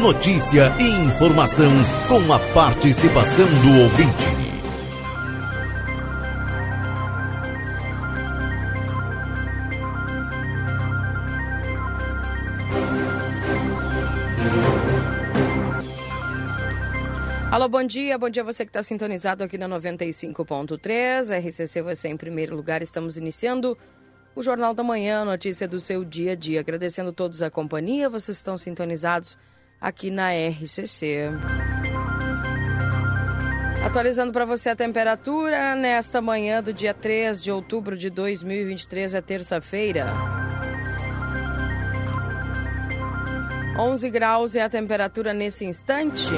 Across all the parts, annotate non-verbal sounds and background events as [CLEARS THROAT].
Notícia e informação com a participação do ouvinte. Alô, bom dia. Bom dia você que está sintonizado aqui na 95.3. RCC você em primeiro lugar. Estamos iniciando o Jornal da Manhã, notícia do seu dia a dia. Agradecendo todos a companhia. Vocês estão sintonizados aqui na RCC. Atualizando para você a temperatura nesta manhã do dia 3 de outubro de 2023, é terça-feira. 11 graus é a temperatura nesse instante.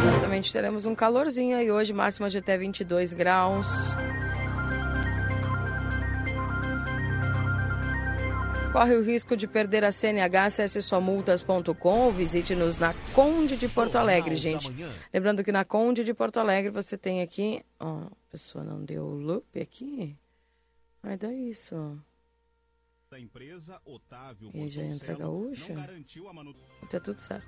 Certamente teremos um calorzinho aí hoje, máxima de até 22 graus. Corre o risco de perder a CNH, acesse somultas.com ou visite-nos na Conde de Porto Alegre, gente. Lembrando que na Conde de Porto Alegre você tem aqui... Ó, oh, a pessoa não deu loop aqui? Vai dar isso, Da empresa, Otávio e já entra gaúcha? Tá tudo certo.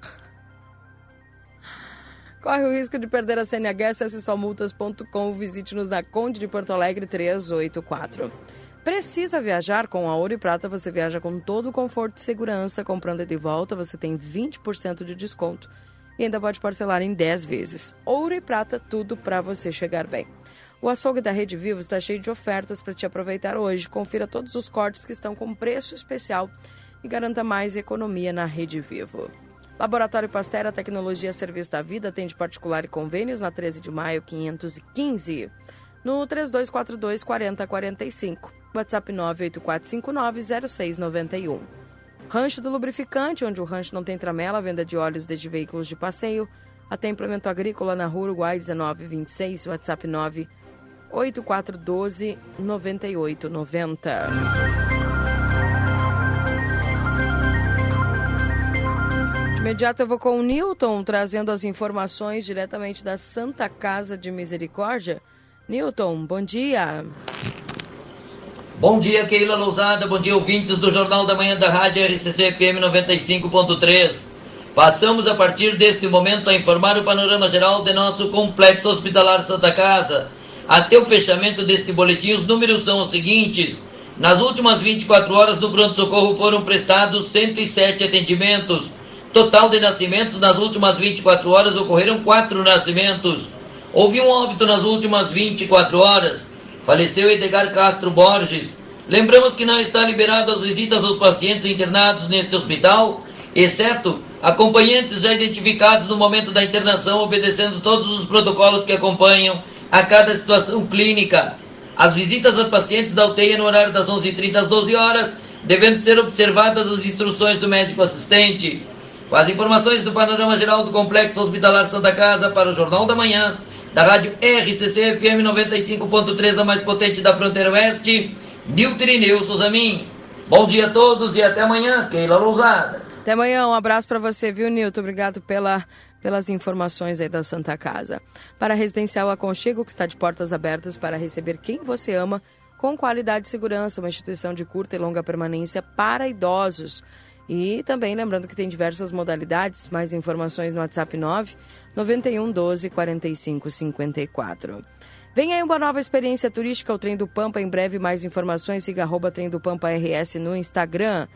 [LAUGHS] Corre o risco de perder a CNH, acesse somultas.com, visite-nos na Conde de Porto Alegre 384. Precisa viajar com a Ouro e Prata, você viaja com todo o conforto e segurança. Comprando de volta, você tem 20% de desconto e ainda pode parcelar em 10 vezes. Ouro e Prata, tudo para você chegar bem. O açougue da Rede Vivo está cheio de ofertas para te aproveitar hoje. Confira todos os cortes que estão com preço especial e garanta mais economia na Rede Vivo. Laboratório Pastera Tecnologia Serviço da Vida atende particular e convênios na 13 de maio 515. No 3242 4045. WhatsApp 984590691. Rancho do Lubrificante, onde o rancho não tem tramela, venda de óleos desde veículos de passeio. Até implemento agrícola na rua Uruguai 1926, WhatsApp 98412 9890. imediato eu vou com o Newton trazendo as informações diretamente da Santa Casa de Misericórdia. Newton, bom dia. Bom dia, Keila Lousada. Bom dia, ouvintes do Jornal da Manhã da Rádio RCC FM 95.3. Passamos a partir deste momento a informar o panorama geral de nosso complexo hospitalar Santa Casa. Até o fechamento deste boletim, os números são os seguintes. Nas últimas 24 horas do pronto-socorro foram prestados 107 atendimentos Total de nascimentos nas últimas 24 horas ocorreram quatro nascimentos. Houve um óbito nas últimas 24 horas. Faleceu Edgar Castro Borges. Lembramos que não está liberado as visitas aos pacientes internados neste hospital, exceto acompanhantes já identificados no momento da internação, obedecendo todos os protocolos que acompanham a cada situação clínica. As visitas a pacientes da UTI no horário das 11h30 às 12 horas, devendo ser observadas as instruções do médico assistente. Com as informações do panorama geral do Complexo Hospitalar Santa Casa para o Jornal da Manhã, da rádio RCC FM 95.3, a mais potente da fronteira oeste, Nilton Irineu Souzamin. Bom dia a todos e até amanhã, Keila Lousada. Até amanhã, um abraço para você, viu, Nilton? Obrigado pela, pelas informações aí da Santa Casa. Para a Residencial Aconchego, que está de portas abertas para receber quem você ama, com qualidade e segurança, uma instituição de curta e longa permanência para idosos. E também lembrando que tem diversas modalidades, mais informações no WhatsApp 9 91 12 45 54. Vem aí uma nova experiência turística, o Trem do Pampa. Em breve, mais informações. Siga arroba Trem do Pampa RS no Instagram.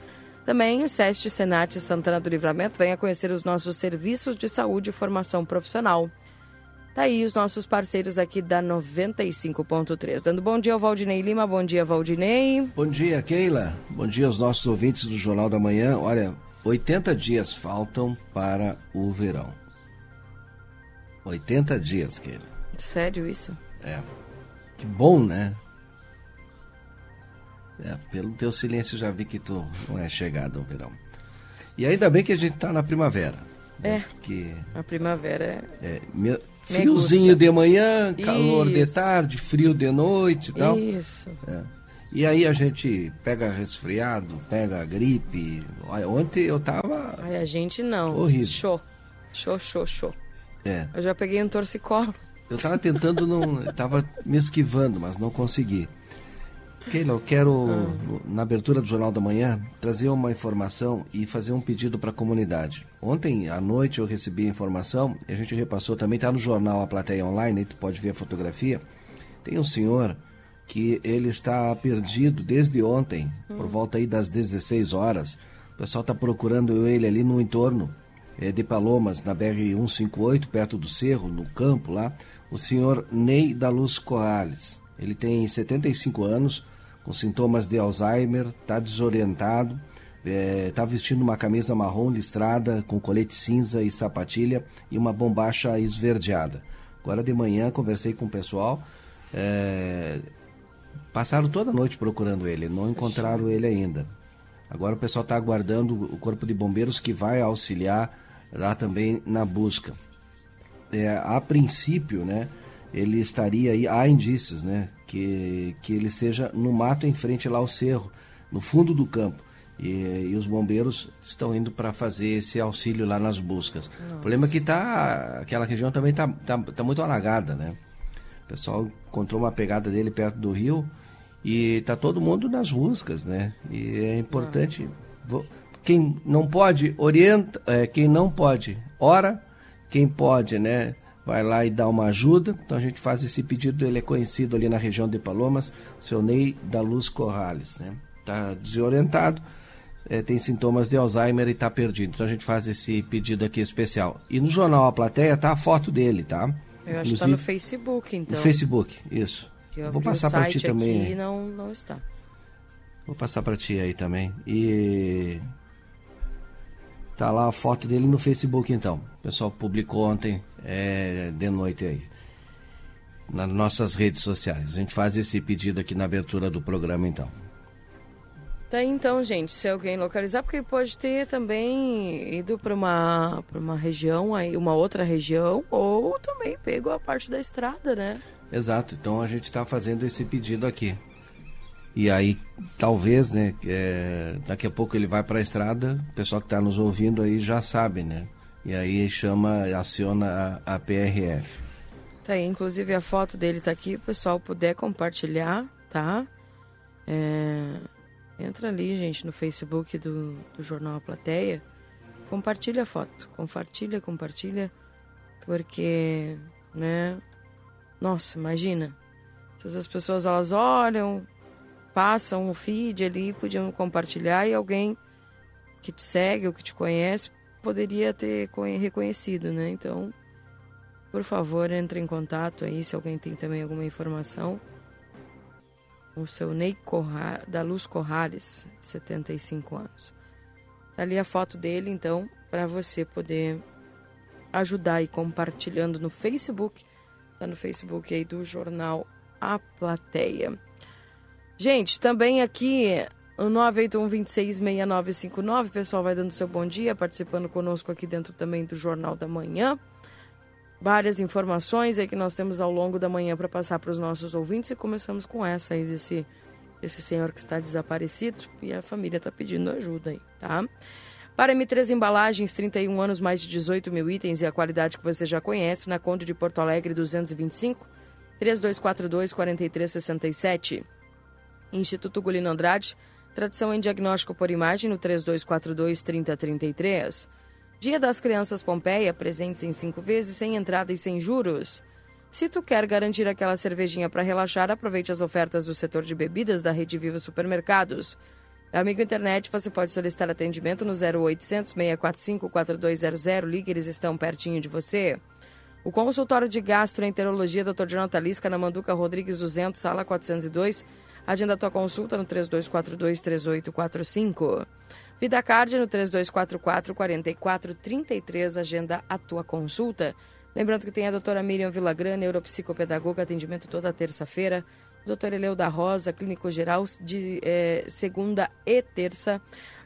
Também o SEST Senat Santana do Livramento. Venha conhecer os nossos serviços de saúde e formação profissional. Tá aí os nossos parceiros aqui da 95.3. Dando bom dia ao Valdinei Lima. Bom dia, Valdinei. Bom dia, Keila. Bom dia aos nossos ouvintes do Jornal da Manhã. Olha, 80 dias faltam para o verão. 80 dias, Keila. Sério isso? É. Que bom, né? É, pelo teu silêncio já vi que tu não é chegado ao verão. E ainda bem que a gente está na primavera. Né? É. Porque a primavera é. é Friozinho de manhã, calor Isso. de tarde, frio de noite e tal. Isso. É. E aí a gente pega resfriado, pega gripe. Ontem eu tava. Ai, a gente não. Horrível. Show. Show, show, show. É. Eu já peguei um torcicolo. Eu tava tentando não. Eu tava me esquivando, mas não consegui. Keila, eu quero, ah. na abertura do Jornal da Manhã, trazer uma informação e fazer um pedido para a comunidade. Ontem à noite eu recebi a informação, e a gente repassou também, está no jornal A Plateia Online, aí tu pode ver a fotografia. Tem um senhor que ele está perdido desde ontem, hum. por volta aí das 16 horas. O pessoal está procurando ele ali no entorno é, de Palomas, na BR-158, perto do Cerro, no campo lá. O senhor Ney da Luz Corrales. Ele tem 75 anos, com sintomas de Alzheimer, está desorientado, está é, tá vestindo uma camisa marrom listrada, com colete cinza e sapatilha e uma bombacha esverdeada. Agora de manhã conversei com o pessoal, é, passaram toda a noite procurando ele, não encontraram ele ainda. Agora o pessoal está aguardando o corpo de bombeiros que vai auxiliar lá também na busca. É, a princípio, né, ele estaria aí, há indícios, né, que, que ele esteja no mato em frente lá ao cerro, no fundo do campo. E, e os bombeiros estão indo para fazer esse auxílio lá nas buscas. O problema é que tá, aquela região também está tá, tá muito alagada, né? O pessoal encontrou uma pegada dele perto do rio e tá todo mundo nas buscas, né? E é importante. Ah. Quem não pode, orienta. É, quem não pode, ora. Quem pode, né? vai lá e dá uma ajuda. Então a gente faz esse pedido, ele é conhecido ali na região de Palomas, seu Ney da Luz Corrales, né? Tá desorientado, é, tem sintomas de Alzheimer e está perdido. Então a gente faz esse pedido aqui especial. E no jornal A Plateia tá a foto dele, tá? Eu acho que está no Facebook, então. No Facebook, isso. Vou passar para ti também. Não, não está. Vou passar para ti aí também. E Tá lá a foto dele no Facebook então. O pessoal publicou ontem é, de noite aí. Nas nossas redes sociais. A gente faz esse pedido aqui na abertura do programa então. Tá então, gente, se alguém localizar, porque pode ter também ido para uma, uma região, aí, uma outra região, ou também pegou a parte da estrada, né? Exato, então a gente está fazendo esse pedido aqui. E aí, talvez, né, é, daqui a pouco ele vai para a estrada, o pessoal que está nos ouvindo aí já sabe, né? E aí chama, aciona a, a PRF. Tá aí, inclusive a foto dele tá aqui, o pessoal puder compartilhar, tá? É, entra ali, gente, no Facebook do, do Jornal A Plateia, compartilha a foto, compartilha, compartilha, porque, né? Nossa, imagina, se as pessoas elas olham, passam o feed ali, podiam compartilhar e alguém que te segue ou que te conhece poderia ter reconhecido, né? Então, por favor, entre em contato aí se alguém tem também alguma informação. O seu Ney Corra, da Luz Corrales, 75 anos. Tá ali a foto dele, então, para você poder ajudar e compartilhando no Facebook. Tá no Facebook aí do jornal A Plateia. Gente, também aqui o 981-266959, pessoal vai dando seu bom dia, participando conosco aqui dentro também do Jornal da Manhã. Várias informações aí que nós temos ao longo da manhã para passar para os nossos ouvintes e começamos com essa aí desse, desse senhor que está desaparecido e a família está pedindo ajuda aí, tá? Para M3 Embalagens, 31 anos, mais de 18 mil itens e a qualidade que você já conhece, na Conde de Porto Alegre 225, 3242 4367. Instituto Gulino Andrade, tradição em diagnóstico por imagem no 3242-3033. Dia das Crianças Pompeia, presentes em cinco vezes, sem entrada e sem juros. Se tu quer garantir aquela cervejinha para relaxar, aproveite as ofertas do setor de bebidas da Rede Viva Supermercados. Amigo internet, você pode solicitar atendimento no 0800 645 4200. Ligue, eles estão pertinho de você. O consultório de gastroenterologia Dr. Jonathan Lisca na Manduca Rodrigues 200, sala 402 Agenda a tua consulta no 3242-3845. Vida Card no 3244-4433. Agenda a tua consulta. Lembrando que tem a doutora Miriam Villagrana, neuropsicopedagoga, atendimento toda terça-feira. Doutor Eleu da Rosa, clínico geral, de é, segunda e terça.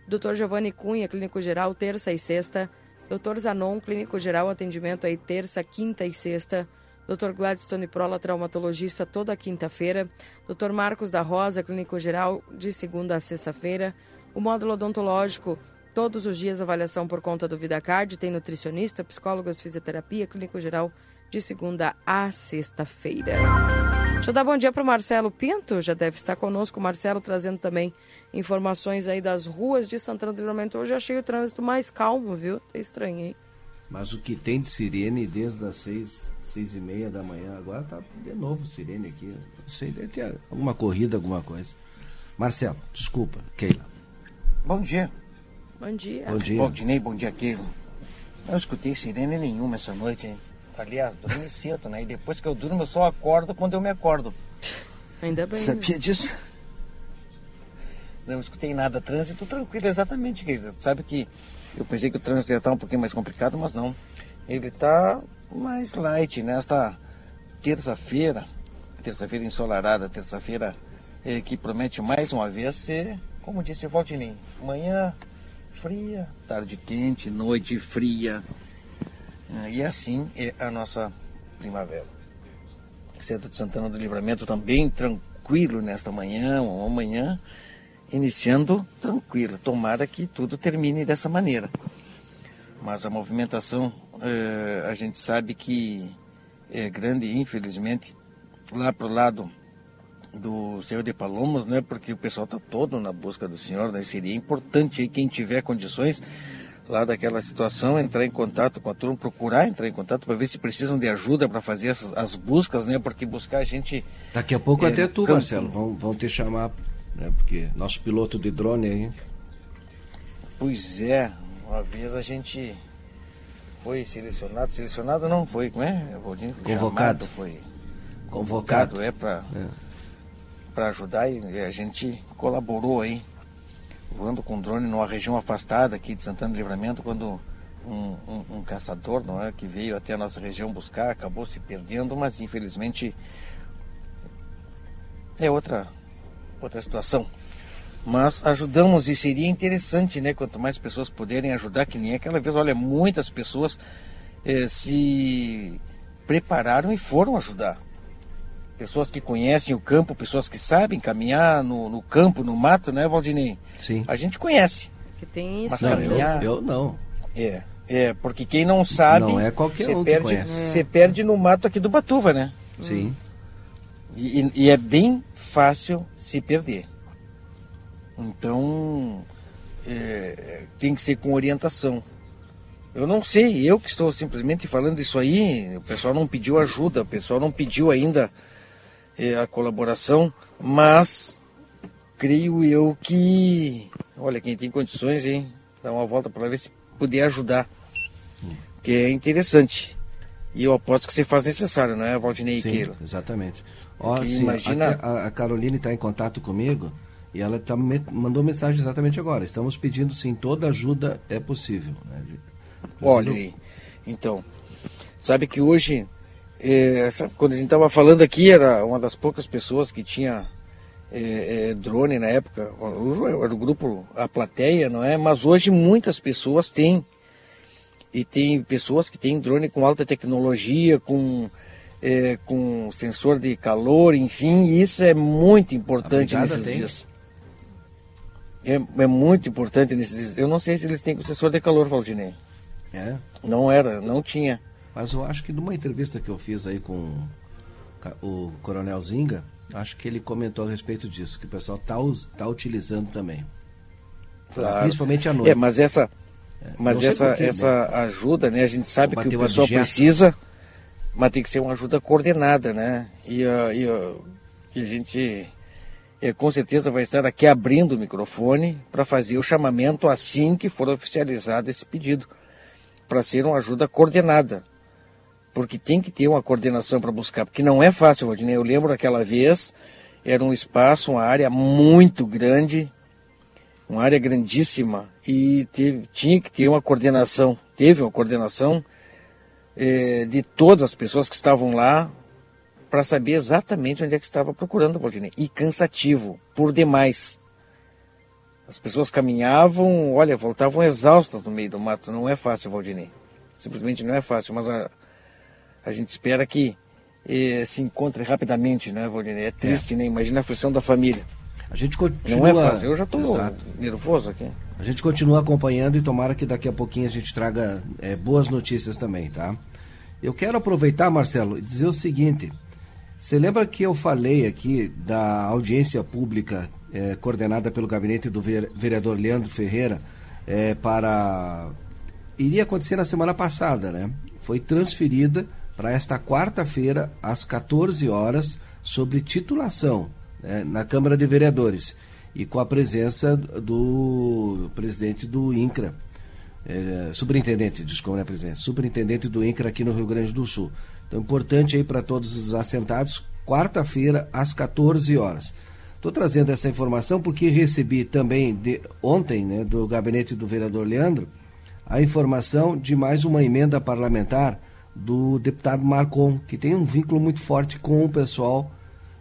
Doutor Giovanni Cunha, clínico geral, terça e sexta. Doutor Zanon, clínico geral, atendimento aí terça, quinta e sexta. Dr. Gladstone Prola, traumatologista, toda quinta-feira. Dr. Marcos da Rosa, clínico geral, de segunda a sexta-feira. O módulo odontológico, todos os dias, avaliação por conta do VidaCard. Tem nutricionista, psicólogos, fisioterapia, clínico geral, de segunda a sexta-feira. Deixa eu dar bom dia para o Marcelo Pinto, já deve estar conosco. O Marcelo trazendo também informações aí das ruas de Santana do Livramento. Hoje achei o trânsito mais calmo, viu? Tá estranho, hein? Mas o que tem de sirene desde as seis, seis e meia da manhã, agora tá de novo sirene aqui. Não sei, deve ter alguma corrida, alguma coisa. Marcelo, desculpa, Keila. Bom dia. Bom dia. Bom dia. Bom dia, bom dia, Keila. Não escutei sirene nenhuma essa noite, hein? Aliás, dormi [LAUGHS] cedo, né? E depois que eu durmo, eu só acordo quando eu me acordo. Ainda bem. Sabia disso? Não escutei nada. Trânsito tranquilo, exatamente, querida. Sabe que eu pensei que o trânsito ia estar um pouquinho mais complicado, mas não. Ele está mais light nesta terça-feira, terça-feira ensolarada, terça-feira eh, que promete mais uma vez ser, como disse o Valdinei, manhã fria, tarde quente, noite fria. Ah, E assim é a nossa primavera. Centro de Santana do Livramento também tranquilo nesta manhã, uma manhã iniciando tranquila. Tomara que tudo termine dessa maneira. Mas a movimentação, eh, a gente sabe que é grande, infelizmente, lá pro lado do Senhor de Palomos, né? Porque o pessoal está todo na busca do Senhor, né? Seria importante aí quem tiver condições lá daquela situação entrar em contato com a turma, procurar entrar em contato para ver se precisam de ajuda para fazer essas, as buscas, né? Porque buscar a gente Daqui a pouco É, até tu, campo. Marcelo, vão, vão te chamar, né? Porque nosso piloto de drone aí. Pois é, uma vez a gente foi selecionado, selecionado não foi, como é? Valdinho? Convocado. Foi Convocado. é para É. para ajudar e e a gente colaborou aí, voando com drone numa região afastada aqui de Santana do Livramento, quando um, um- um caçador, não é, que veio até a nossa região buscar, acabou se perdendo, mas infelizmente é outra outra situação. Mas ajudamos e seria interessante, né? Quanto mais pessoas puderem ajudar, que nem aquela vez, olha, muitas pessoas eh, se prepararam e foram ajudar. Pessoas que conhecem o campo, pessoas que sabem caminhar no, no campo, no mato, né, Valdinei? Sim. A gente conhece. Que tem isso. Mas Não, também. eu, caminhar- eu não. É, é, porque quem não sabe. Não é qualquer você um que perde, conhece. Você perde no mato aqui do Batuva, né? Sim. E- e é bem fácil se perder. Então, é, tem que ser com orientação. Eu não sei, eu que estou simplesmente falando isso aí, o pessoal não pediu ajuda, o pessoal não pediu ainda é, a colaboração, mas creio eu que, olha, quem tem condições, hein, dá uma volta para ver se puder ajudar, que é interessante. E eu aposto que você faz necessário, não é, Valdinei Sim, exatamente. Ó, sim, imagina- a, a- Caroline está em contato comigo e ela tá, me- mandou mensagem exatamente agora. Estamos pedindo sim, toda ajuda é possível. né? Olha aí. Então, sabe que hoje, é, quando a gente estava falando aqui, era uma das poucas pessoas que tinha é, é, drone na época. Era o grupo, a plateia, não é? Mas hoje muitas pessoas têm. E tem pessoas que têm drone com alta tecnologia, com, é, com sensor de calor, enfim, isso é muito importante nesses tem? dias. É, é muito importante nesses dias. Eu não sei se eles têm com sensor de calor, Valdinei. É, Não era, não tinha. mas eu acho que numa entrevista que eu fiz aí com o Coronel Zinga, acho que ele comentou a respeito disso, que o pessoal está tá utilizando também. Principalmente à noite. É, mas essa, mas não sei essa, essa ajuda, né? A gente sabe Combater que o pessoal precisa, mas tem que ser uma ajuda coordenada, né? E, a- e, a- e a gente é, com certeza vai estar aqui abrindo o microfone para fazer o chamamento assim que for oficializado esse pedido, para ser uma ajuda coordenada. Porque tem que ter uma coordenação para buscar, porque não é fácil, Rodinei. Eu lembro aquela vez, era um espaço, uma área muito grande, uma área grandíssima e teve- tinha que ter uma coordenação, teve uma coordenação eh, de todas as pessoas que estavam lá para saber exatamente onde é que estava procurando, Valdinei. E cansativo, por demais. As pessoas caminhavam, olha, voltavam exaustas no meio do mato. Não é fácil, Valdinei. Simplesmente não é fácil, mas a, a gente espera que eh, se encontre rapidamente, né, Valdinei? É triste, né? Imagina a aflição da família. A gente continua. Não é fácil. Eu já estou nervoso aqui. A gente continua acompanhando e tomara que daqui a pouquinho a gente traga é, boas notícias também, tá? Eu quero aproveitar, Marcelo, e dizer o seguinte: Você lembra que eu falei aqui da audiência pública é, coordenada pelo gabinete do vereador Leandro Ferreira é, para. iria acontecer na semana passada, né? Foi transferida para esta quarta-feira, às 14 horas, sobre titulação né, na Câmara de Vereadores e com a presença do presidente do INCRA, é, superintendente, desculpa, não é presidente, superintendente do INCRA aqui no Rio Grande do Sul. Então, importante aí para todos os assentados, quarta-feira, às 14 horas. Estou trazendo essa informação porque recebi também de, ontem, né, do gabinete do vereador Leandro, a informação de mais uma emenda parlamentar do deputado Marcon, que tem um vínculo muito forte com o pessoal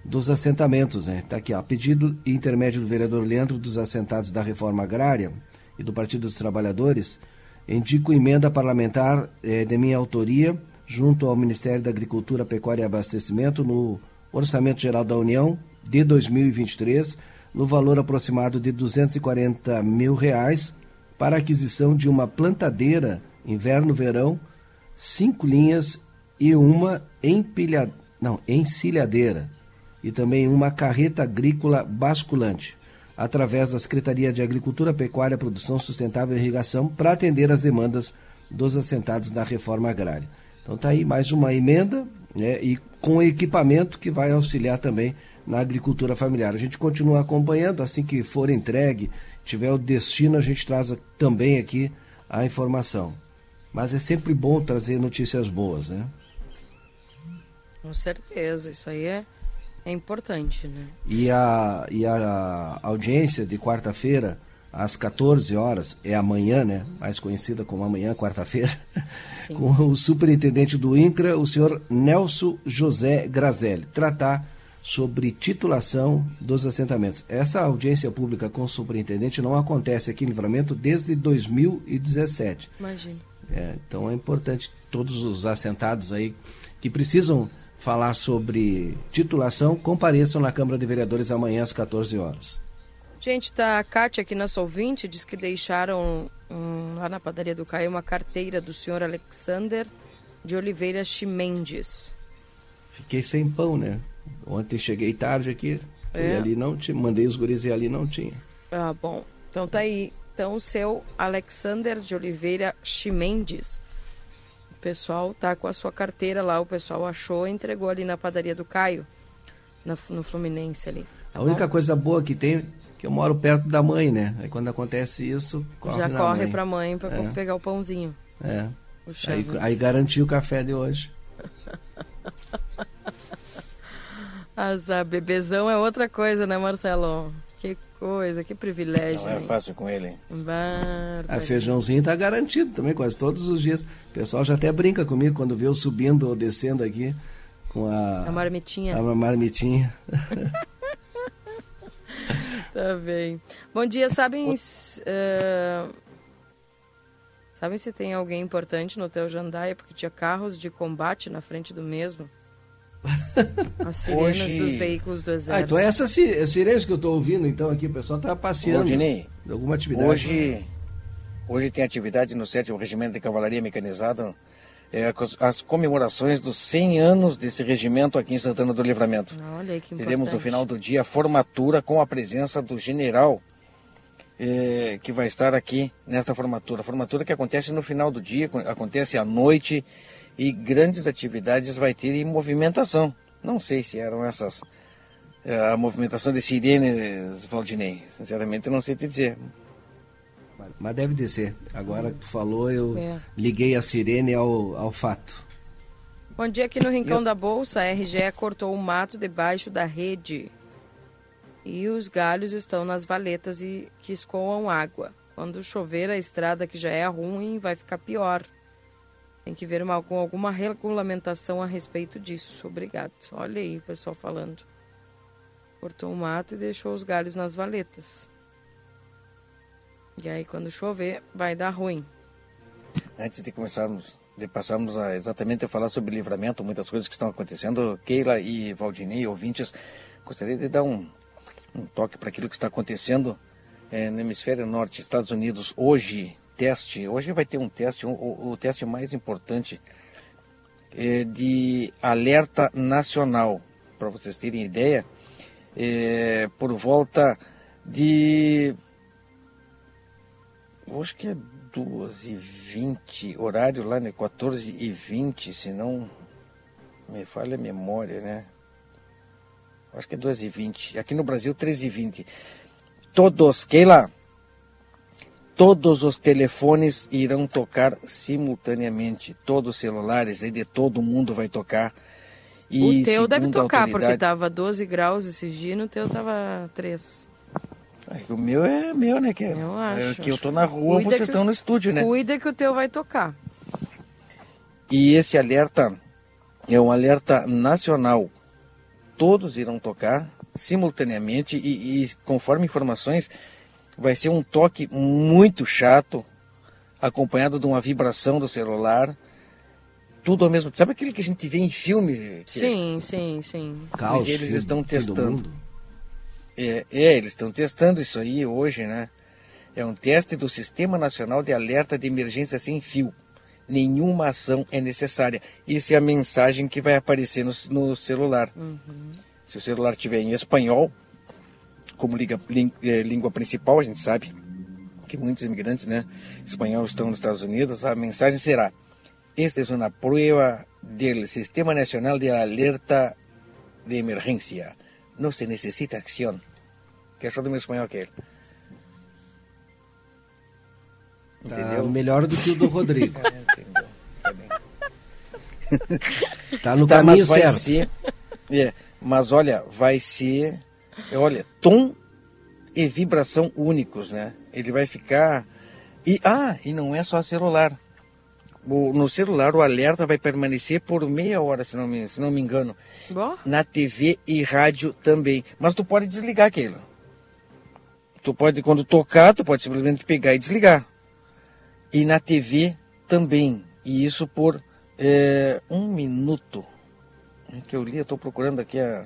dos assentamentos. Está né? Tá aqui, ó, pedido intermédio do vereador Leandro dos assentados da reforma agrária e do Partido dos Trabalhadores, indico emenda parlamentar eh, de minha autoria junto ao Ministério da Agricultura, Pecuária e Abastecimento no Orçamento Geral da União de 2023, no valor aproximado de 240 mil reais, para aquisição de uma plantadeira inverno-verão, cinco linhas e uma empilha... não, encilhadeira, e também uma carreta agrícola basculante, através da Secretaria de Agricultura, Pecuária, Produção Sustentável e Irrigação, para atender as demandas dos assentados da reforma agrária. Então está aí mais uma emenda né, e com equipamento que vai auxiliar também na agricultura familiar. A gente continua acompanhando, assim que for entregue, tiver o destino, a gente traz também aqui a informação. Mas é sempre bom trazer notícias boas, né? Com certeza, isso aí é, é importante, né? E a, e a audiência de quarta-feira às 14 horas, é amanhã, né? Mais conhecida como amanhã, quarta-feira, com o superintendente do INCRA, o senhor Nelson José Grazelli, tratar sobre titulação dos assentamentos. Essa audiência pública com o superintendente não acontece aqui em Livramento desde 2017. Imagina. É, então é importante todos os assentados aí que precisam falar sobre titulação compareçam na Câmara de Vereadores amanhã às 14 horas. Gente, tá a Kátia aqui, nossa ouvinte, diz que deixaram um, lá na padaria do Caio uma carteira do senhor Alexander de Oliveira Chimendes. Fiquei sem pão, né? Ontem cheguei tarde aqui, fui é. ali não tinha, mandei os guris e ali não tinha. Ah, bom. Então tá aí. Então o seu Alexander de Oliveira Chimendes. O pessoal tá com a sua carteira lá, o pessoal achou e entregou ali na padaria do Caio, na, no Fluminense ali. Tá a única coisa boa que tem que eu moro perto da mãe, né? Aí quando acontece isso, corre Já corre mãe. pra mãe pra é. pegar o pãozinho. É. Aí, aí garantiu o café de hoje. [LAUGHS] Azar, bebezão é outra coisa, né, Marcelo? Que coisa, que privilégio. Não é fácil com ele. A feijãozinho tá garantido também, quase todos os dias. O pessoal já até brinca comigo quando vê eu subindo ou descendo aqui com a... A marmitinha. A marmitinha. [LAUGHS] tá bem. Bom dia, sabem. Uh, sabem se tem alguém importante no Hotel Jandaia, porque tinha carros de combate na frente do mesmo? As sirenes Hoje... dos veículos do exército. Ah, então é essa sirene que eu estou ouvindo, então aqui o pessoal está passeando. Rodinei, alguma atividade. Hoje, hoje tem atividade no 7 Regimento de Cavalaria Mecanizada é, as comemorações dos 100 anos desse regimento aqui em Santana do Livramento. Olha que Teremos no final do dia a formatura com a presença do general é, que vai estar aqui nesta formatura. Formatura que acontece no final do dia, acontece à noite e grandes atividades vai ter em movimentação. Não sei se eram essas é, a movimentação de sirenes, Valdinei. Sinceramente, não sei te dizer. Mas deve descer. Agora que tu falou, eu é. liguei a sirene ao, ao fato. Bom dia aqui no Rincão eu... da Bolsa. A RGE cortou o mato debaixo da rede. E os galhos estão nas valetas e que escoam água. Quando chover, a estrada que já é ruim vai ficar pior. Tem que ver uma, com alguma regulamentação a respeito disso. Obrigado. Olha aí o pessoal falando. Cortou o mato e deixou os galhos nas valetas. E aí, quando chover, vai dar ruim. Antes de começarmos, de passarmos a exatamente a falar sobre livramento, muitas coisas que estão acontecendo, Keila e Valdinei, ouvintes, gostaria de dar um, um toque para aquilo que está acontecendo é, no hemisfério norte, Estados Unidos. Hoje, teste, hoje vai ter um teste, um, o, o, teste mais importante é, de alerta nacional para vocês terem ideia, é, por volta de. Acho que é 2h20, horário lá, né? 14h20, se não me falha a memória, né? Acho que é 2h20. Aqui no Brasil, 13h20. Todos, Keila, todos os telefones irão tocar simultaneamente. Todos os celulares aí de todo mundo vai tocar. E o teu deve tocar, autoridade... porque tava 12 graus esses dias, no teu tava 3. O meu é meu, né? Que, eu acho. É, que eu tô na rua, Cuida vocês estão no estúdio, né? Cuida que o teu vai tocar. E esse alerta é um alerta nacional. Todos irão tocar simultaneamente e, e, conforme informações, vai ser um toque muito chato, acompanhado de uma vibração do celular. Tudo ao mesmo tempo. Sabe aquele que a gente vê em filme? que- Sim, sim, sim. Caos, eles fim- estão testando. É, é, eles estão testando isso aí hoje, né? É um teste do Sistema Nacional de Alerta de Emergência Sem Fio. Nenhuma ação é necessária. Isso é a mensagem que vai aparecer no, no celular. Se o celular estiver em espanhol, como liga- eh, língua principal, a gente sabe que muitos imigrantes, né, espanhóis estão nos Estados Unidos, a mensagem será: Esta é uma prova do Sistema Nacional de Alerta de Emergência. Não se necessita ação. Que achou do meu espanhol aquele? Tá Entendeu? melhor do que o do Rodrigo. [LAUGHS] É, entendeu. Tá bem. Tá no Tá, caminho mas vai certo. ser. É, mas olha, vai ser. Olha, tom e vibração únicos, né? Ele vai ficar. E, ah, e não é só celular. O- no celular o alerta vai permanecer por meia hora, se não me, se não me engano. Bom, Na TV e rádio também. Mas tu pode desligar aquilo. Tu pode, quando tocar, tu pode simplesmente pegar e desligar. E na TV também. E isso por é, um minuto. É que eu li, eu estou procurando aqui a.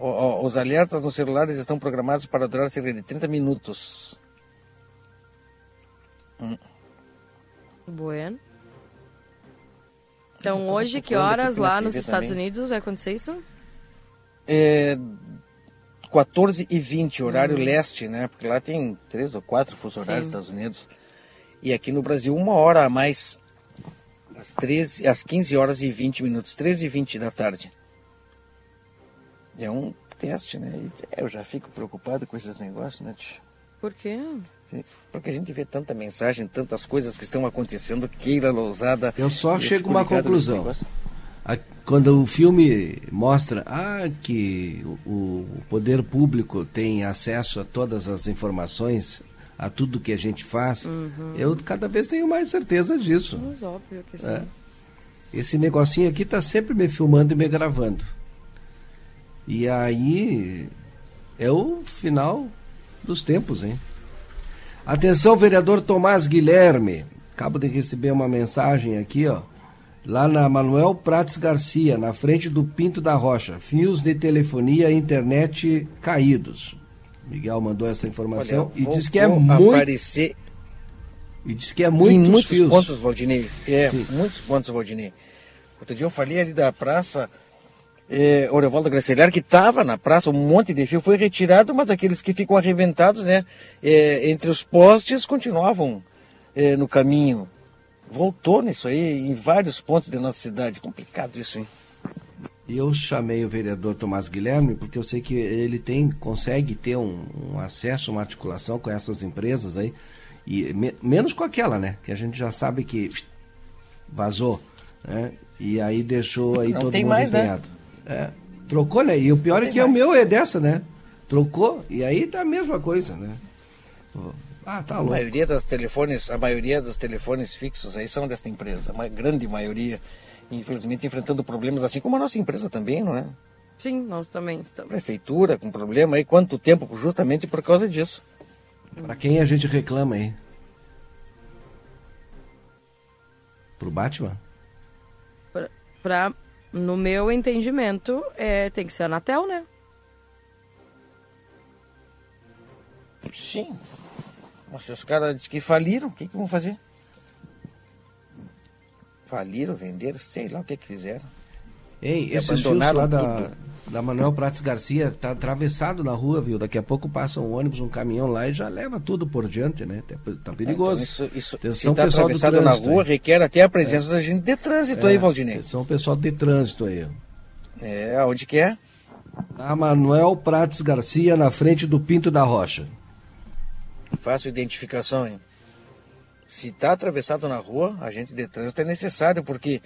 Os alertas nos celulares estão programados para durar cerca de 30 minutos. bueno. Então hoje, que horas lá nos Estados também. Unidos vai acontecer isso? É, 14 e 20, horário leste, né? Porque lá tem três ou quatro fuso horários nos Estados Unidos. E aqui no Brasil, uma hora a mais. Às, 13, às 15 horas e 20 minutos, 13 e 20 da tarde. É um teste, né? E, é, eu já fico preocupado com esses negócios, né? tio? Por quê? Porque a gente vê tanta mensagem, tantas coisas que estão acontecendo, queira lousada. Eu só chego a uma conclusão. A- Quando o filme mostra ah, que o, o poder público tem acesso a todas as informações, a tudo que a gente faz, eu cada vez tenho mais certeza disso. Mas óbvio que sim. É. Esse negocinho aqui tá sempre me filmando e me gravando. E aí é o final dos tempos, hein? Atenção, vereador Tomás Guilherme. Acabo de receber uma mensagem aqui, ó. Lá na Manuel Prates Garcia, na frente do Pinto da Rocha. Fios de telefonia e internet caídos. Miguel mandou essa informação Olha, e diz que é muito. aparecer E diz que é em muitos muitos fios. pontos, Valdinei. É, Sim. muitos pontos, Valdinei. Outro dia eu falei ali da praça é, Orevaldo Gracelhar, que estava na praça, um monte de fio foi retirado, mas aqueles que ficam arrebentados, né, é, entre os postes, continuavam é, no caminho. Voltou nisso aí em vários pontos da nossa cidade. Complicado isso, hein? Eu chamei o vereador Tomás Guilherme porque eu sei que ele tem, consegue ter um, um acesso, uma articulação com essas empresas aí, e me- menos com aquela, né? Que a gente já sabe que vazou, né? E aí deixou aí Não todo mundo mais, né? É, trocou, né? E o pior é que o mais. meu é dessa, né? Trocou e aí tá a mesma coisa, né? Ah, tá A louco. maioria dos telefones, a maioria dos telefones fixos aí são desta empresa, uma grande maioria, infelizmente enfrentando problemas assim como a nossa empresa também, não é? Sim, nós também estamos. Prefeitura com problema aí, quanto tempo justamente por causa disso. Pra quem a gente reclama aí? Pro Batman? Pra, pra- no meu entendimento, é, tem que ser a Anatel, né? Sim. Mas se os caras dizem que faliram, o que, que vão fazer? Faliram, venderam, sei lá o que que fizeram. Ei, E esses fios abandonaram lá da, tudo. Da Manuel Prates Garcia tá atravessado na rua, viu? Daqui a pouco passa um ônibus, um caminhão lá e já leva tudo por diante, né? Tá, tá perigoso. Então, isso, isso, Atenção, se tá pessoal do atravessado na trânsito rua, aí. requer até a presença da gente de trânsito aí, Valdinei. Atenção, pessoal de trânsito aí. É, onde que é? A Manuel Prates Garcia, na frente do Pinto da Rocha. Faço identificação, hein? Se está atravessado na rua, agente de trânsito é necessário, porque,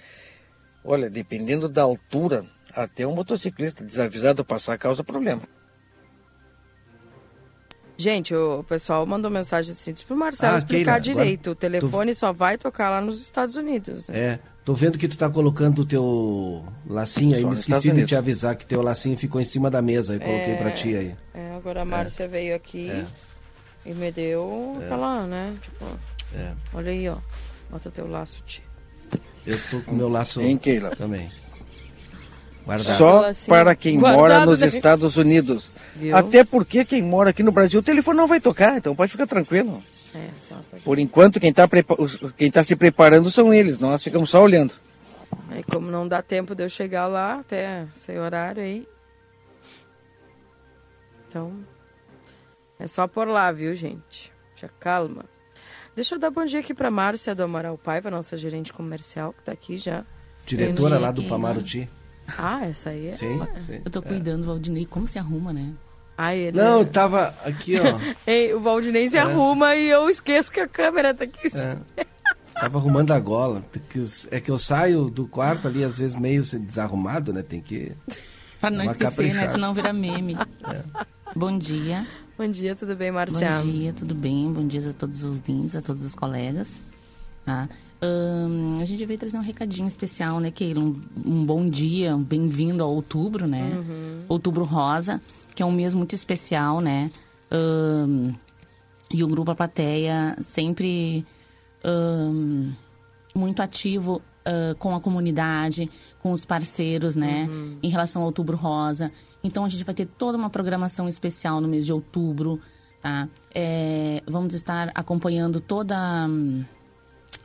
olha, dependendo da altura, até um motociclista desavisado passar causa problema. Gente, o pessoal mandou mensagem assim, diz pro Marcelo Ah, explicar Keila, direito. O telefone só vai tocar lá nos Estados Unidos. Né? É, tô vendo que tu tá colocando o teu lacinho aí, Só me esqueci de te avisar que teu lacinho ficou em cima da mesa e coloquei pra ti aí. É, agora a Márcia veio aqui e me deu aquela, né? Tipo, É. olha aí, ó. Bota teu laço, tia. Eu tô com o meu laço Hein, Keila? também. Guardado. Só Assim, para quem guardado, mora nos né? Estados Unidos. Viu? Até porque quem mora aqui no Brasil, o telefone não vai tocar, então pode ficar tranquilo. É. Por enquanto, quem está tá se preparando são eles, nós ficamos só olhando. Aí como não dá tempo de eu chegar lá até sem horário aí. Então, é só por lá, viu, gente? Já calma. Deixa eu dar bom dia aqui pra Márcia do Amaral Paiva, nossa gerente comercial, que tá aqui já. Diretora lá do. Pamaruti. Ah, essa aí é. Sim, sim. Eu tô cuidando do Valdinei, como se arruma, né? Ah, ele Não, é- eu tava aqui, ó. [LAUGHS] Ei, o Valdinei se arruma e eu esqueço que a câmera tá aqui. É. Tava arrumando a gola. porque É que eu saio do quarto ali, às vezes, meio desarrumado, né? Tem que. [LAUGHS] Pra não esquecer, né? caprichada. Senão vira meme. Bom dia. Bom dia, tudo bem, Bom Marcia? dia, tudo bem? Bom dia a todos os ouvintes, a todos os colegas. Tá? A gente veio trazer um recadinho especial, né, Keila? Um, um bom dia, um bem-vindo a outubro, né? Outubro Rosa, que é um mês muito especial, né? E o Grupo A Plateia sempre muito ativo ah, com a comunidade, com os parceiros, né? Em relação ao Outubro Rosa. Então a gente vai ter toda uma programação especial no mês de outubro, tá? É, vamos estar acompanhando toda, hum,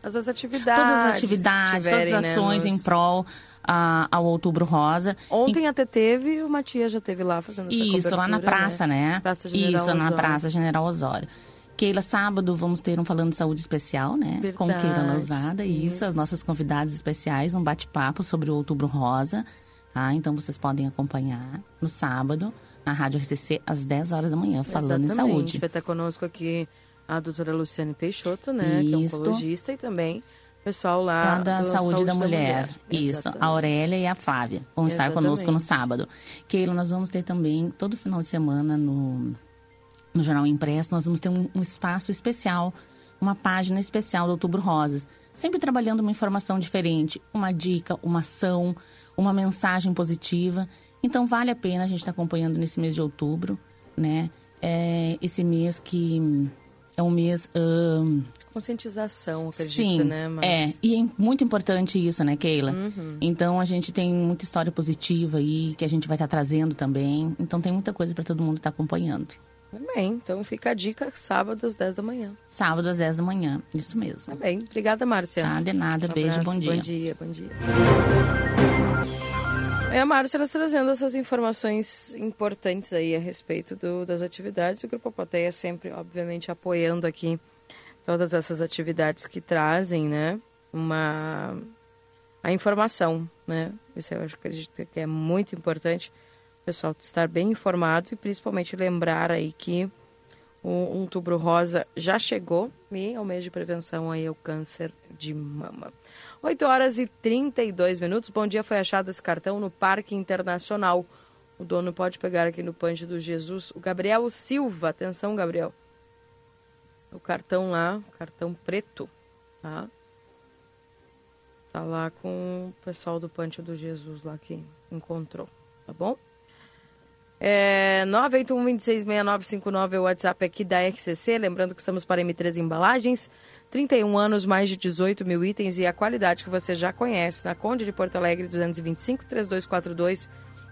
As as atividades. todas as atividades, tiverem, todas as né, ações nos- em prol ah, ao Outubro Rosa. Ontem até teve, e o Matias já teve lá fazendo essa Isso, lá na cobertura, praça, né? Praça General Isso, na Osório. Praça General Osório. Keila, sábado vamos ter um Falando de Saúde especial, né? Com Verdade, Keila Lousada. Isso, isso. as nossas convidadas especiais, um bate-papo sobre o Outubro Rosa, tá? Então vocês podem acompanhar no sábado, na Rádio RCC, às 10 horas da manhã, falando em Exatamente. saúde. Vai estar conosco aqui a doutora Luciane Peixoto, né? Que é Isso. oncologista e também o pessoal lá, Lá da do saúde, da, mulher. Isso, Exatamente. a Aurélia e a Flávia vão estar Exatamente. conosco no sábado. Keila, nós vamos ter também, todo final de semana, no, no Jornal Impresso, nós vamos ter um, um espaço especial, uma página especial do Outubro Rosas. Sempre trabalhando uma informação diferente, uma dica, uma ação, uma mensagem positiva. Então, vale a pena a gente estar acompanhando nesse mês de outubro, né? É esse mês que é um mês... ahn, Conscientização, acredito, Sim, né? Mas... Uhum. é. E é muito importante isso, né, Keila? Então, a gente tem muita história positiva aí, que a gente vai estar trazendo também. Então, tem muita coisa para todo mundo estar acompanhando. Tá bem, então fica a dica, sábado às 10 da manhã. Sábado às 10 da manhã, isso mesmo. Tá bem, obrigada, Márcia. Tá, de nada, Um beijo, abraço, bom dia. Bom dia, bom dia. É a Márcia nos trazendo essas informações importantes aí a respeito do- das atividades. O Grupo Plateia sempre, obviamente, apoiando aqui todas essas atividades que trazem, né, uma a informação, né? Isso eu acredito que é muito importante o pessoal estar bem informado e principalmente lembrar aí que o Outubro Rosa já chegou e é o mês de prevenção aí ao câncer de mama. 8 horas e 32 minutos. Bom dia, foi achado esse cartão no Parque Internacional. O dono pode pegar aqui no Punch do Jesus. O Gabriel Silva, atenção, Gabriel. O cartão lá, cartão preto, tá? Tá lá com o pessoal do Punch do Jesus lá que encontrou, tá bom? É, 981-266959 é o WhatsApp aqui da RCC. Lembrando que estamos para M3 Embalagens. 31 anos, mais de 18 mil itens e a qualidade que você já conhece. Na Conde de Porto Alegre, 225 3242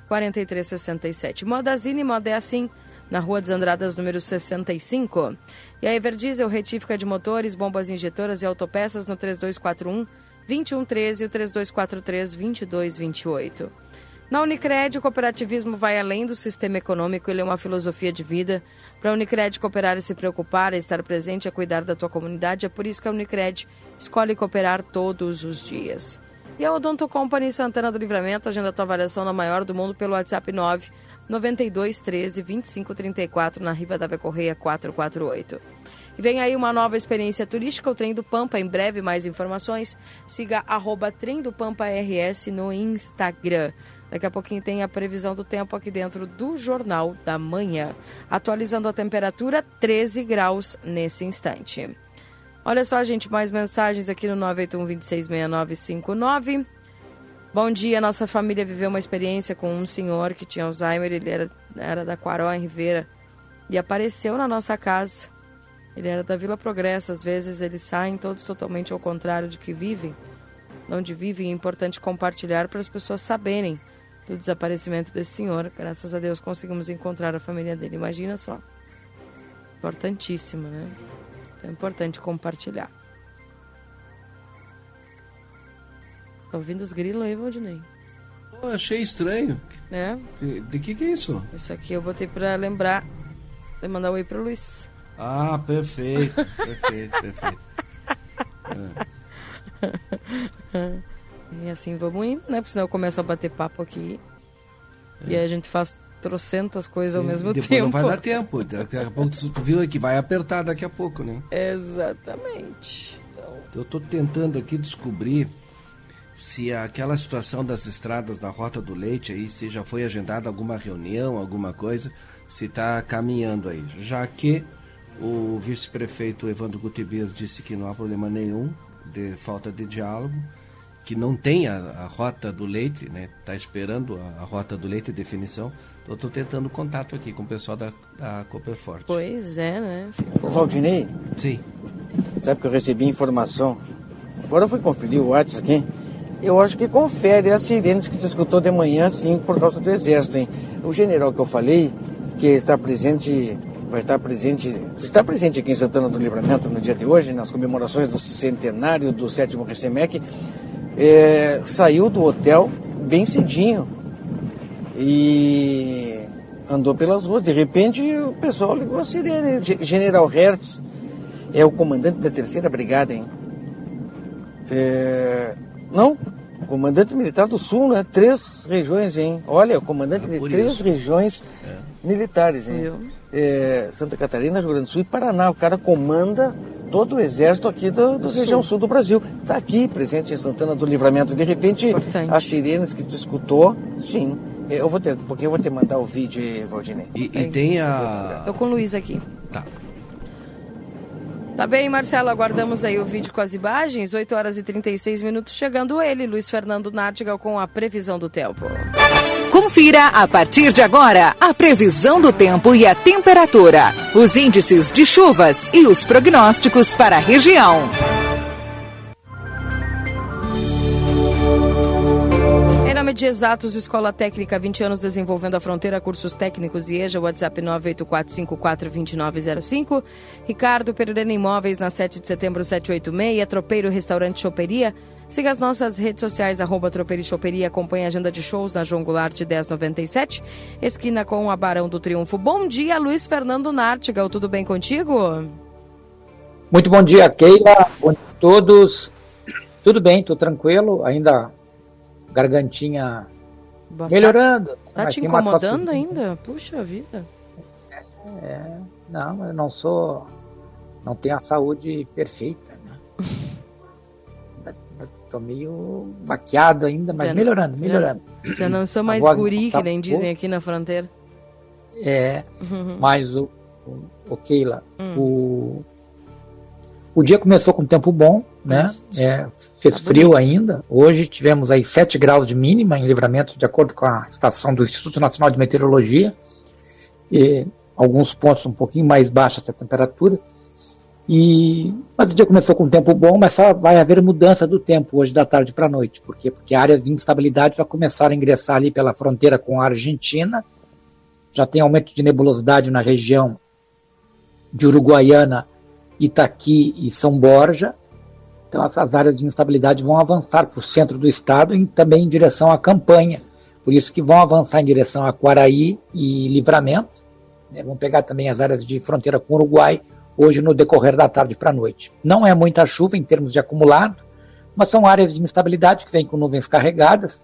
4367. Modazine, moda é assim. Na Rua dos Andradas, número 65. E a Everdiesel, retífica de motores, bombas injetoras e autopeças no 3241 2113 e o 3243 2228. Na Unicred, o cooperativismo vai além do sistema econômico, ele é uma filosofia de vida. Para a Unicred cooperar e se preocupar, é estar presente, é cuidar da tua comunidade. É por isso que a Unicred escolhe cooperar todos os dias. E a Odonto Company Santana do Livramento, agenda tua avaliação na maior do mundo pelo WhatsApp 9 92 13 25 34 na Riva da Correia 448. E vem aí uma nova experiência turística, o Trem do Pampa. Em breve, mais informações. Siga arroba Trem do Pampa RS no Instagram. Daqui a pouquinho tem a previsão do tempo aqui dentro do Jornal da Manhã. Atualizando a temperatura, 13 graus nesse instante. Olha só, gente, mais mensagens aqui no 981-266959. Bom dia, nossa família viveu uma experiência com um senhor que tinha Alzheimer, ele era, era da Quaró, em Ribeira, e apareceu na nossa casa. Ele era da Vila Progresso, às vezes eles saem todos totalmente ao contrário de que vivem. Onde vivem é importante compartilhar para as pessoas saberem do desaparecimento desse senhor. Graças a Deus conseguimos encontrar a família dele. Imagina só. Importantíssimo, né? Então é importante compartilhar. Tá ouvindo os grilos aí, Valdinei? Oh, achei estranho. É? De, que que é isso? Isso aqui eu botei pra lembrar de mandar um oi pro Luiz. Ah, perfeito. perfeito, perfeito. [LAUGHS] É. E assim vamos indo, né? Porque senão eu começo a bater papo aqui. É. E aí a gente faz trocentas coisas ao mesmo depois tempo. Não vai dar tempo. Daqui a pouco tu viu que vai apertar daqui a pouco, né? Exatamente. Então... Eu estou tentando aqui descobrir se aquela situação das estradas da Rota do Leite aí, se já foi agendada alguma reunião, alguma coisa, se está caminhando aí. Já que o vice-prefeito Evandro Gutierrez disse que não há problema nenhum de falta de diálogo que não tem a, a rota do leite, né? Está esperando a, a, rota do leite definição. Eu estou tentando contato aqui com o pessoal da, da Copperfort. Pois é, né? Ô Valdinei? Sim. Sabe que eu recebi informação? Agora eu fui conferir o WhatsApp aqui. Eu acho que confere as sirenes que tu escutou de manhã, sim, por causa do exército, hein? O general que eu falei, que está presente, vai estar presente, está presente aqui em Santana do Livramento no dia de hoje, nas comemorações do centenário do sétimo RCMEC, é, saiu do hotel bem cedinho e andou pelas ruas. De repente o pessoal ligou a sirene. General Hertz é o comandante da terceira brigada, hein? É, não, comandante militar do sul, né? Três regiões, hein? Olha, o comandante é de três isso. regiões é. militares, hein? É, Santa Catarina, Rio Grande do Sul e Paraná. O cara comanda todo o exército aqui da, região sul do Brasil. Está aqui, presente em Santana do Livramento. De repente, Importante. as sirenes que tu escutou, sim. Eu vou ter, porque eu vou te mandar o vídeo, Valdinei. E, e tem a. Tô com o Luiz aqui. Tá. Tá bem, Marcelo, aguardamos aí o vídeo com as imagens. 8 horas e 36 minutos, chegando ele, Luiz Fernando Nartigal, com a previsão do tempo. Confira a partir de agora a previsão do tempo e a temperatura, os índices de chuvas e os prognósticos para a região. De Exatos Escola Técnica, 20 anos desenvolvendo a fronteira, cursos técnicos e EJA, WhatsApp 984542905. Ricardo Pereira Imóveis, na 7 de setembro 786. Tropeiro Restaurante Choperia. Siga as nossas redes sociais, arroba Tropeiro Choperia. Acompanhe a agenda de shows na João Goulart 1097, esquina com a Barão do Triunfo. Bom dia, Luiz Fernando Nartigal. Tudo bem contigo? Muito bom dia, Keila. Bom dia a todos. Tudo bem, estou tranquilo. Ainda gargantinha Bastante. melhorando. Tá te incomodando ainda? Puxa vida. É, não, eu não sou. Não tenho a saúde perfeita. Né? [LAUGHS] Tô meio baqueado ainda, mas já melhorando, melhorando. Já, já não sou mais guri, que nem dizem aqui na fronteira. É, uhum. mas o, o, o Keila, hum. o, o dia começou com tempo bom, né? É, fez tá frio ainda. Hoje tivemos aí 7 graus de mínima em livramento, de acordo com a estação do Instituto Nacional de Meteorologia. E alguns pontos um pouquinho mais baixa a temperatura. E, mas o dia começou com tempo bom, mas só vai haver mudança do tempo hoje da tarde para a noite. Por quê? Porque áreas de instabilidade já começaram a ingressar ali pela fronteira com a Argentina. Já tem aumento de nebulosidade na região de Uruguaiana Itaqui e São Borja. Então, essas áreas de instabilidade vão avançar para o centro do estado e também em direção à campanha, Por isso que vão avançar em direção a Quaraí e Livramento. Né? Vão pegar também as áreas de fronteira com o Uruguai, hoje no decorrer da tarde para a noite. Não é muita chuva em termos de acumulado, mas são áreas de instabilidade que vêm com nuvens carregadas,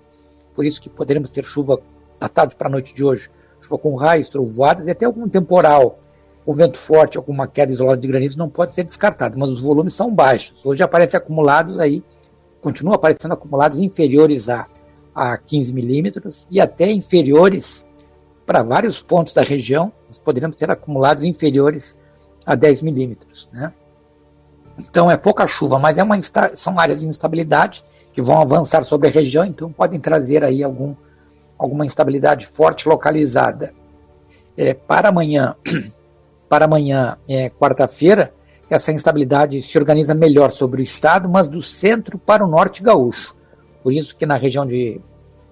por isso que poderemos ter chuva da tarde para a noite de hoje, chuva com raios, trovoadas e até algum temporal, o vento forte, alguma queda isolada de granizo não pode ser descartado, mas os volumes são baixos. Hoje aparecem acumulados aí, continuam aparecendo acumulados inferiores a, a 15 milímetros e até inferiores para vários pontos da região, poderemos ter acumulados inferiores a 10 milímetros. Né? Então é pouca chuva, mas é uma, são áreas de instabilidade que vão avançar sobre a região, então podem trazer aí algum, alguma instabilidade forte localizada. É, para amanhã, [CLEARS THROAT] para amanhã, é, quarta-feira, essa instabilidade se organiza melhor sobre o estado, mas do centro para o norte gaúcho. Por isso que na região de,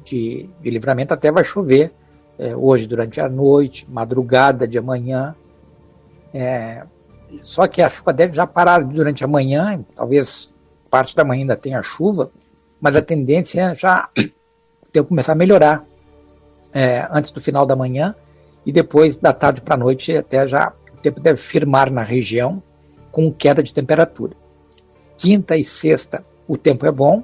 de, de livramento até vai chover é, hoje durante a noite, madrugada de amanhã. É, só que a chuva deve já parar durante a manhã, talvez parte da manhã ainda tenha chuva, mas a tendência é já [COUGHS] ter começar a melhorar é, antes do final da manhã e depois da tarde para a noite até já tempo deve firmar na região com queda de temperatura. Quinta e sexta o tempo é bom.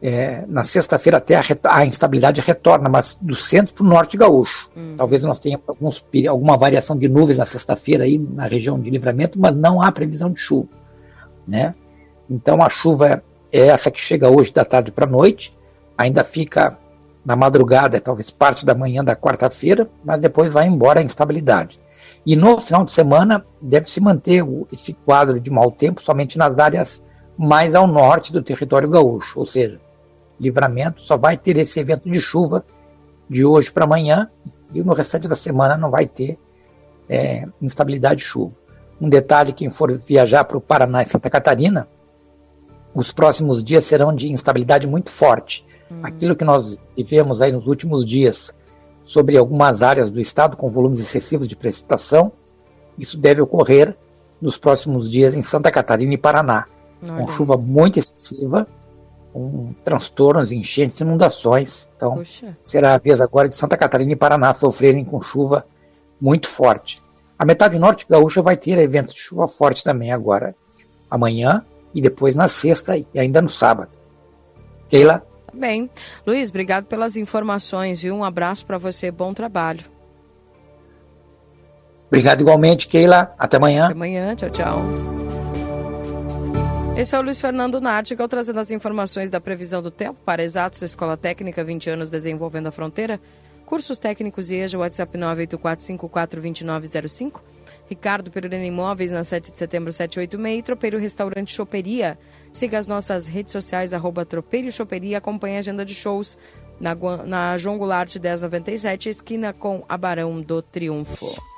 É, na sexta-feira até a, a, instabilidade retorna, mas do centro para o norte gaúcho. Uhum. Talvez nós tenhamos alguns, alguma variação de nuvens na sexta-feira aí na região de livramento, mas não há previsão de chuva. Né? Então a chuva é essa que chega hoje da tarde para a noite, ainda fica na madrugada, talvez parte da manhã da quarta-feira, mas depois vai embora a instabilidade. E no final de semana deve se manter esse quadro de mau tempo somente nas áreas mais ao norte do território gaúcho, ou seja, livramento só vai ter esse evento de chuva de hoje para amanhã e no restante da semana não vai ter é, instabilidade de chuva. Um detalhe: quem for viajar para o Paraná e Santa Catarina, os próximos dias serão de instabilidade muito forte. Hum. Aquilo que nós vivemos aí nos últimos dias, sobre algumas áreas do estado com volumes excessivos de precipitação. Isso deve ocorrer nos próximos dias em Santa Catarina e Paraná, Olha. com chuva muito excessiva, com transtornos, enchentes, inundações. Então, Puxa. será a vez agora de Santa Catarina e Paraná sofrerem com chuva muito forte. A metade norte gaúcha vai ter eventos de chuva forte também agora, amanhã e depois na sexta e ainda no sábado. Keila? Bem, Luiz, obrigado pelas informações, viu? Um abraço para você, bom trabalho. Obrigado igualmente, Keila. Até amanhã. Até amanhã, tchau, tchau. Esse é o Luiz Fernando Nartigal trazendo as informações da previsão do tempo para Exatos Escola Técnica 20 anos desenvolvendo a fronteira. Cursos técnicos e EJA, WhatsApp 984542905. Ricardo Perurena Imóveis, na 7 de setembro, 786. Tropeiro Restaurante Choperia. Siga as nossas redes sociais, arroba Tropeiro Choperia. Acompanhe a agenda de shows na, na João Goulart 1097, esquina com a Barão do Triunfo.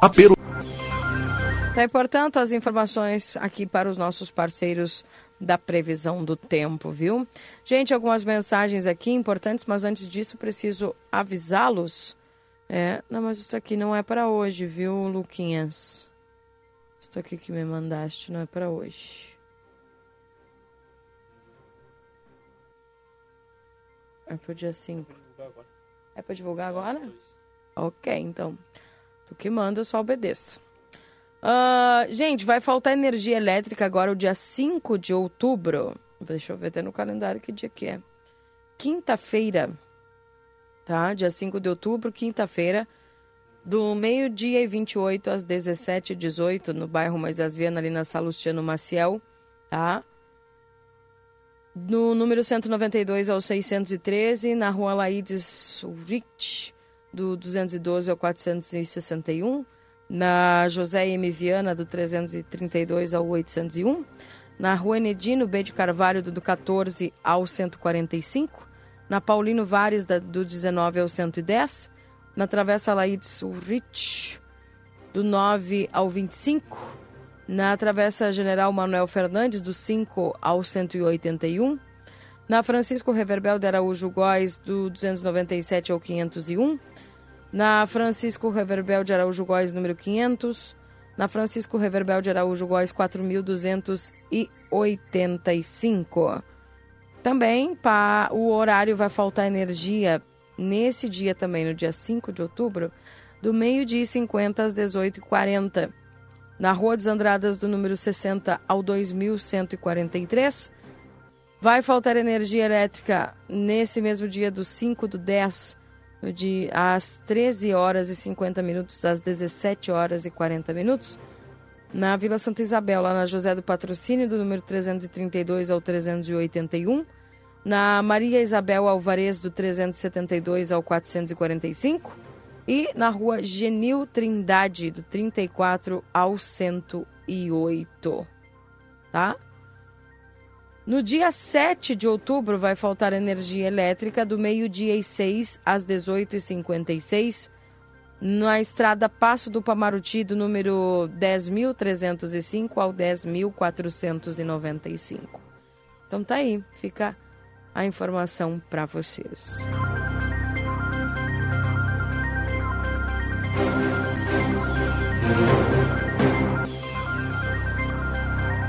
A Peru... Tá, e, portanto, as informações aqui para os nossos parceiros da previsão do tempo, viu? Gente, algumas mensagens aqui importantes, mas antes disso preciso avisá-los. É, não, mas isso aqui não é para hoje, viu, Luquinhas? Isso aqui que me mandaste não é para hoje. É pro dia 5. É para divulgar agora? Ok, então. Tu que manda, eu só obedeço. Uh, gente, vai faltar energia elétrica agora o dia 5 de outubro. Deixa eu ver até no calendário que dia que é. Quinta-feira, tá? Dia 5 de outubro, quinta-feira, do meio-dia e 28 às 17h18, no bairro Moisés Viana, ali na Salustiano Maciel, tá? No número 192 ao 613, na rua Laides Rich, do 212 ao 461 na José M. Viana, do 332 ao 801, Na Rua Enedino B de Carvalho, do 14 ao 145. Na Paulino Vares, do 19 ao 110. Na Travessa Laides Ulrich, do 9 ao 25. Na Travessa General Manuel Fernandes, do 5 ao 181. Na Francisco Reverbel de Araújo Góes, do 297 ao 501. Na Francisco Reverbel de Araújo Góes, número 500. Na Francisco Reverbel de Araújo Góes, 4.285. Também pa, o horário vai faltar energia nesse dia também, no dia 5 de outubro, do meio-dia e 50 às 18h40. Na Rua dos Andradas, do número 60 ao 2143. Vai faltar energia elétrica nesse mesmo dia do 5 do 10 de às 13 horas e 50 minutos às 17 horas e 40 minutos, na Vila Santa Isabel, lá na José do Patrocínio, do número 332 ao 381, na Maria Isabel Alvarez, do 372 ao 445, e na rua Genil Trindade, do 34 ao 108. Tá? No dia 7 de outubro vai faltar energia elétrica do meio-dia e 6 às 18h56 na estrada Passo do Pamaruti do número 10.305 ao 10.495. Então tá aí, fica a informação para vocês.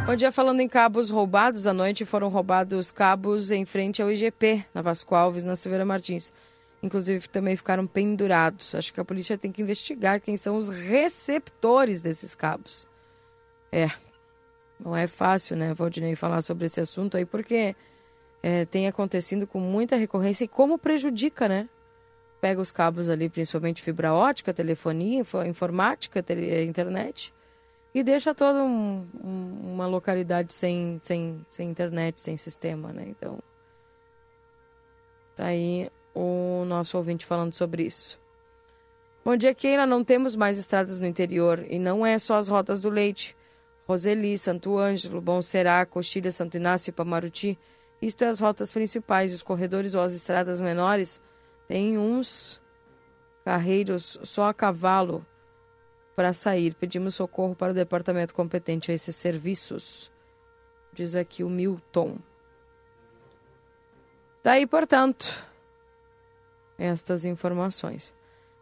Bom dia, falando em cabos roubados, à noite foram roubados cabos em frente ao IGP, na Vasco Alves, na Silveira Martins. Inclusive, também ficaram pendurados. Acho que a polícia tem que investigar quem são os receptores desses cabos. É, não é fácil, né, Valdinei, falar sobre esse assunto aí, porque é, tem acontecido com muita recorrência e como prejudica, né? Pega os cabos ali, principalmente fibra ótica, telefonia, informática, tele, internet e deixa toda um, um, uma localidade sem, sem, sem internet, sem sistema, né? Então, tá aí o nosso ouvinte falando sobre isso. Bom dia, Keila. Não temos mais estradas no interior e não é só as rotas do leite. Roseli, Santo Ângelo, Bom Será, Coxilha, Santo Inácio e Pamaruti. Isto é as rotas principais. Os corredores ou as estradas menores têm uns carreiros só a cavalo para sair. Pedimos socorro para o departamento competente a esses serviços. Diz aqui o Milton. Daí, portanto, estas informações.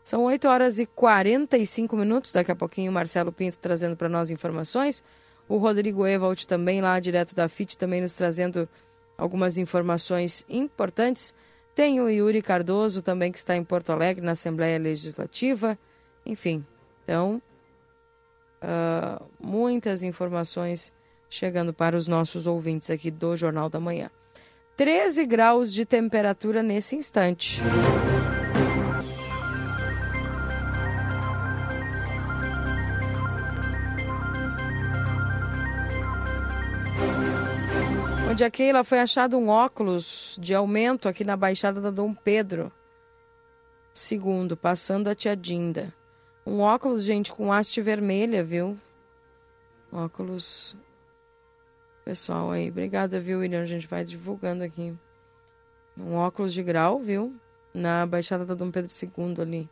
São 8 horas e 45 minutos. Daqui a pouquinho Marcelo Pinto trazendo para nós informações. O Rodrigo Evald também lá, direto da FIT, também nos trazendo algumas informações importantes. Tem o Yuri Cardoso também que está em Porto Alegre, na Assembleia Legislativa. Enfim, então, uh, muitas informações chegando para os nossos ouvintes aqui do Jornal da Manhã. 13 graus de temperatura nesse instante. Onde a Keila foi achado um óculos de aumento aqui na Baixada da Dom Pedro. Segundo, passando a Tia Dinda. Um óculos, gente, com haste vermelha, viu? Óculos. Pessoal aí, obrigada, viu, William? A gente vai divulgando aqui. Um óculos de grau, viu? Na Baixada da Dom Pedro II ali.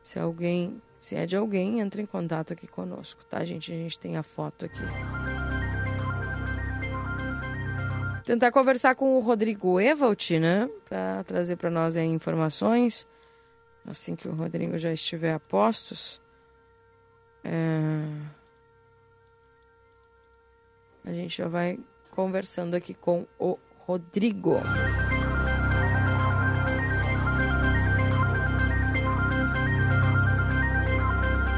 Se alguém, se é de alguém, entre em contato aqui conosco, tá, gente? A gente tem a foto aqui. Tentar conversar com o Rodrigo Evalt, né? Para trazer para nós aí informações assim que o Rodrigo já estiver a postos, é... a gente já vai conversando aqui com o Rodrigo.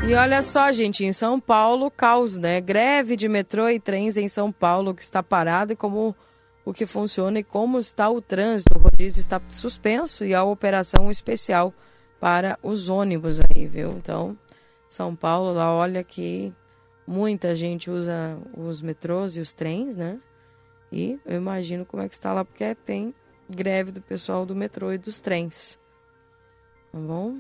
E olha só, gente, em São Paulo, caos, né? Greve de metrô e trens em São Paulo que está parado e como o que funciona e como está o trânsito. O rodízio está suspenso e a operação especial para os ônibus aí, viu? Então, São Paulo, lá olha que muita gente usa os metrôs e os trens, né? E eu imagino como é que está lá, porque tem greve do pessoal do metrô e dos trens. Tá bom?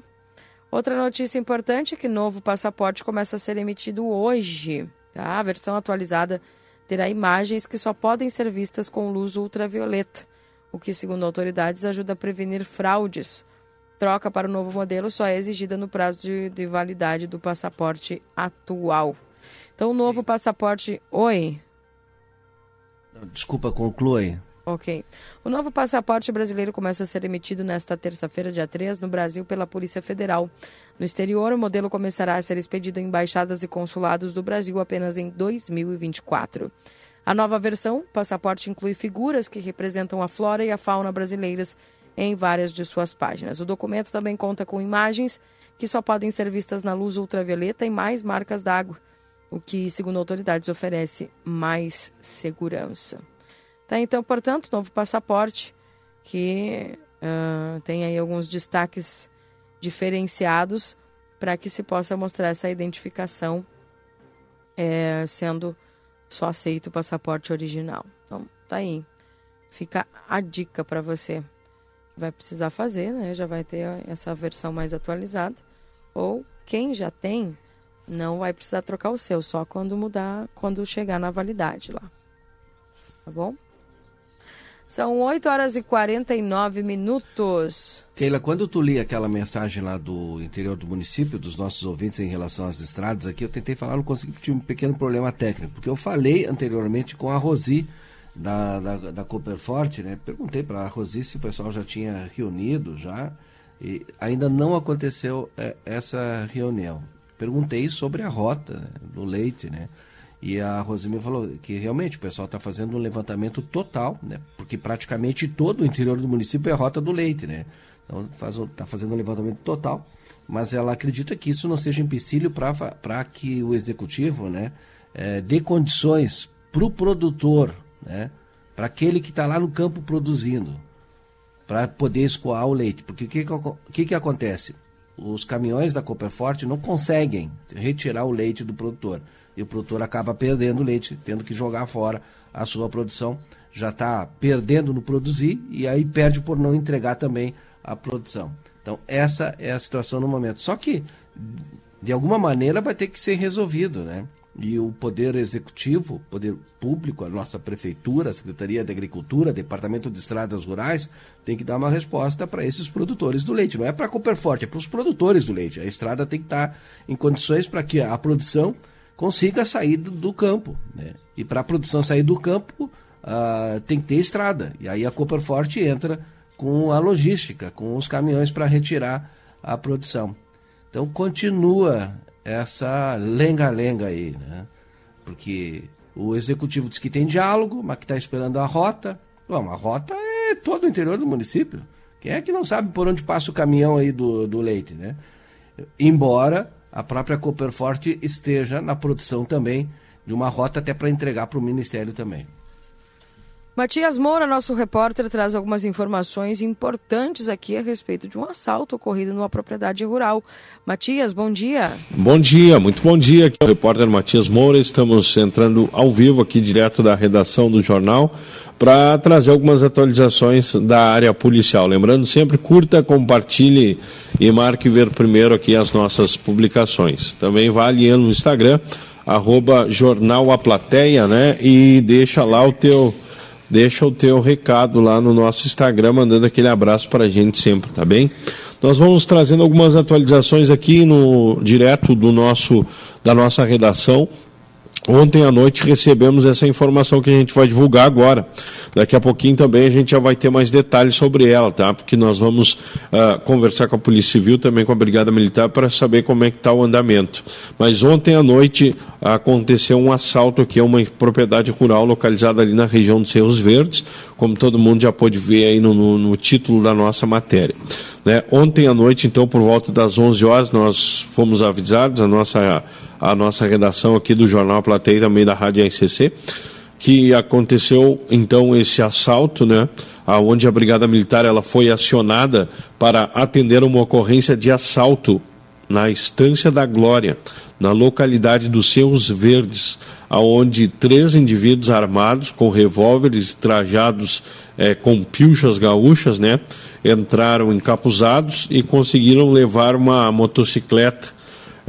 Outra notícia importante é que novo passaporte começa a ser emitido hoje, tá? A versão atualizada terá imagens que só podem ser vistas com luz ultravioleta, o que, segundo autoridades, ajuda a prevenir fraudes. Troca para o novo modelo só é exigida no prazo de, de validade do passaporte atual. Então, o novo passaporte. Oi. Desculpa, conclui. Ok. O novo passaporte brasileiro começa a ser emitido nesta terça-feira, dia 3, no Brasil, pela Polícia Federal. No exterior, o modelo começará a ser expedido em embaixadas e consulados do Brasil apenas em 2024. A nova versão, passaporte, inclui figuras que representam a flora e a fauna brasileiras em várias de suas páginas. O documento também conta com imagens que só podem ser vistas na luz ultravioleta e mais marcas d'água, o que, segundo autoridades, oferece mais segurança. Tá, então, portanto, novo passaporte que uh, tem aí alguns destaques diferenciados para que se possa mostrar essa identificação é, sendo só aceito o passaporte original. Então, tá aí. Fica a dica para você vai precisar fazer, né? Já vai ter essa versão mais atualizada. Ou quem já tem, não vai precisar trocar o seu, só quando mudar, quando chegar na validade lá. Tá bom? São 8 horas e 49 minutos. Keila, quando tu li aquela mensagem lá do interior do município, dos nossos ouvintes em relação às estradas aqui, eu tentei falar, não consegui, tive um pequeno problema técnico, porque eu falei anteriormente com a Rosi, da, da, da Cooperforte, né? Perguntei para a Rosi se o pessoal já tinha reunido, já, e ainda não aconteceu é, essa reunião. Perguntei sobre a rota né, do leite, né? E a Rosimir falou que realmente o pessoal está fazendo um levantamento total, né? Porque praticamente todo o interior do município é rota do leite, né? Então está fazendo um levantamento total, mas ela acredita que isso não seja empecilho para que o executivo, né, é, dê condições para o produtor, né, para aquele que está lá no campo produzindo, para poder escoar o leite. Porque o que, que, que acontece? Os caminhões da Copperforte não conseguem retirar o leite do produtor e o produtor acaba perdendo leite, tendo que jogar fora a sua produção. Já está perdendo no produzir e aí perde por não entregar também a produção. Então, essa é a situação no momento. Só que, de alguma maneira, vai ter que ser resolvido, né? E o Poder Executivo, Poder Público, a nossa Prefeitura, a Secretaria de Agricultura, Departamento de Estradas Rurais, tem que dar uma resposta para esses produtores do leite. Não é para a Cooperforte, é para os produtores do leite. A estrada tem que estar tá em condições para que a produção consiga sair do, do campo. Né? E para a produção sair do campo, uh, tem que ter estrada. E aí a Cooper Forte entra com a logística, com os caminhões para retirar a produção. Então continua essa lenga-lenga aí, né? Porque o executivo diz que tem diálogo, mas que está esperando a rota. Bom, a rota é todo o interior do município. Quem é que não sabe por onde passa o caminhão aí do, do leite, né? Embora a própria Cooperforte esteja na produção também de uma rota até para entregar para o Ministério também. Matias Moura, nosso repórter, traz algumas informações importantes aqui a respeito de um assalto ocorrido numa propriedade rural. Matias, bom dia. Bom dia, muito bom dia. Aqui é o repórter Matias Moura. Estamos entrando ao vivo aqui direto da redação do jornal para trazer algumas atualizações da área policial. Lembrando sempre, curta, compartilhe e marque ver primeiro aqui as nossas publicações. Também vale no Instagram, arroba Jornal A Plateia, né? E deixa lá o teu deixa o teu recado lá no nosso Instagram, mandando aquele abraço para a gente sempre, tá bem? Nós vamos trazendo algumas atualizações aqui no direto do nosso da nossa redação Ontem à noite recebemos essa informação que a gente vai divulgar agora. Daqui a pouquinho também a gente já vai ter mais detalhes sobre ela, tá? Porque nós vamos uh, conversar com a Polícia Civil, também com a Brigada Militar, para saber como é que está o andamento. Mas ontem à noite aconteceu um assalto aqui a uma propriedade rural localizada ali na região dos Cerros Verdes, como todo mundo já pôde ver aí no, no, no título da nossa matéria. Né? Ontem à noite, então, por volta das 11 horas, nós fomos avisados, a nossa nossa redação aqui do Jornal Plateia também da Rádio RCC, que aconteceu então esse assalto, né? Onde a Brigada Militar ela foi acionada para atender uma ocorrência de assalto na Estância da Glória, na localidade dos Seus Verdes, aonde três indivíduos armados com revólveres trajados é, com pilchas gaúchas, né, entraram encapuzados e conseguiram levar uma motocicleta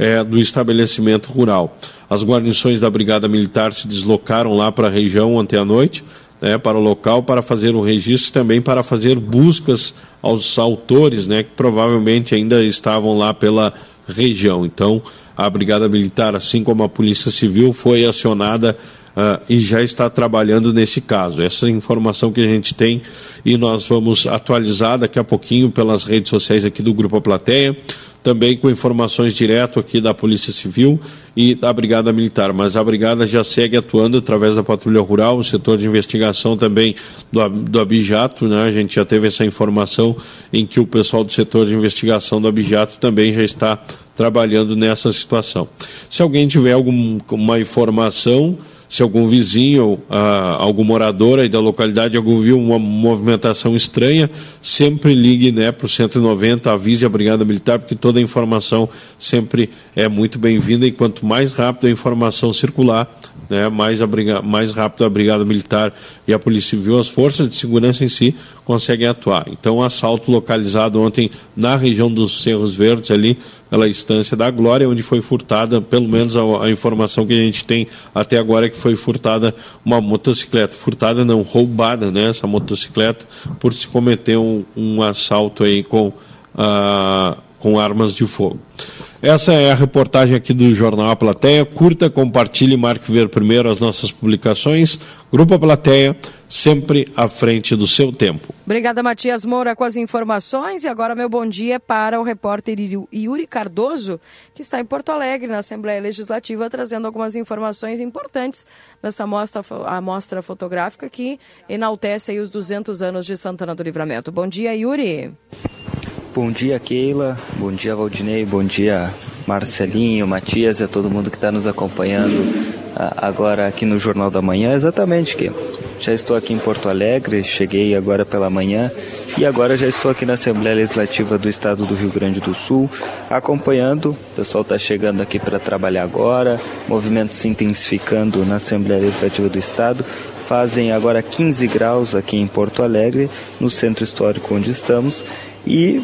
é, do estabelecimento rural. As guarnições da Brigada Militar se deslocaram lá para a região ontem à noite, né, para o local, para fazer o registro também para fazer buscas aos autores, né, que provavelmente ainda estavam lá pela região. Então, a Brigada Militar, assim como a Polícia Civil, foi acionada uh, e já está trabalhando nesse caso. Essa informação que a gente tem e nós vamos atualizar daqui a pouquinho pelas redes sociais aqui do Grupo A Plateia também com informações direto aqui da Polícia Civil e da Brigada Militar. Mas a Brigada já segue atuando através da Patrulha Rural, o setor de investigação também do, do Abijato, né? A gente já teve essa informação em que o pessoal do setor de investigação do Abijato também já está trabalhando nessa situação. Se alguém tiver alguma informação se algum vizinho, ah, algum morador aí da localidade, algum viu uma movimentação estranha, sempre ligue né, para o 190, avise a Brigada Militar, porque toda a informação sempre é muito bem-vinda e quanto mais rápido a informação circular, né, mais, a briga, mais rápido a Brigada Militar e a Polícia Civil, as forças de segurança em si, conseguem atuar. Então, um assalto localizado ontem na região dos Cerros Verdes, ali pela estância da Glória, onde foi furtada, pelo menos a, a, informação que a gente tem até agora é que foi furtada uma motocicleta. Furtada não, roubada, né? Essa motocicleta, por se cometer um, um assalto aí com, com armas de fogo. Essa é a reportagem aqui do Jornal A Plateia. Curta, compartilhe marque ver primeiro as nossas publicações. Grupo A Plateia, sempre à frente do seu tempo. Obrigada, Matias Moura, com as informações. E agora, meu bom dia para o repórter Yuri Cardoso, que está em Porto Alegre, na Assembleia Legislativa, trazendo algumas informações importantes dessa mostra, a mostra fotográfica que enaltece os 200 anos de Santana do Livramento. Bom dia, Yuri. Bom dia, Keila. Bom dia, Valdinei. Bom dia, Marcelinho, Matias e a todo mundo que está nos acompanhando agora aqui no Jornal da Manhã. Exatamente, que já estou aqui em Porto Alegre, cheguei agora pela manhã e agora já estou aqui na Assembleia Legislativa do Estado do Rio Grande do Sul, acompanhando. O pessoal está chegando aqui para trabalhar agora, movimento se intensificando na Assembleia Legislativa do Estado fazem agora 15 graus aqui em Porto Alegre, no centro histórico onde estamos, e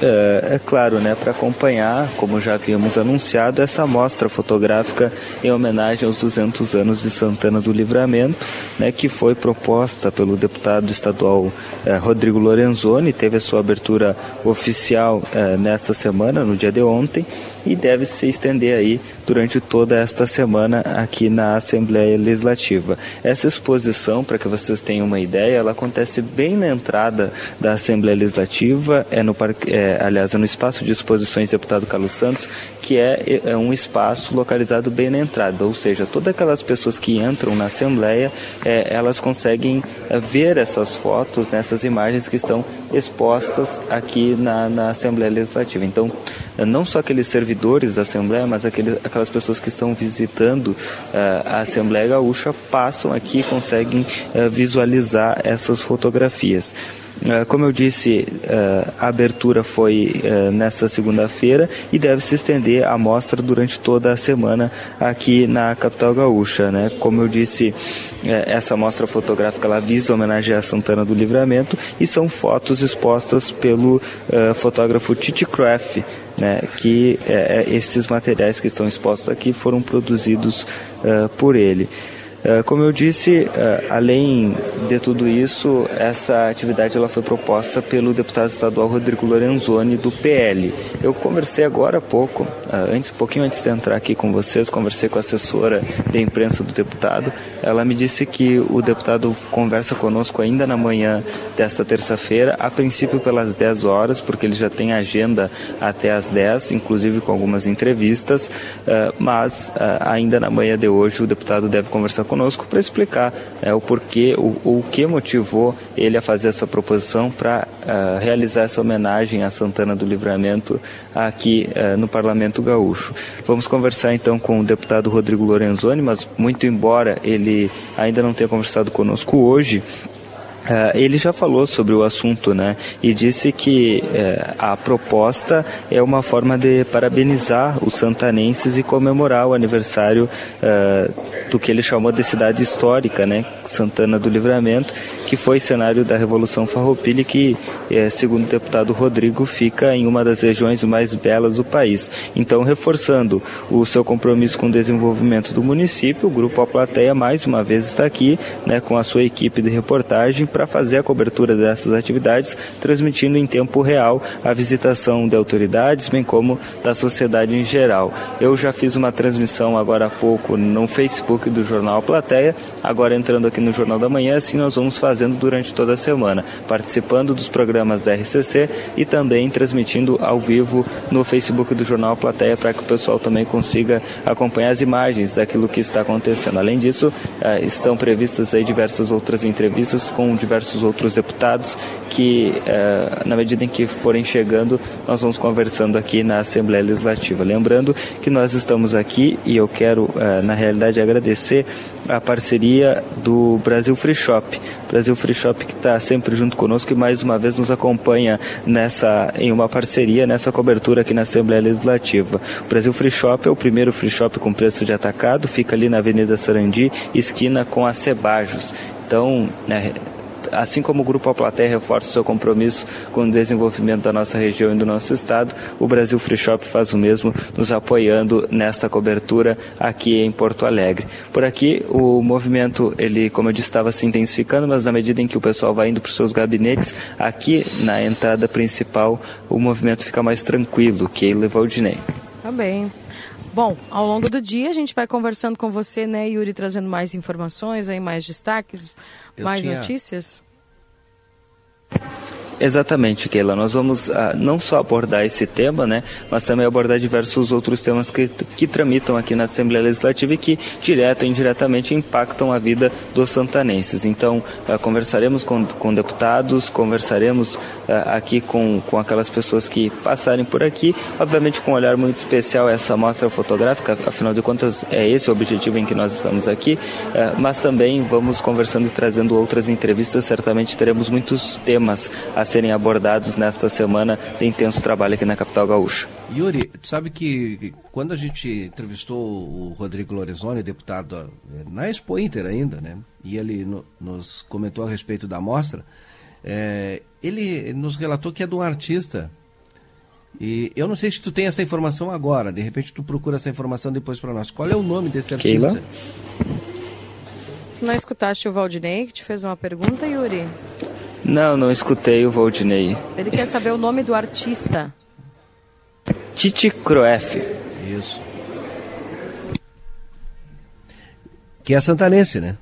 é, é claro, né, para acompanhar, como já havíamos anunciado, essa mostra fotográfica em homenagem aos 200 anos de Santana do Livramento, né, que foi proposta pelo deputado estadual é, Rodrigo Lorenzoni, teve a sua abertura oficial é, nesta semana, no dia de ontem, e deve se estender aí durante toda esta semana aqui na Assembleia Legislativa. Essa exposição, para que vocês tenham uma ideia, ela acontece bem na entrada da Assembleia Legislativa, é no parque, é, aliás, é no espaço de exposições Deputado Carlos Santos, que é, é um espaço localizado bem na entrada, ou seja, todas aquelas pessoas que entram na Assembleia, é, elas conseguem é, ver essas fotos, nessas imagens que estão expostas aqui na, na Assembleia Legislativa. Então, não só aqueles servidores da Assembleia, mas aqueles, aquelas pessoas que estão visitando uh, a Assembleia Gaúcha passam aqui e conseguem uh, visualizar essas fotografias. Uh, como eu disse, uh, a abertura foi uh, nesta segunda-feira e deve se estender a mostra durante toda a semana aqui na capital gaúcha. Né? Como eu disse, essa mostra fotográfica ela visa homenagear Santana do Livramento e são fotos expostas pelo fotógrafo Titi Craft, né, que esses materiais que estão expostos aqui foram produzidos por ele. Eh, como eu disse, eh, além de tudo isso, essa atividade ela foi proposta pelo deputado estadual Rodrigo Lorenzoni do PL. Eu conversei agora há pouco, eh, antes, um pouquinho antes de entrar aqui com vocês, conversei com a assessora de imprensa do deputado. Ela me disse que o deputado conversa conosco ainda na manhã desta terça-feira, a princípio pelas 10 horas, porque ele já tem agenda até as 10, inclusive com algumas entrevistas, mas ainda na manhã de hoje o deputado deve conversar conosco para explicar é, o porquê, o, o que motivou ele a fazer essa proposição para uh, é, realizar essa homenagem a Santana do Livramento aqui uh, no Parlamento Gaúcho. Vamos conversar então com o deputado Rodrigo Lorenzoni, mas muito embora ele ainda não tenha conversado conosco hoje, Uh, ele já falou sobre o assunto, né? E disse que uh, a proposta é uma forma de parabenizar os santanenses e comemorar o aniversário uh, do que ele chamou de cidade histórica, né? Santana do Livramento, que foi cenário da Revolução Farroupilha que, eh, segundo o deputado Rodrigo, fica em uma das regiões mais belas do país. Então, reforçando o seu compromisso com o desenvolvimento do município, o Grupo A Plateia mais uma vez está aqui, né, com a sua equipe de reportagem para fazer a cobertura dessas atividades, transmitindo em tempo real a visitação de autoridades, bem como da sociedade em geral. Eu já fiz uma transmissão agora há pouco no Facebook do Jornal Plateia, agora entrando aqui no Jornal da Manhã, assim nós vamos fazendo durante toda a semana, participando dos programas da RCC e também transmitindo ao vivo no Facebook do Jornal Plateia para que o pessoal também consiga acompanhar as imagens daquilo que está acontecendo. Além disso, eh, estão previstas aí diversas outras entrevistas com diversos outros deputados que, eh, na medida em que forem chegando, nós vamos conversando aqui na Assembleia Legislativa. Lembrando que nós estamos aqui e eu quero, eh, na realidade, agradecer a parceria do Brasil Free Shop. Brasil Free Shop que está sempre junto conosco e mais uma vez nos acompanha nessa em uma parceria nessa cobertura aqui na Assembleia Legislativa. O Brasil Free Shop é o primeiro free shop com preço de atacado, fica ali na Avenida Sarandi, esquina com a Cebajos. Então, né, assim como o Grupo A Plateia reforça o seu compromisso com o desenvolvimento da nossa região e do nosso estado, o Brasil Free Shop faz o mesmo, nos apoiando nesta cobertura aqui em Porto Alegre. Por aqui, o movimento, ele, como eu disse, estava se intensificando, mas na medida em que o pessoal vai indo para os seus gabinetes, aqui na entrada principal, o movimento fica mais tranquilo, Keila Valdinei. Tá bem. Bom, ao longo do dia a gente vai conversando com você, né, Yuri, trazendo mais informações, aí mais destaques, eu mais tinha... notícias. Exatamente, Keila. Nós vamos ah, não só abordar esse tema, né, mas também abordar diversos outros temas que, que tramitam aqui na Assembleia Legislativa e que, direto ou indiretamente, impactam a vida dos santanenses. Então, ah, conversaremos com, com deputados, conversaremos ah, aqui com, com aquelas pessoas que passarem por aqui, obviamente com um olhar muito especial essa mostra fotográfica, afinal de contas, é esse o objetivo em que nós estamos aqui, ah, mas também vamos conversando e trazendo outras entrevistas. Certamente teremos muitos temas a serem abordados nesta semana de intenso trabalho aqui na capital gaúcha. Yuri, tu sabe que quando a gente entrevistou o Rodrigo Lorenzoni, deputado eh, na Expo Inter ainda, né? E ele no, nos comentou a respeito da mostra, é, ele nos relatou que é de um artista. E eu não sei se tu tem essa informação agora, de repente tu procura essa informação depois para nós. Qual é o nome desse artista? Keila? Tu não escutaste o Valdinei que te fez uma pergunta, Yuri? Não, não escutei o Valdinei. Ele quer saber o nome do artista. Titi Croef. Isso. Que é santanense, né?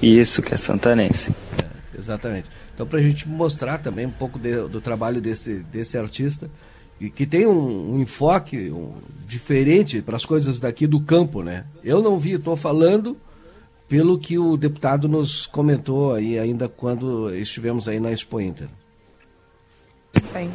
Isso, que é santanense. É, exatamente. Então, para a gente mostrar também um pouco de, do trabalho desse, desse artista, que, que tem um, um enfoque um, diferente para as coisas daqui do campo, né? Eu não vi, estou falando pelo que o deputado nos comentou aí ainda quando estivemos aí na Expo Inter. Bem.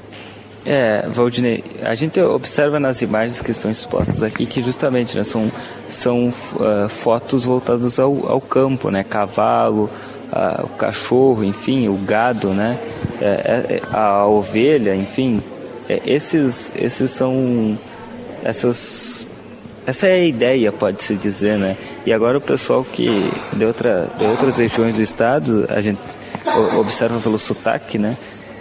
É, Valdinei, a gente observa nas imagens que estão expostas aqui que justamente né, são, são uh, fotos voltadas ao, ao campo, né? Cavalo, uh, o cachorro, enfim, o gado, né? É, é, é a ovelha, enfim. É, esses, esses são essas essa é a ideia, pode-se dizer, né? E agora o pessoal que de, outra, de outras regiões do estado, a gente observa pelo sotaque, né?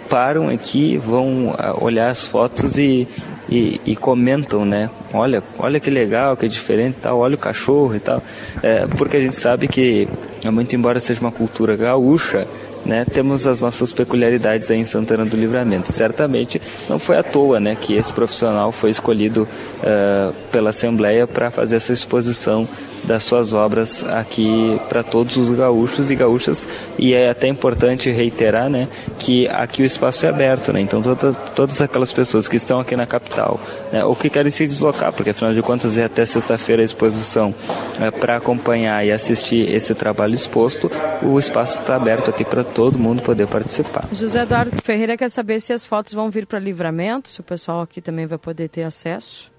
Param aqui, vão ah, olhar as fotos e, e, e, comentam, né? Olha, olha que legal, que diferente, tal. Olha o cachorro e tal. É, porque a gente sabe que, muito embora seja uma cultura gaúcha, né, temos as nossas peculiaridades aí em Santana do Livramento. Certamente não foi à toa né, que esse profissional foi escolhido uh, pela Assembleia para fazer essa exposição das suas obras aqui para todos os gaúchos e gaúchas e é até importante reiterar né, que aqui o espaço é aberto, né, então toda, todas aquelas pessoas que estão aqui na capital né, ou que querem se deslocar, porque afinal de contas é até sexta-feira a exposição é, para acompanhar e assistir esse trabalho exposto, o espaço está aberto aqui para todo mundo poder participar. José Eduardo Ferreira quer saber se as fotos vão vir para livramento, se o pessoal aqui também vai poder ter acesso.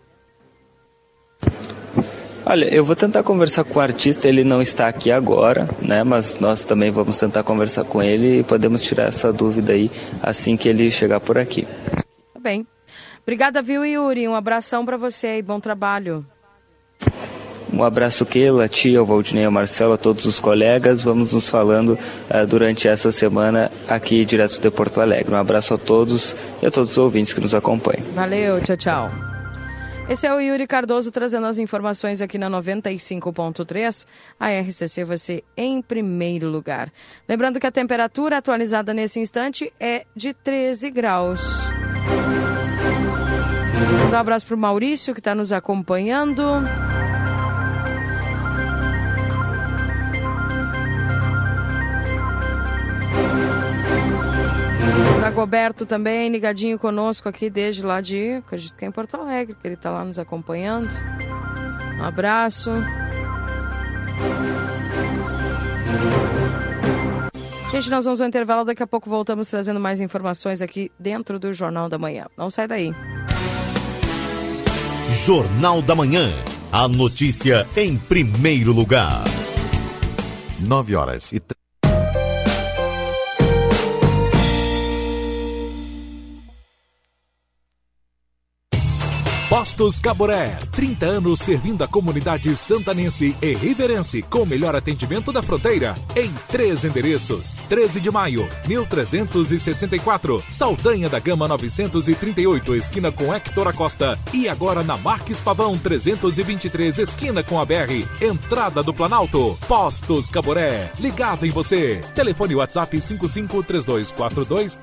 Olha, eu vou tentar conversar com o artista, ele não está aqui agora, né? Mas nós também vamos tentar conversar com ele e podemos tirar essa dúvida aí assim que ele chegar por aqui. Tá bem. Obrigada, viu, Yuri? Um abração para você e bom trabalho. Um abraço, Keila, tia, o Valdinei, o Marcelo, a todos os colegas. Vamos nos falando uh, durante essa semana aqui direto de Porto Alegre. Um abraço a todos e a todos os ouvintes que nos acompanham. Valeu, tchau, tchau. Esse é o Yuri Cardoso trazendo as informações aqui na 95.3. A RCC você em primeiro lugar. Lembrando que a temperatura atualizada nesse instante é de 13 graus. Um abraço para o Maurício que está nos acompanhando. Dagoberto também, ligadinho conosco aqui desde lá de, acredito que é em Porto Alegre, que ele está lá nos acompanhando. Um abraço. Gente, nós vamos ao intervalo, daqui a pouco voltamos trazendo mais informações aqui dentro do Jornal da Manhã. Não sai daí. Jornal da Manhã. A notícia em primeiro lugar. 9 horas e Postos Caboré, 30 anos servindo a comunidade santanense e riverense com o melhor atendimento da fronteira em três endereços. 13 de maio, 1364, Saldanha da Gama 938, esquina com Hector Acosta e agora na Marques Pavão 323, esquina com a BR, entrada do Planalto. Postos Caboré, ligado em você. Telefone WhatsApp 553242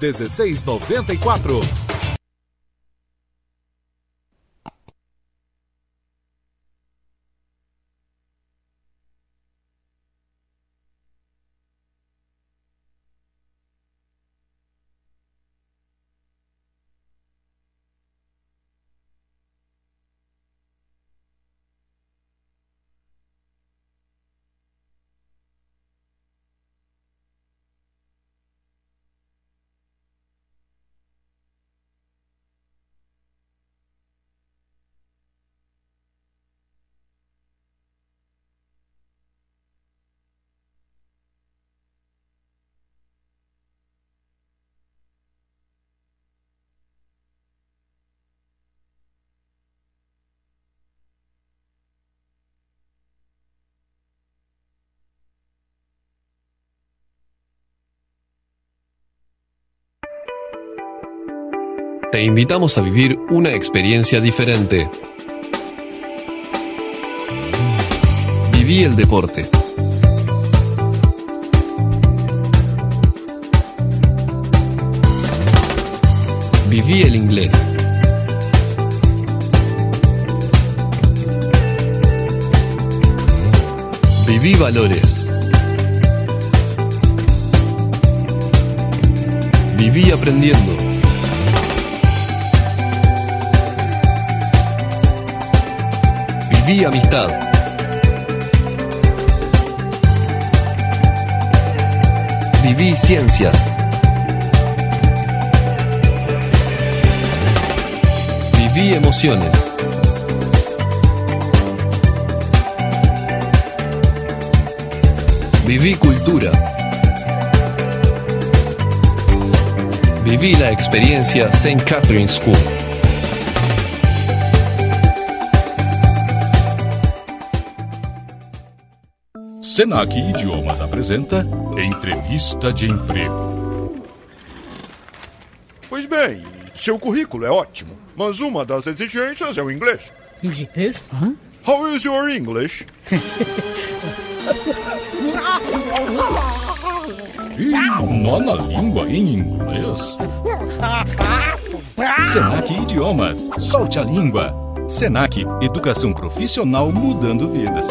Te invitamos a vivir una experiencia diferente. Viví el deporte. Viví el inglés. Viví valores. Viví aprendiendo. Viví amistad. Viví ciencias. Viví emociones. Viví cultura. Viví la experiencia St. Catherine School. Senac Idiomas apresenta Entrevista de Emprego. Pois bem, seu currículo é ótimo, mas uma das exigências é o inglês. Inglês? Hã? How is your English? [LAUGHS] Ih, nó na língua em inglês? Senac Idiomas, solte a língua. Senac, educação profissional mudando vidas.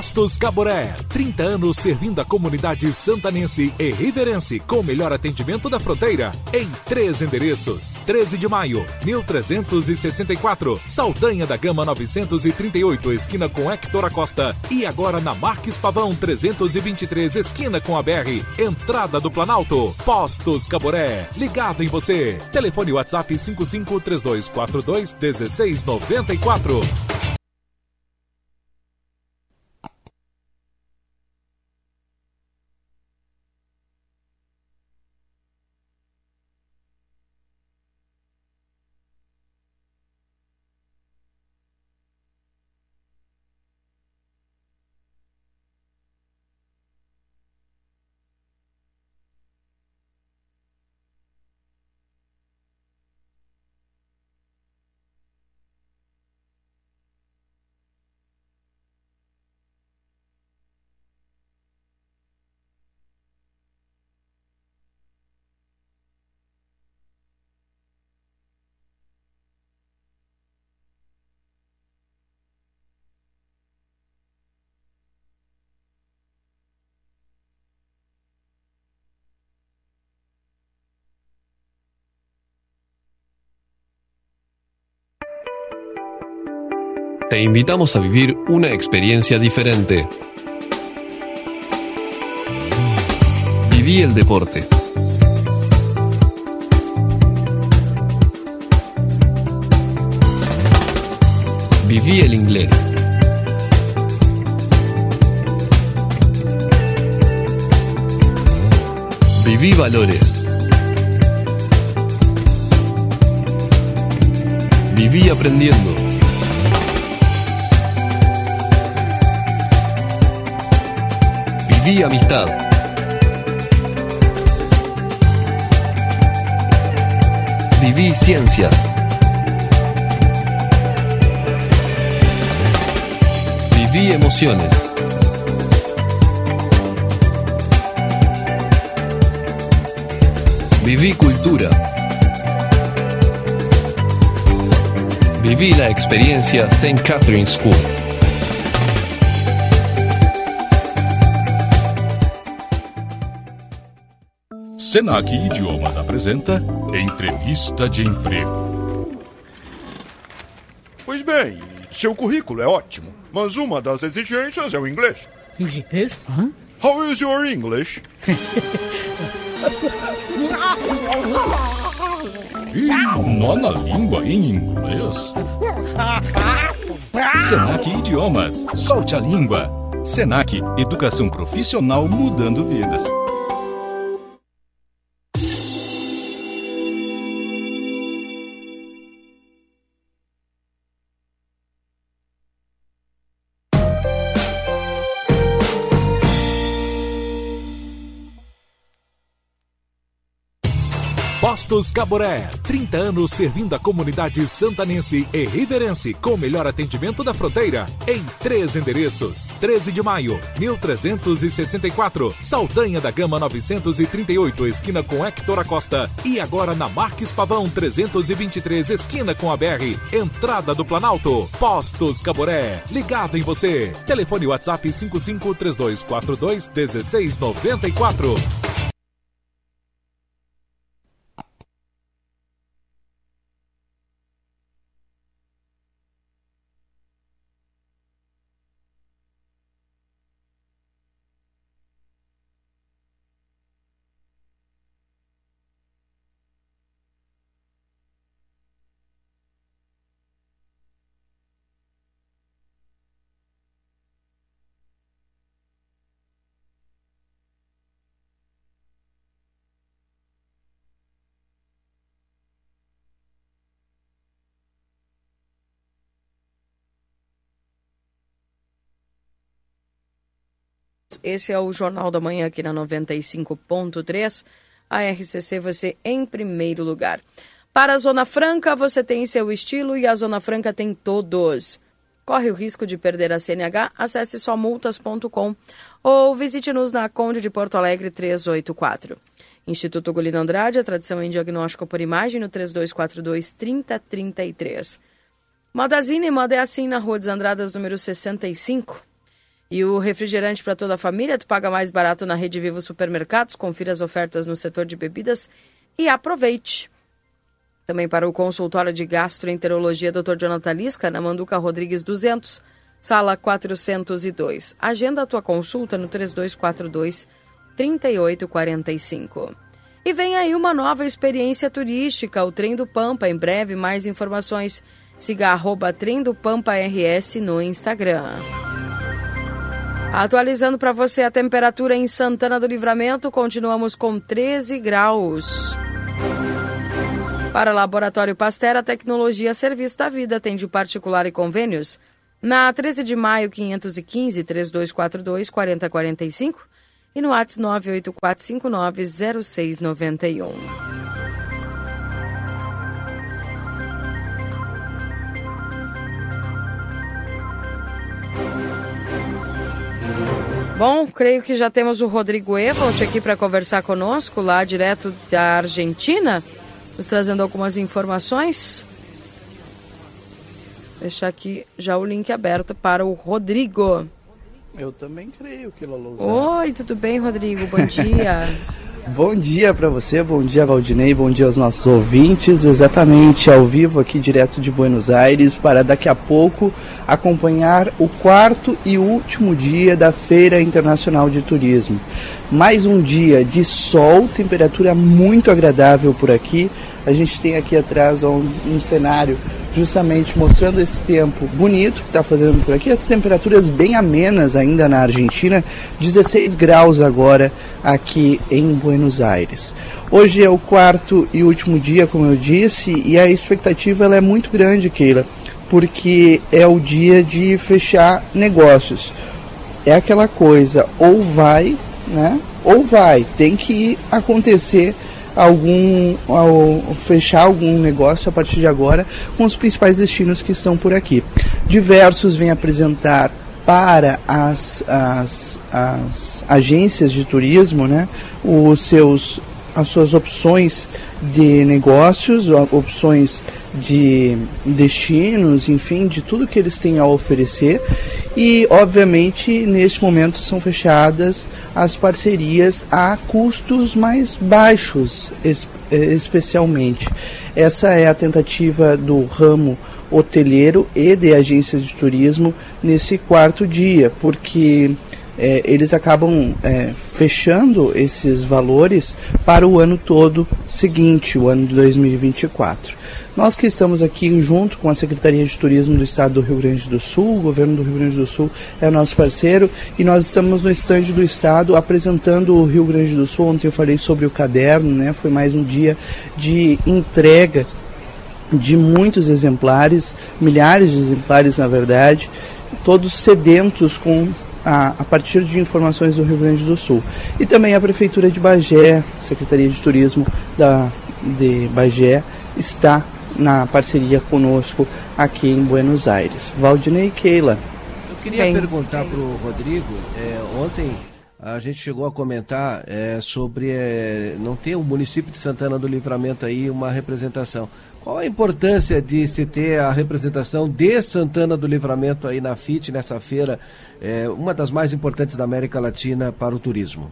Postos Caboré, 30 anos servindo a comunidade santanense e riverense com o melhor atendimento da fronteira em três endereços. 13 de maio, 1364, Saldanha da Gama 938, esquina com Hector Acosta e agora na Marques Pavão 323, esquina com a BR, entrada do Planalto. Postos Caboré, ligado em você. Telefone WhatsApp 553242 Te invitamos a vivir una experiencia diferente. Viví el deporte. Viví el inglés. Viví valores. Viví aprendiendo. Viví amistad. Viví ciencias. Viví emociones. Viví cultura. Viví la experiencia St. Catherine's School. Senac Idiomas apresenta Entrevista de Emprego. Pois bem, seu currículo é ótimo, mas uma das exigências é o inglês. Inglês? Hã? How is your English? Ih, nó na língua em inglês? Senac Idiomas. Solte a língua. Senac Educação Profissional mudando vidas. Postos Caboré, 30 anos servindo a comunidade santanense e riverense com o melhor atendimento da fronteira em três endereços. 13 de maio, 1364, Saldanha da Gama 938, esquina com Hector Acosta e agora na Marques Pavão 323, esquina com a BR, entrada do Planalto. Postos Caboré, ligado em você. Telefone WhatsApp 553242 Esse é o Jornal da Manhã aqui na 95.3. A RCC você em primeiro lugar. Para a Zona Franca, você tem seu estilo e a Zona Franca tem todos. Corre o risco de perder a CNH? Acesse somultas.com ou visite-nos na Conde de Porto Alegre 384. Instituto Golino Andrade, a tradição em diagnóstico por imagem no 3242 3033. Modazine, moda é assim na Rua dos Andradas, número 65. E o refrigerante para toda a família, tu paga mais barato na Rede Vivo Supermercados. Confira as ofertas no setor de bebidas e aproveite. Também para o consultório de gastroenterologia Dr. Jonathan Lisca, na Manduca Rodrigues 200, sala 402. Agenda a tua consulta no 3242 3845. E vem aí uma nova experiência turística, o Trem do Pampa. Em breve, mais informações. Siga arroba Trem do Pampa RS no Instagram. Atualizando para você a temperatura em Santana do Livramento, continuamos com 13 graus. Para Laboratório Pasteur, a tecnologia serviço da vida atende particular e convênios. Na 13 de maio, 515 3242 4045 e no WhatsApp 984590691. Bom, creio que já temos o Rodrigo Evolt aqui para conversar conosco, lá direto da Argentina, nos trazendo algumas informações. Deixar aqui já o link aberto para o Rodrigo. Eu também creio que Lolo. Oi, tudo bem, Rodrigo? Bom dia. [LAUGHS] bom dia para você, bom dia Valdinei, bom dia aos nossos ouvintes. Exatamente ao vivo aqui direto de Buenos Aires para daqui a pouco acompanhar o quarto e último dia da Feira Internacional de Turismo. Mais um dia de sol, temperatura muito agradável por aqui. A gente tem aqui atrás um, um cenário justamente mostrando esse tempo bonito que está fazendo por aqui, as temperaturas bem amenas ainda na Argentina, 16 graus agora aqui em Buenos Aires. Hoje é o quarto e último dia, como eu disse, e a expectativa ela é muito grande, Keila, porque é o dia de fechar negócios. É aquela coisa, ou vai, né? Ou vai, tem que acontecer algum ao fechar algum negócio a partir de agora com os principais destinos que estão por aqui. Diversos vêm apresentar para as, as, as agências de turismo né, os seus, as suas opções de negócios, opções de destinos, enfim, de tudo que eles têm a oferecer. E, obviamente, neste momento são fechadas as parcerias a custos mais baixos, es eh, especialmente. Essa é a tentativa do ramo hoteleiro e de agências de turismo nesse quarto dia, porque é, eles acabam é, fechando esses valores para o ano todo seguinte, o ano de 2024. Nós que estamos aqui junto com a Secretaria de Turismo do Estado do Rio Grande do Sul, o governo do Rio Grande do Sul é nosso parceiro e nós estamos no estande do Estado apresentando o Rio Grande do Sul. Ontem eu falei sobre o caderno, né? Foi mais um dia de entrega de muitos exemplares, milhares de exemplares na verdade, todos sedentos com a, a, partir de informações do Rio Grande do Sul. E também a Prefeitura de Bagé, Secretaria de Turismo da, de Bagé, está na parceria conosco aqui em Buenos Aires. Valdinei e Keila. Eu queria Bem, perguntar para o Rodrigo, é, ontem a gente chegou a comentar é, sobre é, não ter o município de Santana do Livramento aí uma representação. Qual a importância de se ter a representação de Santana do Livramento aí na FIT, nessa feira, é, uma das mais importantes da América Latina para o turismo?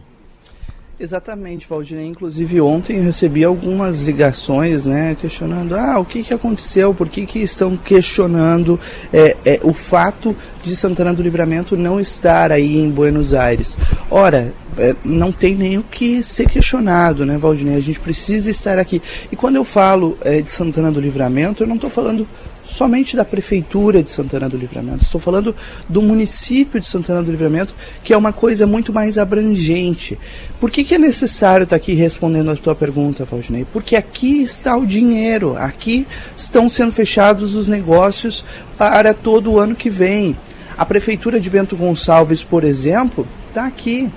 Exatamente, Valdinei. Inclusive ontem eu recebi algumas ligações, né, questionando, ah, o que, que aconteceu, por que, que estão questionando é, é, o fato de Santana do Livramento não estar aí em Buenos Aires. Ora, é, não tem nem o que ser questionado, né, Valdinei? A gente precisa estar aqui. E quando eu falo é, de Santana do Livramento, eu não estou falando somente da Prefeitura de Santana do Livramento. Estou falando do município de Santana do Livramento, que é uma coisa muito mais abrangente. Por que, que é necessário estar aqui respondendo a tua pergunta, Valdinei? Porque aqui está o dinheiro, aqui estão sendo fechados os negócios para todo o ano que vem. A Prefeitura de Bento Gonçalves, por exemplo, está aqui.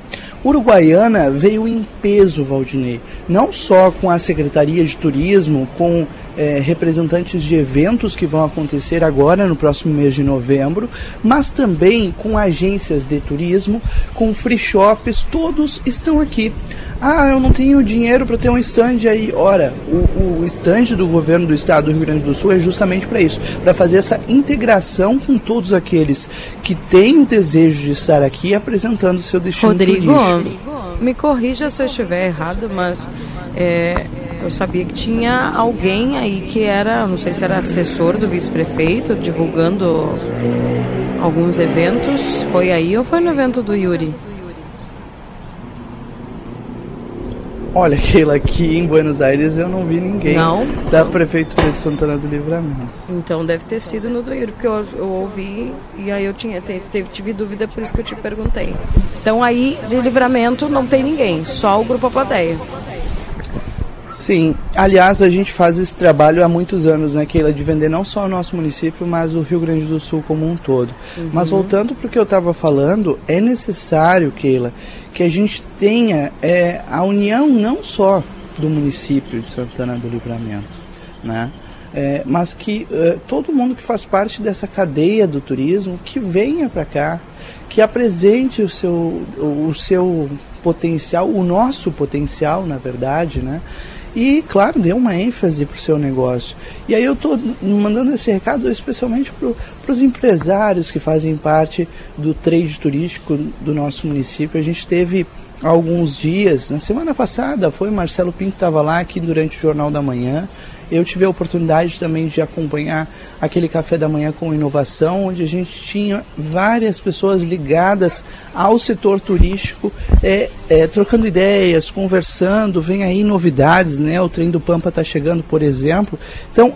Uruguaiana veio em peso, Valdinei. Não só com a Secretaria de Turismo, com é, representantes de eventos que vão acontecer agora no próximo mês de novembro, mas também com agências de turismo, com free shops, todos estão aqui. Ah, eu não tenho dinheiro para ter um stand aí. Ora, o, o stand do governo do estado do Rio Grande do Sul é justamente para isso, para fazer essa integração com todos aqueles que têm o desejo de estar aqui apresentando seu destino Rodrigo, turístico. me corrija se eu estiver errado, mas é, eu sabia que tinha alguém aí que era, não sei se era assessor do vice-prefeito, divulgando alguns eventos. Foi aí ou foi no evento do Yuri? Olha, Keila, aqui em Buenos Aires eu não vi ninguém Não? da Prefeitura de Santana do Livramento. Então deve ter sido no do Yuri, porque eu, eu ouvi e aí eu tinha, te- teve, tive dúvida, por isso que eu te perguntei. Então aí de livramento não tem ninguém, só o grupo A Plateia. Sim, aliás, a gente faz esse trabalho há muitos anos, né, Keila, de vender não só o nosso município, mas o Rio Grande do Sul como um todo. Uhum. Mas voltando para o que eu estava falando, é necessário, Keila, que a gente tenha é, a união não só do município de Santana do Livramento, né? É, mas que é, todo mundo que faz parte dessa cadeia do turismo que venha para cá, que apresente o seu, o, o seu potencial, o nosso potencial, na verdade, né? E, claro, dê uma ênfase para o seu negócio. E aí eu estou mandando esse recado especialmente para os empresários que fazem parte do trade turístico do nosso município. A gente teve alguns dias, na semana passada, foi Marcelo Pinto estava lá aqui durante o Jornal da Manhã. Eu tive a oportunidade também de acompanhar aquele café da manhã com inovação, onde a gente tinha várias pessoas ligadas ao setor turístico, é, é, trocando ideias, conversando. Vem aí novidades, né? O trem do Pampa está chegando, por exemplo. Então,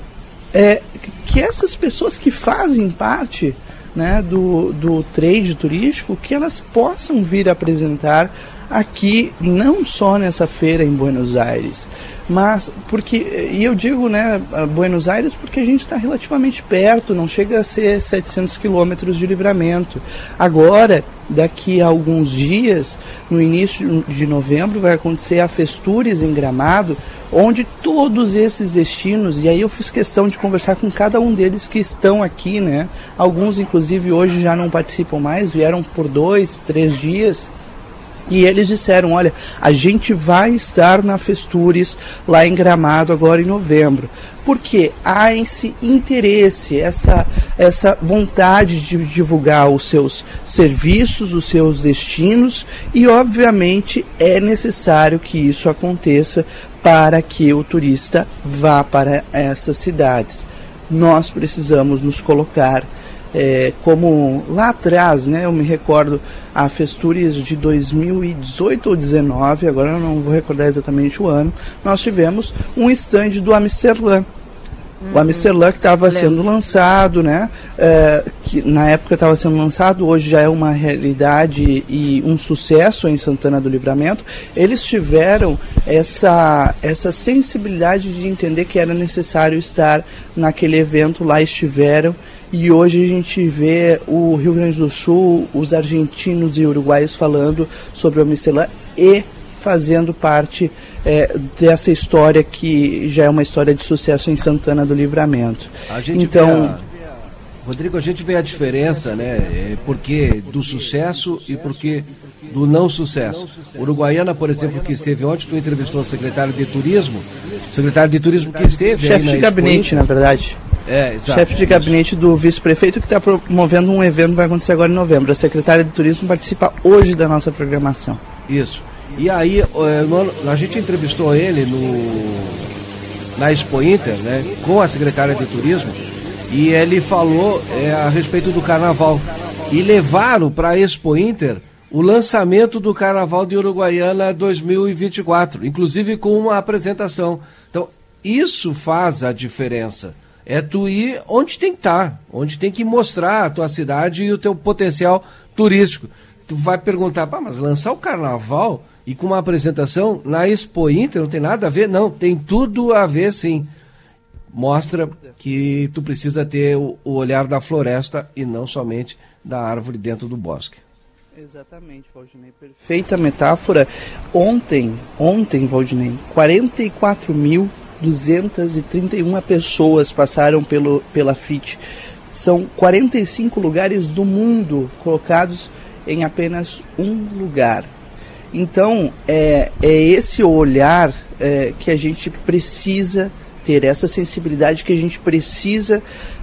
é, que essas pessoas que fazem parte né, do, do trade turístico, que elas possam vir apresentar aqui, não só nessa feira em Buenos Aires, mas porque, e eu digo né, Buenos Aires porque a gente está relativamente perto, não chega a ser 700 quilômetros de livramento. Agora, daqui a alguns dias, no início de novembro, vai acontecer a Festures em Gramado, onde todos esses destinos, e aí eu fiz questão de conversar com cada um deles que estão aqui, né? Alguns, inclusive, hoje já não participam mais, vieram por dois, três dias. E eles disseram: olha, a gente vai estar na Festures lá em Gramado agora em novembro. Porque há esse interesse, essa, essa vontade de divulgar os seus serviços, os seus destinos, e obviamente é necessário que isso aconteça para que o turista vá para essas cidades. Nós precisamos nos colocar é, como lá atrás, né, eu me recordo a Festures de 2018 ou 19, agora eu não vou recordar exatamente o ano, nós tivemos um stand do Amsterdã. O Amsterdã que estava sendo lançado, né? é, que na época estava sendo lançado, hoje já é uma realidade e um sucesso em Santana do Livramento. Eles tiveram essa, essa sensibilidade de entender que era necessário estar naquele evento, lá estiveram. E hoje a gente vê o Rio Grande do Sul, os argentinos e uruguaios falando sobre o Amsterdã e fazendo parte é, dessa história que já é uma história de sucesso em Santana do Livramento. A gente então, a- Rodrigo, a gente vê a diferença, né? É, porque do sucesso e porque do não sucesso. Uruguaiana, por exemplo, que esteve ontem, tu entrevistou o secretário de turismo, secretário de turismo que esteve chefe na de Expo gabinete, Inter. na verdade. É. Chefe de gabinete do vice-prefeito que está promovendo um evento que vai acontecer agora em novembro. A secretária de turismo participa hoje da nossa programação. Isso. E aí, no- a gente entrevistou ele no, na Expo Inter, né, com a secretária de Turismo, e ele falou eh, a respeito do carnaval. E levaram para a Expo Inter o lançamento do Carnaval de Uruguaiana 2024, inclusive com uma apresentação. Então, isso faz a diferença. É tu ir onde tem que estar, onde tem que mostrar a tua cidade e o teu potencial turístico. Tu vai perguntar, pá, mas lançar o carnaval e com uma apresentação na Expo Inter não tem nada a ver? Não, tem tudo a ver sim. Mostra que tu precisa ter o, o olhar da floresta e não somente da árvore dentro do bosque. Exatamente, Valdinei. Perfeita metáfora. Ontem, ontem, Valdinei, 44 mil 231 pessoas passaram pelo, pela FIT. São 45 lugares do mundo colocados em apenas um lugar. Então, é, é esse olhar é, que a gente precisa ter, essa sensibilidade que a gente precisa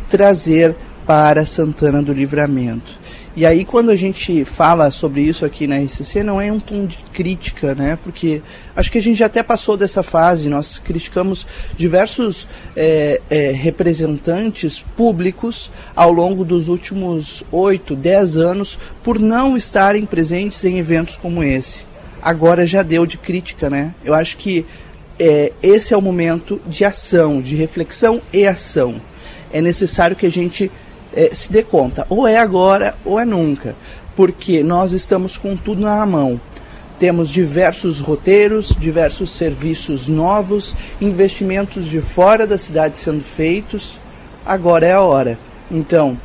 trazer para Santana do Livramento. E aí, quando a gente fala sobre isso aqui na RCC, não é um tom de crítica, né? Porque acho que a gente já até passou dessa fase. Nós criticamos diversos é, é, representantes públicos ao longo dos últimos 8, 10 anos por não estarem presentes em eventos como esse. Agora já deu de crítica, né? Eu acho que é, esse é o momento de ação, de reflexão e ação. É necessário que a gente é, se dê conta, ou é agora ou é nunca, porque nós estamos com tudo na mão. Temos diversos roteiros, diversos serviços novos, investimentos de fora da cidade sendo feitos. Agora é a hora. Então,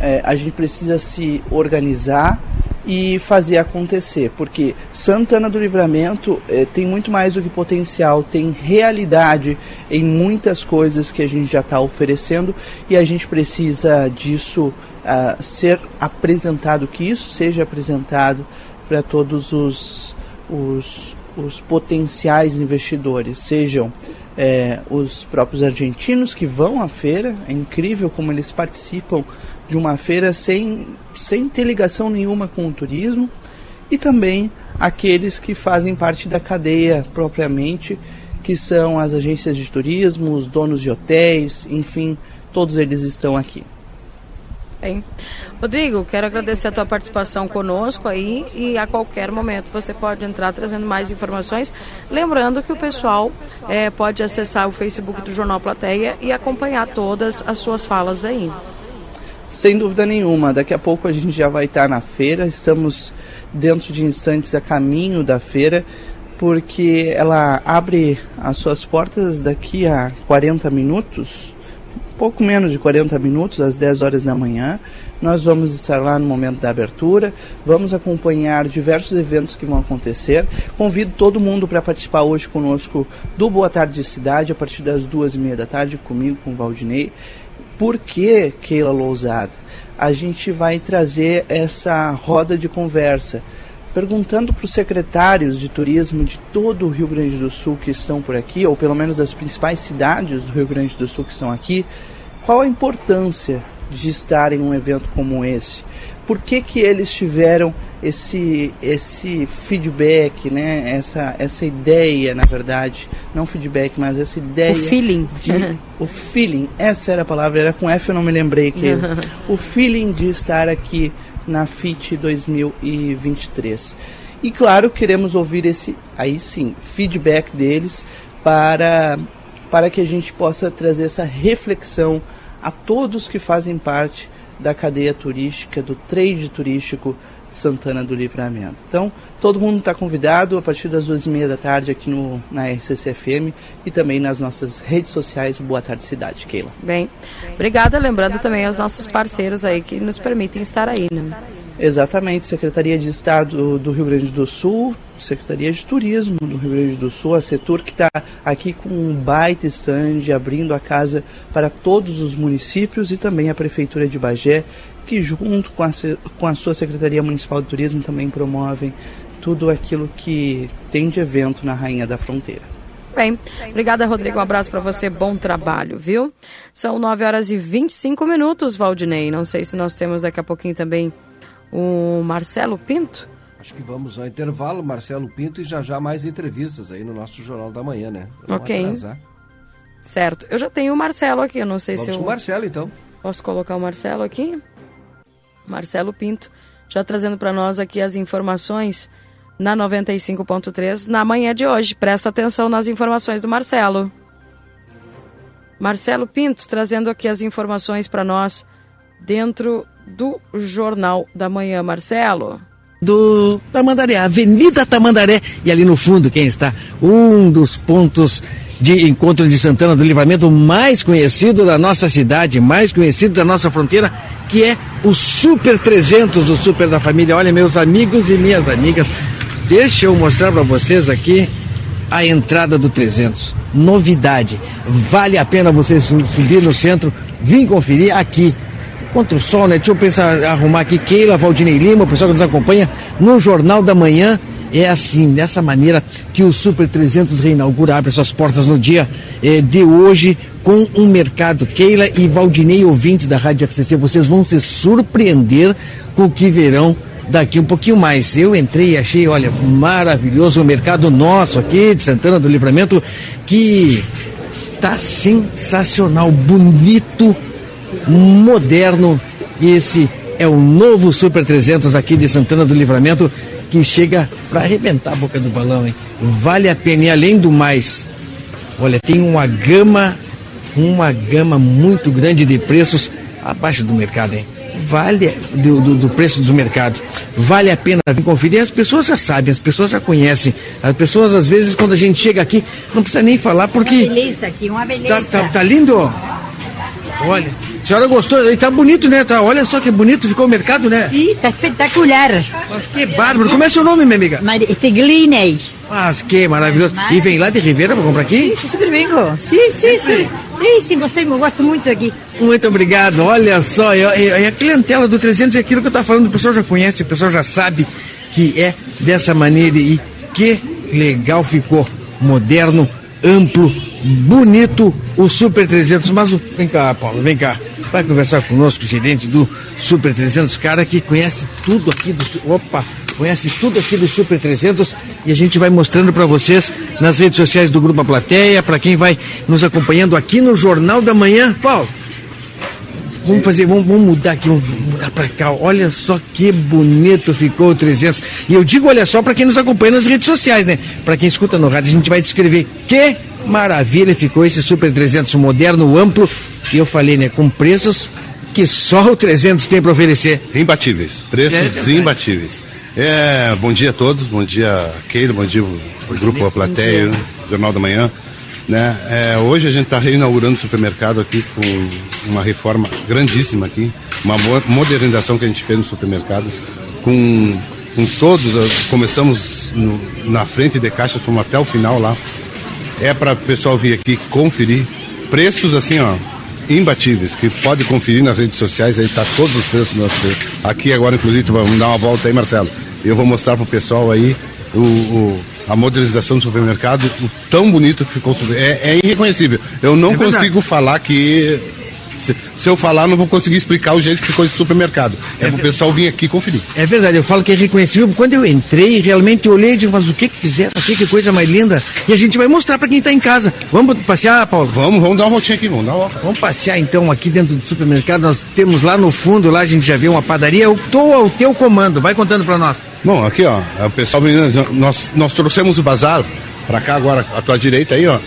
é, a gente precisa se organizar e fazer acontecer, porque Santana do Livramento eh, tem muito mais do que potencial, tem realidade em muitas coisas que a gente já está oferecendo e a gente precisa disso uh, ser apresentado, que isso seja apresentado para todos os, os, os potenciais investidores, sejam é, os próprios argentinos que vão à feira, é incrível como eles participam de uma feira sem, sem ter ligação nenhuma com o turismo, e também aqueles que fazem parte da cadeia propriamente, que são as agências de turismo, os donos de hotéis, enfim, todos eles estão aqui. Bem, Rodrigo, quero agradecer a tua participação conosco aí e a qualquer momento você pode entrar trazendo mais informações. Lembrando que o pessoal é, pode acessar o Facebook do Jornal Plateia e acompanhar todas as suas falas daí. Sem dúvida nenhuma, daqui a pouco a gente já vai estar na feira, estamos dentro de instantes a caminho da feira, porque ela abre as suas portas daqui a 40 minutos, pouco menos de 40 minutos, às 10 horas da manhã. Nós vamos estar lá no momento da abertura, vamos acompanhar diversos eventos que vão acontecer. Convido todo mundo para participar hoje conosco do Boa Tarde Cidade, a partir das duas e meia da tarde, comigo, com o Valdinei. Por que, Keila Lousada? A gente vai trazer essa roda de conversa perguntando para os secretários de turismo de todo o Rio Grande do Sul que estão por aqui, ou pelo menos das principais cidades do Rio Grande do Sul que estão aqui, qual a importância de estar em um evento como esse? Por que, que eles tiveram esse, esse feedback, né? essa, essa ideia, na verdade, não feedback, mas essa ideia. O feeling. De, [LAUGHS] o feeling, essa era a palavra, era com F, eu não me lembrei que. [LAUGHS] o feeling de estar aqui na FIT 2023. E claro, queremos ouvir esse, aí sim, feedback deles para, para que a gente possa trazer essa reflexão a todos que fazem parte da cadeia turística, do trade turístico de Santana do Livramento. Então, todo mundo está convidado a partir das duas e meia da tarde aqui no, na RCCFM e também nas nossas redes sociais Boa Tarde Cidade, Keila. Bem, obrigada. Lembrando também aos nossos parceiros aí que nos permitem estar aí, né? Exatamente, Secretaria de Estado do Rio Grande do Sul, Secretaria de Turismo do Rio Grande do Sul, a Setor que está aqui com um baita stand, abrindo a casa para todos os municípios e também a Prefeitura de Bagé, que junto com a, com a sua Secretaria Municipal de Turismo também promovem tudo aquilo que tem de evento na Rainha da Fronteira. Bem, obrigada, Rodrigo. Um abraço para você. Bom trabalho, viu? São 9 horas e 25 minutos, Valdinei. Não sei se nós temos daqui a pouquinho também o Marcelo Pinto. Acho que vamos ao intervalo, Marcelo Pinto, e já já mais entrevistas aí no nosso Jornal da Manhã, né? Vamos ok. Atrasar. Certo. Eu já tenho o Marcelo aqui, eu não sei vamos se eu... com o Marcelo, então. Posso colocar o Marcelo aqui? Marcelo Pinto, já trazendo para nós aqui as informações na 95.3 na manhã de hoje. Presta atenção nas informações do Marcelo. Marcelo Pinto trazendo aqui as informações para nós dentro do Jornal da Manhã, Marcelo. Do Tamandaré, Avenida Tamandaré, e ali no fundo quem está? Um dos pontos de encontro de Santana do Livramento mais conhecido da nossa cidade, mais conhecido da nossa fronteira, que é o Super 300, o Super da Família. Olha, meus amigos e minhas amigas, deixa eu mostrar para vocês aqui a entrada do 300. Novidade. Vale a pena você su- subir no centro, vir conferir aqui. Contra o sol, né? Deixa eu pensar, arrumar aqui Keila, Valdinei Lima, o pessoal que nos acompanha no Jornal da Manhã. É assim, dessa maneira que o Super 300 reinaugura, abre suas portas no dia eh, de hoje com um mercado. Keila e Valdinei, ouvintes da Rádio RCC, vocês vão se surpreender com o que verão daqui um pouquinho mais. Eu entrei e achei, olha, maravilhoso o mercado nosso aqui de Santana do Livramento, que tá sensacional, bonito, moderno. Esse é o novo Super 300 aqui de Santana do Livramento, que chega para arrebentar a boca do balão, hein? Vale a pena. E além do mais, olha, tem uma gama, uma gama muito grande de preços abaixo do mercado, hein? Vale do, do, do preço do mercado. Vale a pena vir conferir. As pessoas já sabem, as pessoas já conhecem. As pessoas, às vezes, quando a gente chega aqui, não precisa nem falar porque. Uma beleza aqui, uma beleza. Tá, tá, tá lindo. Olha, a senhora gostou? Aí tá bonito, né? Tá, olha só que bonito ficou o mercado, né? Sim, tá espetacular. Mas que bárbaro. Como é seu nome, minha amiga? Teglinei. Mas que maravilhoso. E vem lá de Ribeira pra comprar aqui? Sim, super bem. Sim, sim, sim. Sim, sim, gostei, eu gosto muito aqui. Muito obrigado. Olha só, e, e- e a clientela do 300 é aquilo que eu tava falando, o pessoal já conhece, o pessoal já sabe que é dessa maneira e que legal ficou. Moderno, amplo, bonito o Super 300. Mas o- vem cá, Paulo, vem cá. Vai conversar conosco, o gerente do Super 300, cara que conhece tudo aqui do. Opa! Conhece tudo aqui do Super 300 e a gente vai mostrando para vocês nas redes sociais do Grupo A Plateia, para quem vai nos acompanhando aqui no Jornal da Manhã. Paulo, Vamos fazer, vamos, vamos mudar aqui, vamos mudar pra cá. Olha só que bonito ficou o 300. E eu digo, olha só, para quem nos acompanha nas redes sociais, né? Para quem escuta no rádio, a gente vai descrever que maravilha ficou esse Super 300 moderno, amplo. E eu falei, né? Com preços que só o 300 tem para oferecer. Imbatíveis, preços É imbatíveis. É, bom dia a todos, bom dia Keilo, bom dia o grupo A Plateia, Jornal da Manhã. Né? É, hoje a gente está reinaugurando o supermercado aqui com uma reforma grandíssima aqui, uma mo- modernização que a gente fez no supermercado, com, com todos, começamos no- na frente de caixa, fomos até o final lá. É para o pessoal vir aqui conferir preços assim, ó, imbatíveis, que pode conferir nas redes sociais, aí tá todos os preços. preço. Aqui agora, inclusive, vai dar uma volta aí, Marcelo. Eu vou mostrar pro pessoal aí o, o- a modernização do supermercado, o tão bonito que ficou. É, é irreconhecível. Eu não É consigo falar que. Se, se eu falar, não vou conseguir explicar o jeito que ficou esse supermercado. É, pro pessoal vir aqui conferir. É verdade, eu falo que é reconhecível. Quando eu entrei, realmente eu olhei e digo, mas o que que fizeram aqui? Que coisa mais linda. E a gente vai mostrar para quem está em casa. Vamos passear, Paulo? Vamos, vamos dar uma voltinha aqui, vamos dar uma volta. Vamos passear então aqui dentro do supermercado. Nós temos lá no fundo, lá a gente já vê uma padaria. Eu tô ao teu comando. Vai contando para nós. Bom, aqui ó, o pessoal vem- nós, nós trouxemos o bazar pra cá agora, à tua direita aí, ó.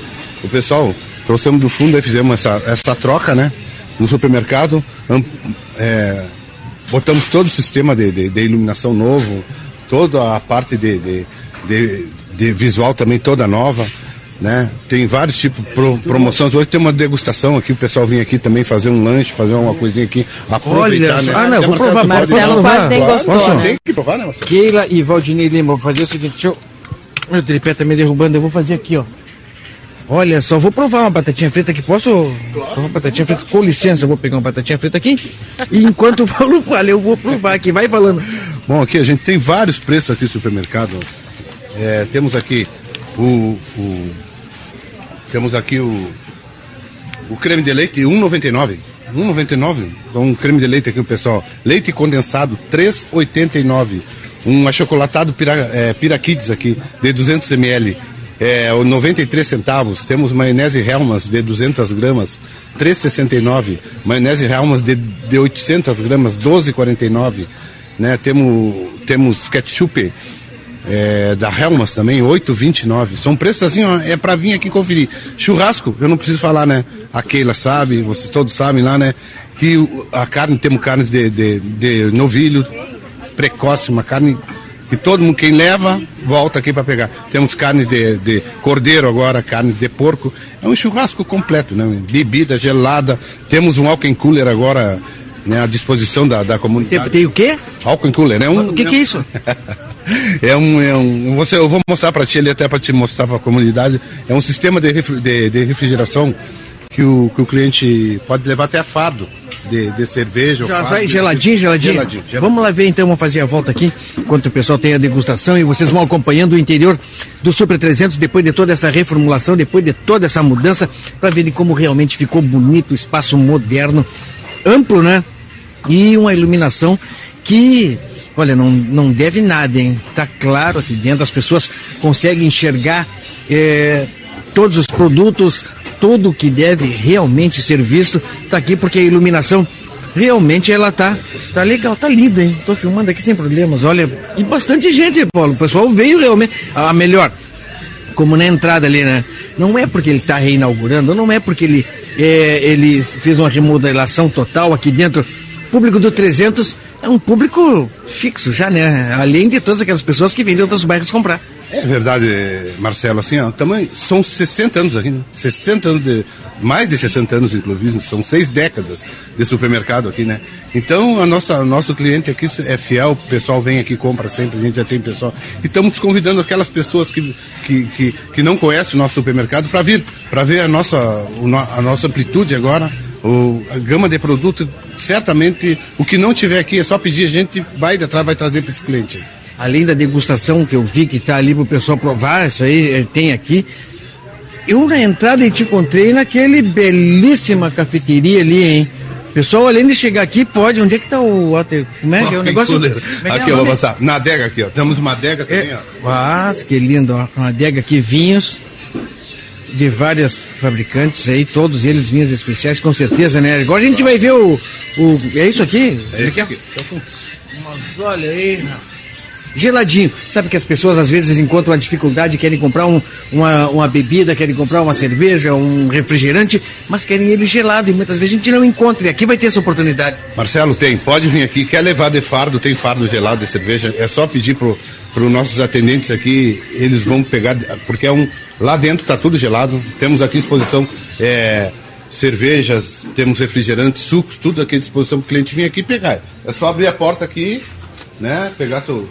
O pessoal trouxemos do fundo aí, fizemos essa, essa troca, né? No supermercado. é, botamos todo o sistema de, de, de iluminação novo, toda a parte de, de, de, de visual também toda nova. Né? Tem vários tipos de pro, promoções. Hoje tem uma degustação aqui, o pessoal vem aqui também fazer um lanche, fazer uma coisinha aqui, aproveitar, Olha, né? ah, não, vou provar. Marcelo, quase nem gostou, posso, né? Tem que provar, né, Marcelo? Keila e Valdinei Lima, vou fazer o seguinte, deixa eu... Meu tripé tá me derrubando, eu vou fazer aqui, ó. Olha só, vou provar uma batatinha frita aqui, posso? Provar uma batatinha frita, com licença, eu vou pegar uma batatinha frita aqui. E enquanto o Paulo fala, eu vou provar aqui, vai falando. Bom, aqui a gente tem vários preços aqui no supermercado. É, temos aqui o, o- temos aqui o o creme de leite 1,99. 1,99. Então, um creme de leite aqui, pessoal. Leite condensado 3,89. Um achocolatado pira, é, Piraquides aqui de 200 ml. É, o 93 centavos. Temos maionese Helmas de 200 gramas, 3,69. Maionese Helmas de, de 800 gramas, 12,49. Né? Temos, temos ketchup é, da Helmas também, 8,29. São preços assim, ó, é para vir aqui conferir. Churrasco, eu não preciso falar, né? A Keila sabe, vocês todos sabem lá, né? Que a carne, temos carne de, de, de novilho precoce, uma carne que todo mundo, quem leva, volta aqui para pegar. Temos carne de, de cordeiro agora, carne de porco. É um churrasco completo, né? Bebida gelada. Temos um walking cooler agora né, à disposição da, da comunidade. Tem, tem o quê? Álcool cooler, né? Um, O que, que é isso? [LAUGHS] É um, é um você, eu vou mostrar para ti ali até para te mostrar para a comunidade. É um sistema de, de, de refrigeração que o, que o cliente pode levar até a fardo de, de cerveja. ou Já sai geladinho. Geladinho, geladinho. Vamos lá ver então, vamos fazer a volta aqui, enquanto o pessoal tem a degustação e vocês vão acompanhando o interior do Super 300 depois de toda essa reformulação, depois de toda essa mudança, para verem como realmente ficou bonito, o espaço moderno, amplo, né? E uma iluminação que, olha, não, não deve nada, hein? Tá claro aqui dentro, as pessoas conseguem enxergar eh, todos os produtos, tudo que deve realmente ser visto, tá aqui porque a iluminação realmente ela tá, tá legal, tá linda, hein? Tô filmando aqui sem problemas, olha, e bastante gente, Paulo, o pessoal veio realmente, a melhor, como na entrada ali, né? Não é porque ele está reinaugurando, não é porque ele, é, ele fez uma remodelação total aqui dentro. Público do 300 é um público fixo já, né? Além de todas aquelas pessoas que vêm de outros bairros comprar. É verdade, Marcelo, assim, ó, também são 60 anos aqui, né? 60 anos de. Mais de 60 anos, inclusive, são seis décadas de supermercado aqui, né? Então, a nossa, nosso cliente aqui é fiel, o pessoal vem aqui, compra sempre, a gente já tem pessoal. E estamos convidando aquelas pessoas que, que, que, que não conhecem o nosso supermercado para vir, para ver a nossa, a nossa amplitude agora, o, a gama de produtos. Certamente, o que não tiver aqui é só pedir, a gente vai de atrás, vai trazer para esse cliente. Além da degustação que eu vi que está ali para o pessoal provar, isso aí eh, tem aqui. Eu na entrada te encontrei naquele belíssima cafeteria ali, hein? Pessoal, além de chegar aqui, pode. Onde é que tá o water? Como é que é o negócio? é é Aqui, eu vou passar. Na adega aqui, ó. Temos uma adega também, ó. Ah, que lindo, ó. Uma adega aqui, vinhos de várias fabricantes aí, todos eles vinhos especiais, com certeza, né? Agora a gente vai ver o. o é isso aqui? É esse aqui. Mas olha aí, geladinho. Sabe que as pessoas às vezes encontram uma dificuldade, querem comprar um- uma, uma bebida, querem comprar uma cerveja, um refrigerante, mas querem ele gelado e muitas vezes a gente não encontra. E aqui vai ter essa oportunidade. Marcelo, tem, pode vir aqui. Quer levar de fardo, tem fardo gelado de cerveja. É só pedir pro, pro nossos atendentes aqui, eles vão pegar, porque é um. Lá dentro tá tudo gelado. Temos aqui exposição é, cervejas, temos refrigerantes, sucos, tudo aqui à disposição pro cliente vir aqui pegar. É só abrir a porta aqui, né? Pegar seu,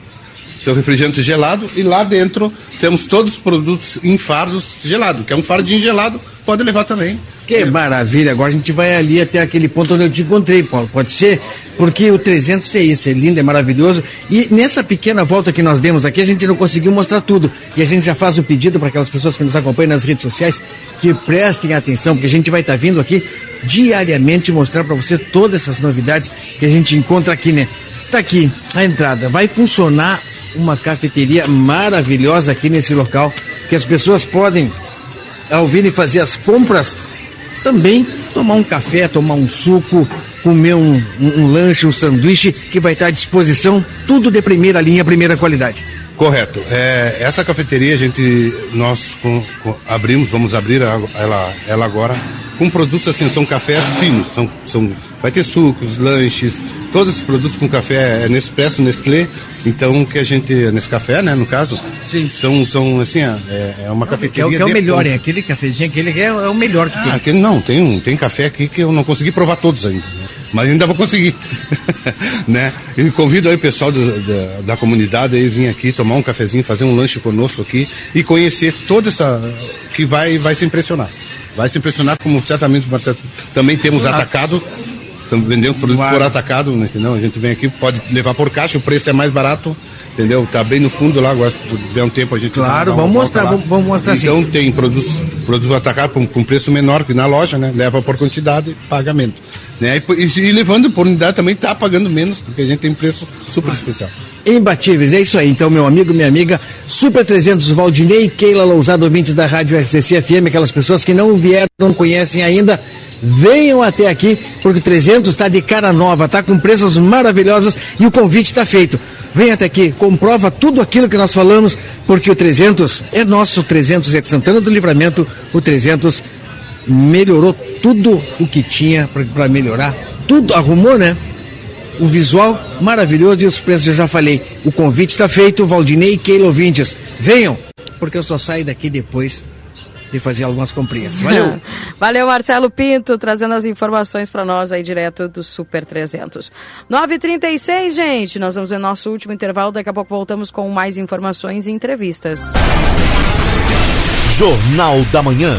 seu refrigerante gelado e lá dentro temos todos os produtos em fardos gelado, que é um fardinho gelado, pode levar também. Que maravilha, agora a gente vai ali até aquele ponto onde eu te encontrei, Paulo. Pode ser? Porque o 300 é isso, é lindo, é maravilhoso. E nessa pequena volta que nós demos aqui, a gente não conseguiu mostrar tudo. E a gente já faz o pedido para aquelas pessoas que nos acompanham nas redes sociais que prestem atenção, porque a gente vai estar vindo aqui diariamente mostrar para você todas essas novidades que a gente encontra aqui, né? Tá aqui a entrada. Vai funcionar uma cafeteria maravilhosa aqui nesse local, que as pessoas podem, ao virem fazer as compras, também tomar um café, tomar um suco, comer um, um- um lanche, um sanduíche, que vai estar à disposição, tudo de primeira linha, primeira qualidade. Correto. É, essa cafeteria a gente nós com- com- abrimos, vamos abrir ela, ela agora com produtos assim, são cafés finos, são, são vai ter sucos, lanches, todos esses produtos com café é Nespresso, Nestlé, então que a gente nesse café, né, no caso, Sim. são são assim, é, é uma Que é, cafeteria o- que é o melhor, ponta. é aquele cafezinho, aquele que é, é o melhor que tem. Ah, aquele não, tem, um, tem café aqui que eu não consegui provar todos ainda. né? Mas ainda vou conseguir. [LAUGHS] né? E convido aí o pessoal da, da, da comunidade aí vir aqui tomar um cafezinho, fazer um lanche conosco aqui e conhecer toda essa. que vai, vai se impressionar. Vai se impressionar, como certamente Marcelo. Também temos Ah. atacado. Estamos vendendo produto por atacado, né, entendeu? A gente vem aqui, pode levar por caixa, o preço é mais barato, entendeu? Tá bem no fundo lá, agora se tiver um tempo a gente Claro, vamos mostrar, vamos- vamos mostrar Então sim. tem produtos, produtos atacados com, com preço menor que na loja, né? Leva por quantidade e pagamento. Né? E, e, levando por unidade também está pagando menos, porque a gente tem preço super especial. Imbatíveis, é isso aí. Então, meu amigo, minha amiga, Super 300 Valdinei, Keila Lousado, ouvintes da Rádio RCC FM, aquelas pessoas que não vieram, não conhecem ainda, venham até aqui, porque o 300 está de cara nova, está com preços maravilhosos e o convite está feito. Vem até aqui, comprova tudo aquilo que nós falamos, porque o 300 é nosso, o 300 é de Santana do Livramento, o 300 melhorou tudo o que tinha para melhorar, tudo arrumou, né? O visual maravilhoso e os preços eu já falei. O convite está feito, Valdinei e Keilo ouvintes. Venham, porque eu só saio daqui depois e fazer algumas comprinhas. Valeu! [LAUGHS] Valeu, Marcelo Pinto, trazendo as informações para nós aí direto do Super 300. 9h36, gente. Nós vamos ver nosso último intervalo. Daqui a pouco voltamos com mais informações e entrevistas. Jornal da Manhã.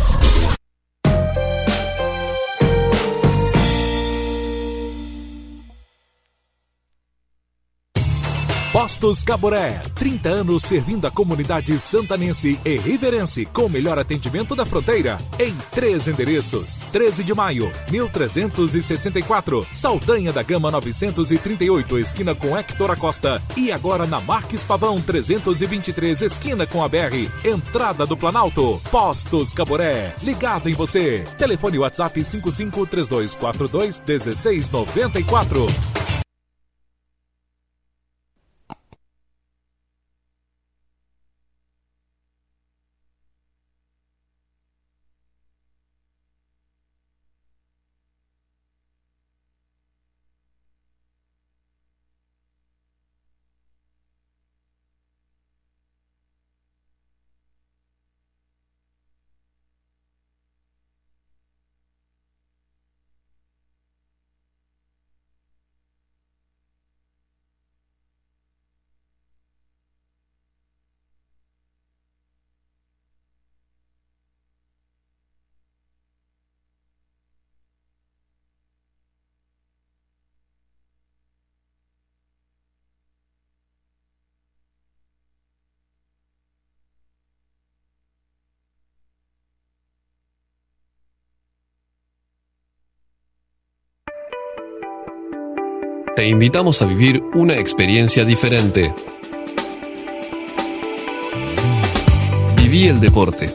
Postos Caboré, 30 anos servindo a comunidade santanense e riverense com o melhor atendimento da fronteira em três endereços. 13 de maio, 1364, Saldanha da Gama 938, esquina com Hector Acosta e agora na Marques Pavão 323, esquina com a BR, entrada do Planalto. Postos Caboré, ligado em você. Telefone WhatsApp 553242 Te invitamos a vivir una experiencia diferente. Viví el deporte.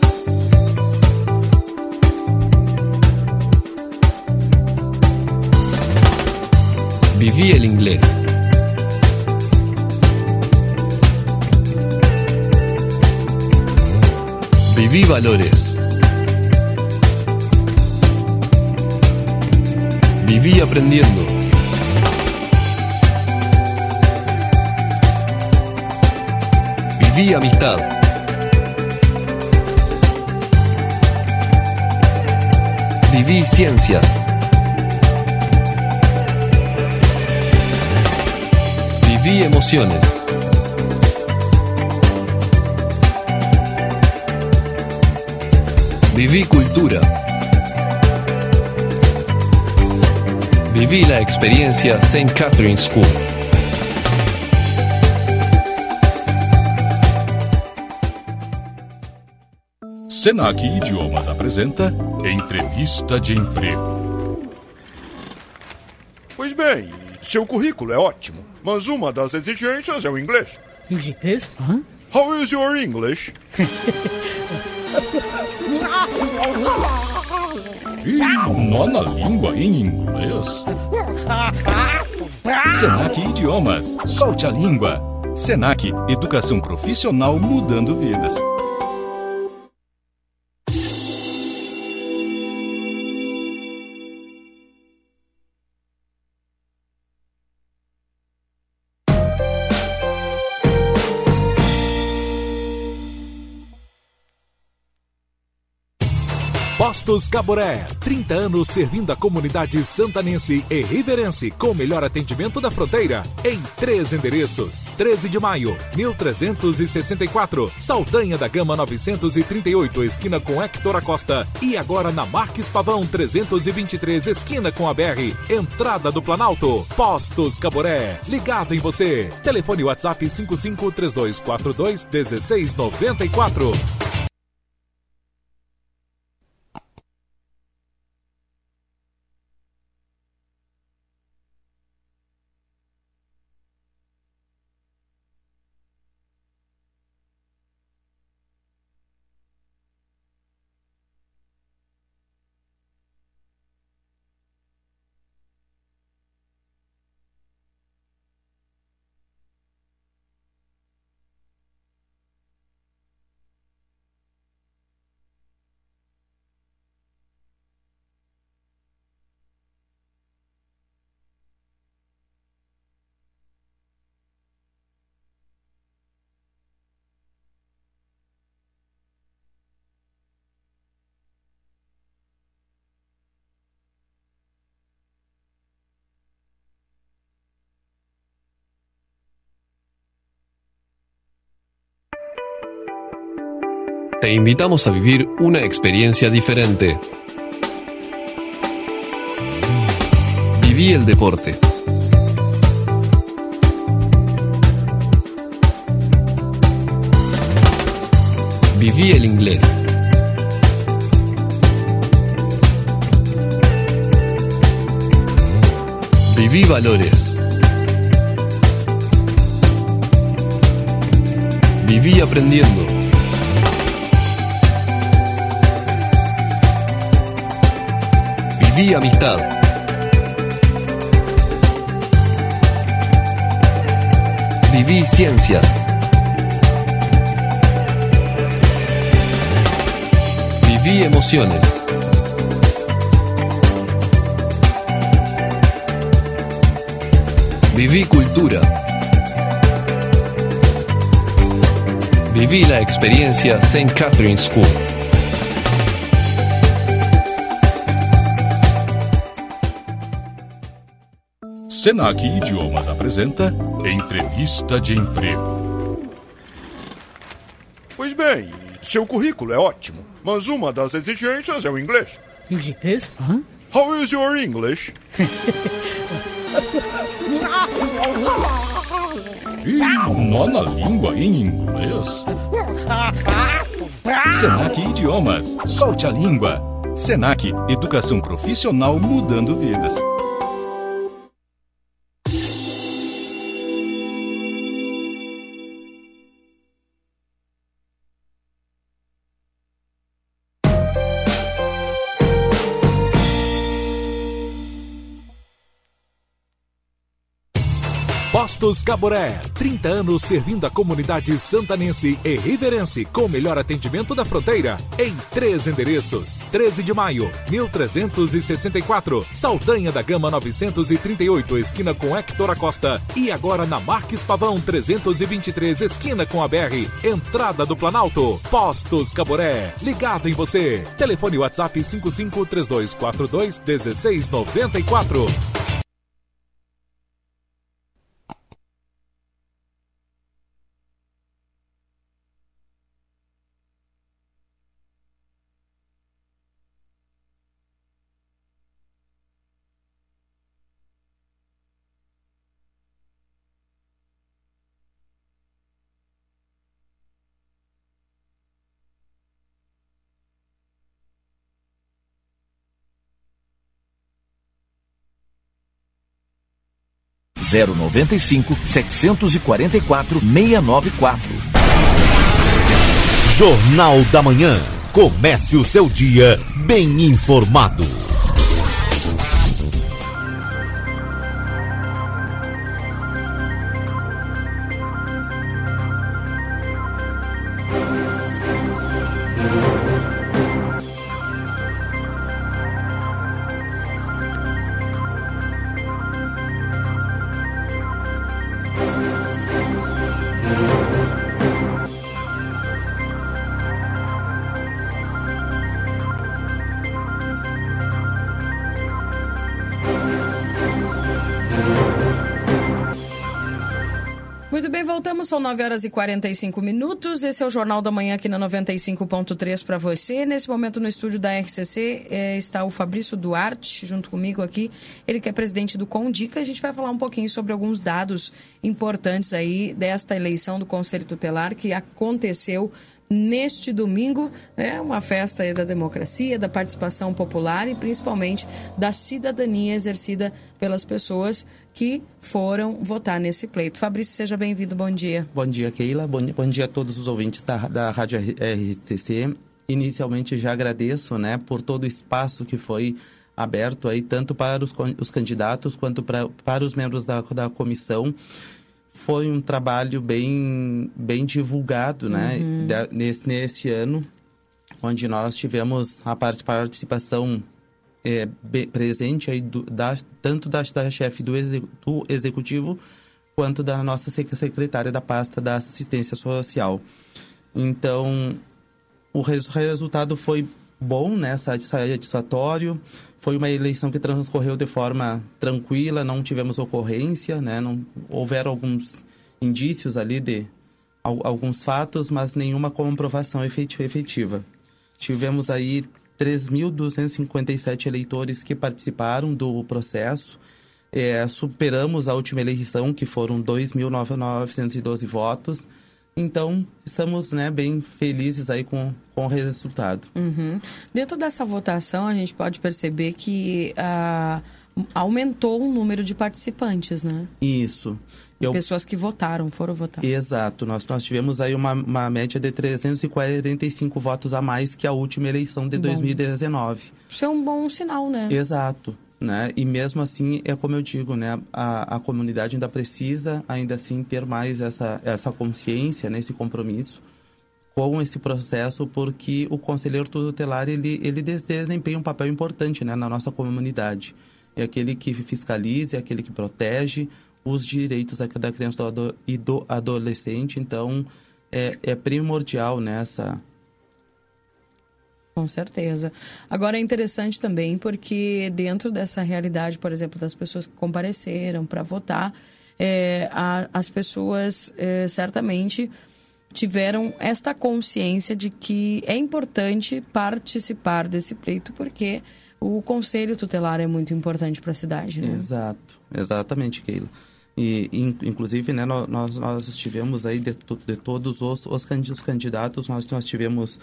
Viví el inglés. Viví valores. Viví aprendiendo. Viví amistad. Viví ciencias. Viví emociones. Viví cultura. Viví la experiencia St. Catherine School. Senac Idiomas apresenta Entrevista de Emprego. Pois bem, seu currículo é ótimo, mas uma das exigências é o inglês. Inglês? Hã? How is your English? Ih, nó na língua em inglês? Senac Idiomas. Solte a língua. Senac, educação profissional mudando vidas. Postos Caboré, 30 anos servindo a comunidade santanense e riverense com o melhor atendimento da fronteira em três endereços. 13 de maio, 1364, Saldanha da Gama 938, esquina com Hector Acosta e agora na Marques Pavão 323, esquina com a BR, entrada do Planalto. Postos Caboré, ligado em você. Telefone WhatsApp 553242 1694. Te invitamos a vivir una experiencia diferente. Viví el deporte. Viví el inglés. Viví valores. Viví aprendiendo. Viví amistad. Viví ciencias. Viví emociones. Viví cultura. Viví la experiencia St. Catherine School. Senac Idiomas apresenta Entrevista de Emprego. Pois bem, seu currículo é ótimo, mas uma das exigências é o inglês. Inglês? Hã? How is your English? Ih, nó na língua em inglês? Senac Idiomas. Solte a língua. Senac, educação profissional mudando vidas. Postos Caboré, 30 anos servindo a comunidade santanense e riverense com o melhor atendimento da fronteira em três endereços. 13 de maio, 1364, Saldanha da Gama 938, esquina com Hector Acosta e agora na Marques Pavão 323, esquina com a BR, entrada do Planalto. Postos Caboré, ligado em você. Telefone WhatsApp 553242 1694. 095 744 694. Jornal da Manhã. Comece o seu dia bem informado. São 9 horas e 45 minutos. Esse é o Jornal da Manhã aqui na 95.3 para você. Nesse momento no estúdio da RCC eh, está o Fabrício Duarte, junto comigo aqui. Ele que é presidente do Condica. A gente vai falar um pouquinho sobre alguns dados importantes aí desta eleição do Conselho Tutelar que aconteceu neste domingo, né, uma festa da democracia, da participação popular e principalmente da cidadania exercida pelas pessoas que foram votar nesse pleito. Fabrício, seja bem-vindo, bom dia. Bom dia, Keila. Bom, bom dia a todos os ouvintes da, da Rádio RCC. Inicialmente já agradeço né, por todo o espaço que foi aberto aí, tanto para os, os candidatos quanto para, para os membros da, da comissão foi um trabalho bem, bem divulgado, né? Uhum. Nesse, nesse ano, onde nós tivemos a part- participação é, presente aí do, da, tanto da, da chefe do, exe- do executivo quanto da nossa sec- secretária da pasta da assistência social. Então, o res- resultado foi bom, né? sa- Satisfatório. Foi uma eleição que transcorreu de forma tranquila, não tivemos ocorrência, né? Não houveram alguns indícios ali de al- alguns fatos, mas nenhuma comprovação efeti- efetiva. Tivemos aí 3.257 eleitores que participaram do processo. É, superamos a última eleição, que foram 2.912 votos. Então, estamos né, bem felizes aí com, com o resultado. Uhum. Dentro dessa votação, a gente pode perceber que ah, aumentou o número de participantes, né? Isso. Eu, Pessoas que votaram, foram votar. Exato. Nós, nós tivemos aí uma, uma média de 345 votos a mais que a última eleição de Bom. 2019. Isso é um bom sinal, né? Exato. Né? E mesmo assim, é como eu digo, né? a, a comunidade ainda precisa, ainda assim, ter mais essa, essa consciência, né? esse compromisso com esse processo, porque o conselheiro tutelar, ele, ele des- desempenha um papel importante né? na nossa comunidade. É aquele que fiscaliza, é aquele que protege os direitos da, criança e do adolescente. Então, é, é primordial nessa... Com certeza. Agora é interessante também porque dentro dessa realidade, por exemplo, das pessoas que compareceram para votar, é, a- as pessoas é, certamente tiveram esta consciência de que é importante participar desse pleito porque o conselho tutelar é muito importante para a cidade. Né? Exato, exatamente, Keila. E, in- inclusive, né, nó- nós, nós tivemos aí de, de todos os, os candidatos, nós, nós tivemos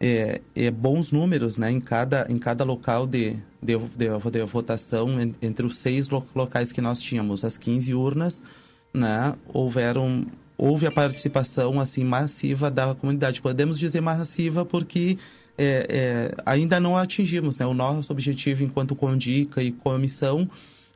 é, é, bons números né, em, cada, em cada local de, de, de, de votação, en- entre os seis lo- locais que nós tínhamos, as 15 urnas, né, houveram, houve a participação assim massiva da comunidade. Podemos dizer massiva porque é, é, ainda não atingimos. Né, o nosso objetivo enquanto Condica e comissão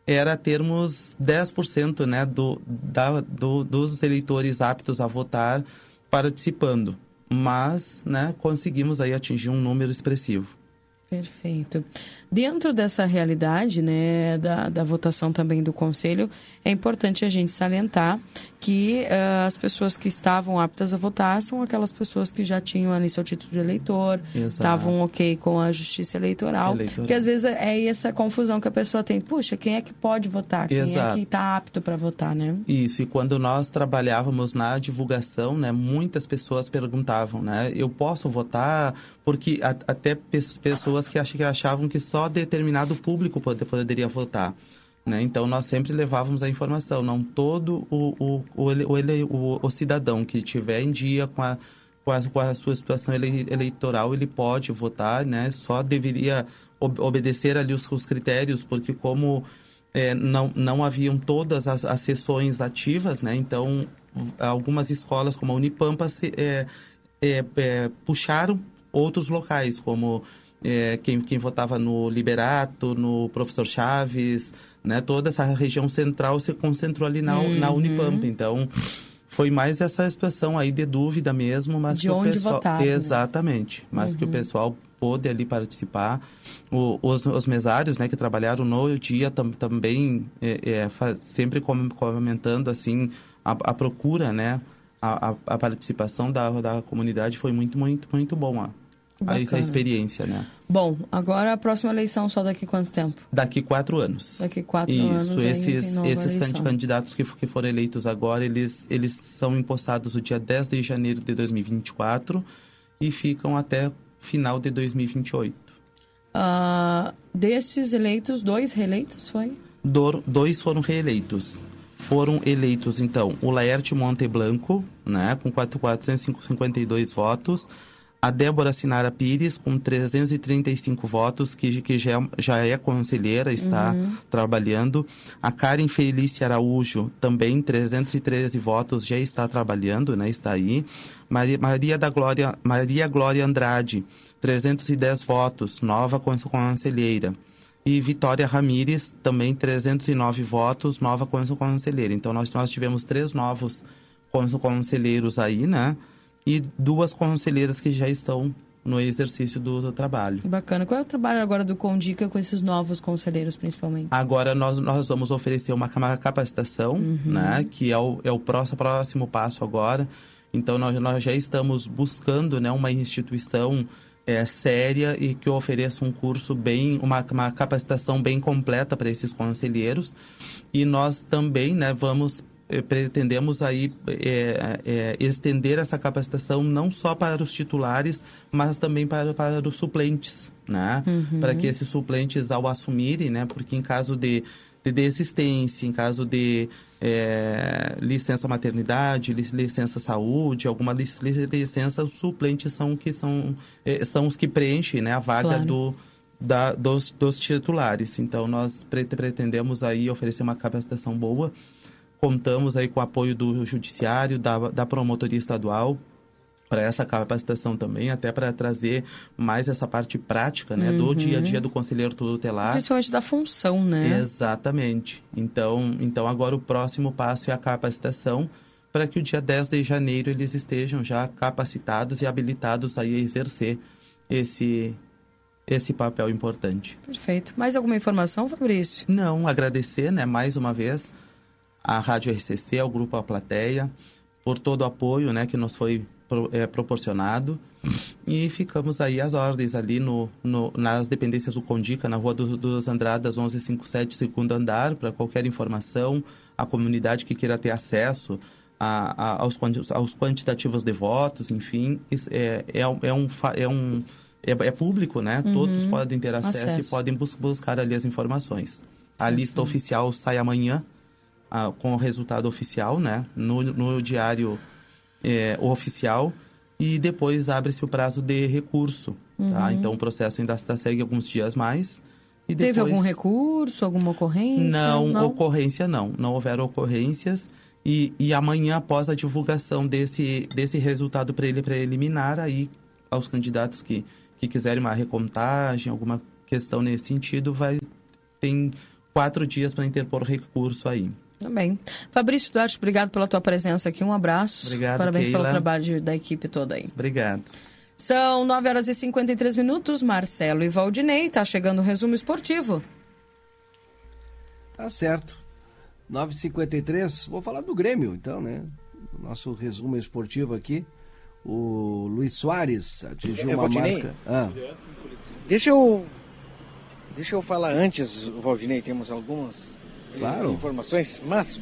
era termos 10% né, do, da, do, dos eleitores aptos a votar participando. Mas né, conseguimos aí atingir um número expressivo. Perfeito. Dentro dessa realidade, né, da, da votação também do Conselho, é importante a gente salientar que ah, as pessoas que estavam aptas a votar são aquelas pessoas que já tinham ali seu título de eleitor, Exato. estavam ok com a justiça eleitoral, Eleitoral. porque às vezes é essa confusão que a pessoa tem. Puxa, quem é que pode votar? Quem é Exato. que está apto para votar, né? Isso, e quando nós trabalhávamos na divulgação, né, muitas pessoas perguntavam, né, eu posso votar? Porque até pes- pessoas que achavam que só determinado público pode- poderia votar. Né? Então, nós sempre levávamos a informação, não todo o, o, o, o, cidadão que tiver em dia com a, com a, com a sua situação ele- eleitoral, ele pode votar, né? só deveria ob- obedecer ali os, os critérios, porque como é, não, não haviam todas as, as sessões ativas, né? Então, algumas escolas, como a Unipampa, se, é, é, é, puxaram outros locais, como é, quem, quem votava no Liberato, no Professor Chaves, né? Toda essa região central se concentrou ali na, na Uhum. Unipampa. Então, foi mais essa situação aí de dúvida mesmo, mas De que o onde pessoal... votar, né? Exatamente. Mas que o Uhum. pessoal pôde ali participar. O- os, os mesários, né, que trabalharam no dia tam- também é, é, fa- sempre com- comentando assim a, a procura, né, a, a, a participação da, da comunidade foi muito muito muito bom a, a essa Bacana. experiência, né? Bom, agora a próxima eleição só daqui quanto tempo? Daqui quatro anos. Daqui quatro Isso, anos aí esses, esses candidatos que, que foram eleitos agora, eles, eles são empossados no dia 10 de janeiro de 2024 e ficam até final de 2028. Ah, desses eleitos, dois reeleitos, foi? Dor- dois foram reeleitos. Foram eleitos, então, o Laerte Monte Blanco, né, com 452 votos, a Débora Sinara Pires, com 335 votos, que, que já, já é conselheira, está Uhum. trabalhando. A Karen Felícia Araújo, também 313 votos, já está trabalhando, né, está aí. Maria, Maria da Glória, Maria Glória Andrade, 310 votos, nova cons- conselheira. E Vitória Ramires, também 309 votos, nova cons- conselheira. Então, nós, nós tivemos três novos cons- conselheiros aí, né? E duas conselheiras que já estão no exercício do, do trabalho. Bacana. Qual é o trabalho agora do Condica com esses novos conselheiros, principalmente? Agora nós, nós vamos oferecer uma, uma capacitação, né? Que é o, é o próximo, próximo passo agora. Então nós, nós já estamos buscando né, uma instituição é, séria e que ofereça um curso bem, uma, uma capacitação bem completa para esses conselheiros. E nós também né, vamos pretendemos aí é, é, estender essa capacitação não só para os titulares, mas também para, para os suplentes, né? Uhum. Para que esses suplentes, ao assumirem, né? Porque em caso de, de desistência, em caso de é, licença maternidade, li- licença saúde, alguma lic- licença, os suplentes são, que são, são os que preenchem né, a vaga Claro. do, da, dos, dos titulares. Então, nós pre- pretendemos aí oferecer uma capacitação boa. Contamos aí com o apoio do judiciário, da, da promotoria estadual, para essa capacitação também, até para trazer mais essa parte prática, né, do Uhum. dia a dia do conselheiro tutelar. Principalmente da função, né? Exatamente. Então, então agora o próximo passo é a capacitação para que o dia 10 de janeiro eles estejam já capacitados e habilitados aí a exercer esse esse papel importante. Perfeito. Mais alguma informação, Fabrício? Não, agradecer, né, mais uma vez à Rádio RCC, ao grupo A Plateia, por todo o apoio, né, que nos foi é, proporcionado. E ficamos aí às ordens ali no, no- nas dependências do Condica, na Rua do- dos Andradas 1157, segundo andar, para qualquer informação, a comunidade que queira ter acesso a- a- aos, aos quantitativos de votos, enfim, é, é, é um, fa- é um é, é público, né? Uhum. Todos podem ter acesso, Acesso. e podem bus- buscar ali as informações. A lista oficial sai amanhã ah, com o resultado oficial, né? No, no diário é, oficial e depois abre-se o prazo de recurso, tá? Uhum. Então o processo ainda está segue alguns dias mais. E Teve depois... algum recurso, alguma ocorrência? Não, ocorrência não. Não houveram ocorrências. E, e amanhã, após a divulgação desse, desse resultado pre- preliminar, aí aos candidatos que, que quiserem uma recontagem, alguma questão nesse sentido, vai tem quatro dias para interpor recurso aí. Também. Fabrício Duarte, obrigado pela tua presença aqui. Um abraço. Obrigado, Parabéns pelo Keila. trabalho de- da equipe toda aí. Obrigado. São 9 horas e 53 minutos. Marcelo e Valdinei, tá chegando o resumo esportivo. Tá certo. 9h53, vou falar do Grêmio, então, né? Nosso resumo esportivo aqui. O Luiz Soares atingiu É, uma Valdinei? marca. Ah, Deixa eu. Deixa eu falar antes, Valdinei, temos algumas Claro. informações, mas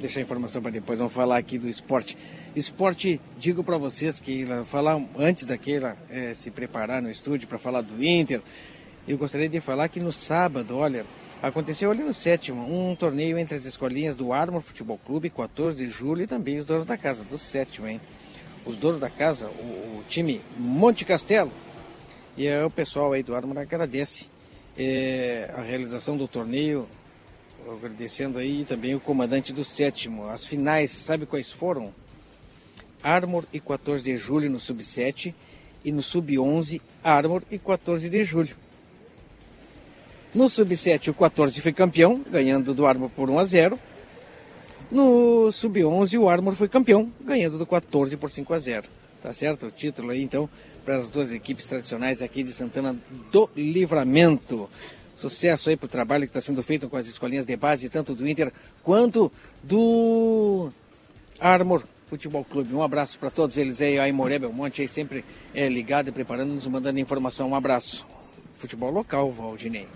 deixa a informação para depois, vamos falar aqui do esporte. Esporte, digo para vocês que falar antes daquela eh, se preparar no estúdio para falar do Inter, eu gostaria de falar que no sábado, olha, aconteceu ali no sétimo um torneio entre as escolinhas do Armor Futebol Clube, 14 de julho, e também os donos da casa, do sétimo, hein? Os donos da casa, o, o time Monte Castelo, e é o pessoal aí do Armor agradece é, a realização do torneio, agradecendo aí também o comandante do sétimo. As finais, sabe quais foram? Armor e 14 de julho no sub-7 e no sub-11 Armor e 14 de julho. No sub-7 o 14 foi campeão, ganhando do Armor por 1 a 0. No sub-11 o Armor foi campeão, ganhando do 14 por 5 a 0. Tá certo? O título aí então para as duas equipes tradicionais aqui de Santana do Livramento. Sucesso aí pro trabalho que está sendo feito com as escolinhas de base, tanto do Inter quanto do Armor Futebol Clube. Um abraço para todos eles aí, a Imoré Belmonte aí sempre é, ligado e preparando, nos mandando informação. Um abraço. Futebol local, Valdinei.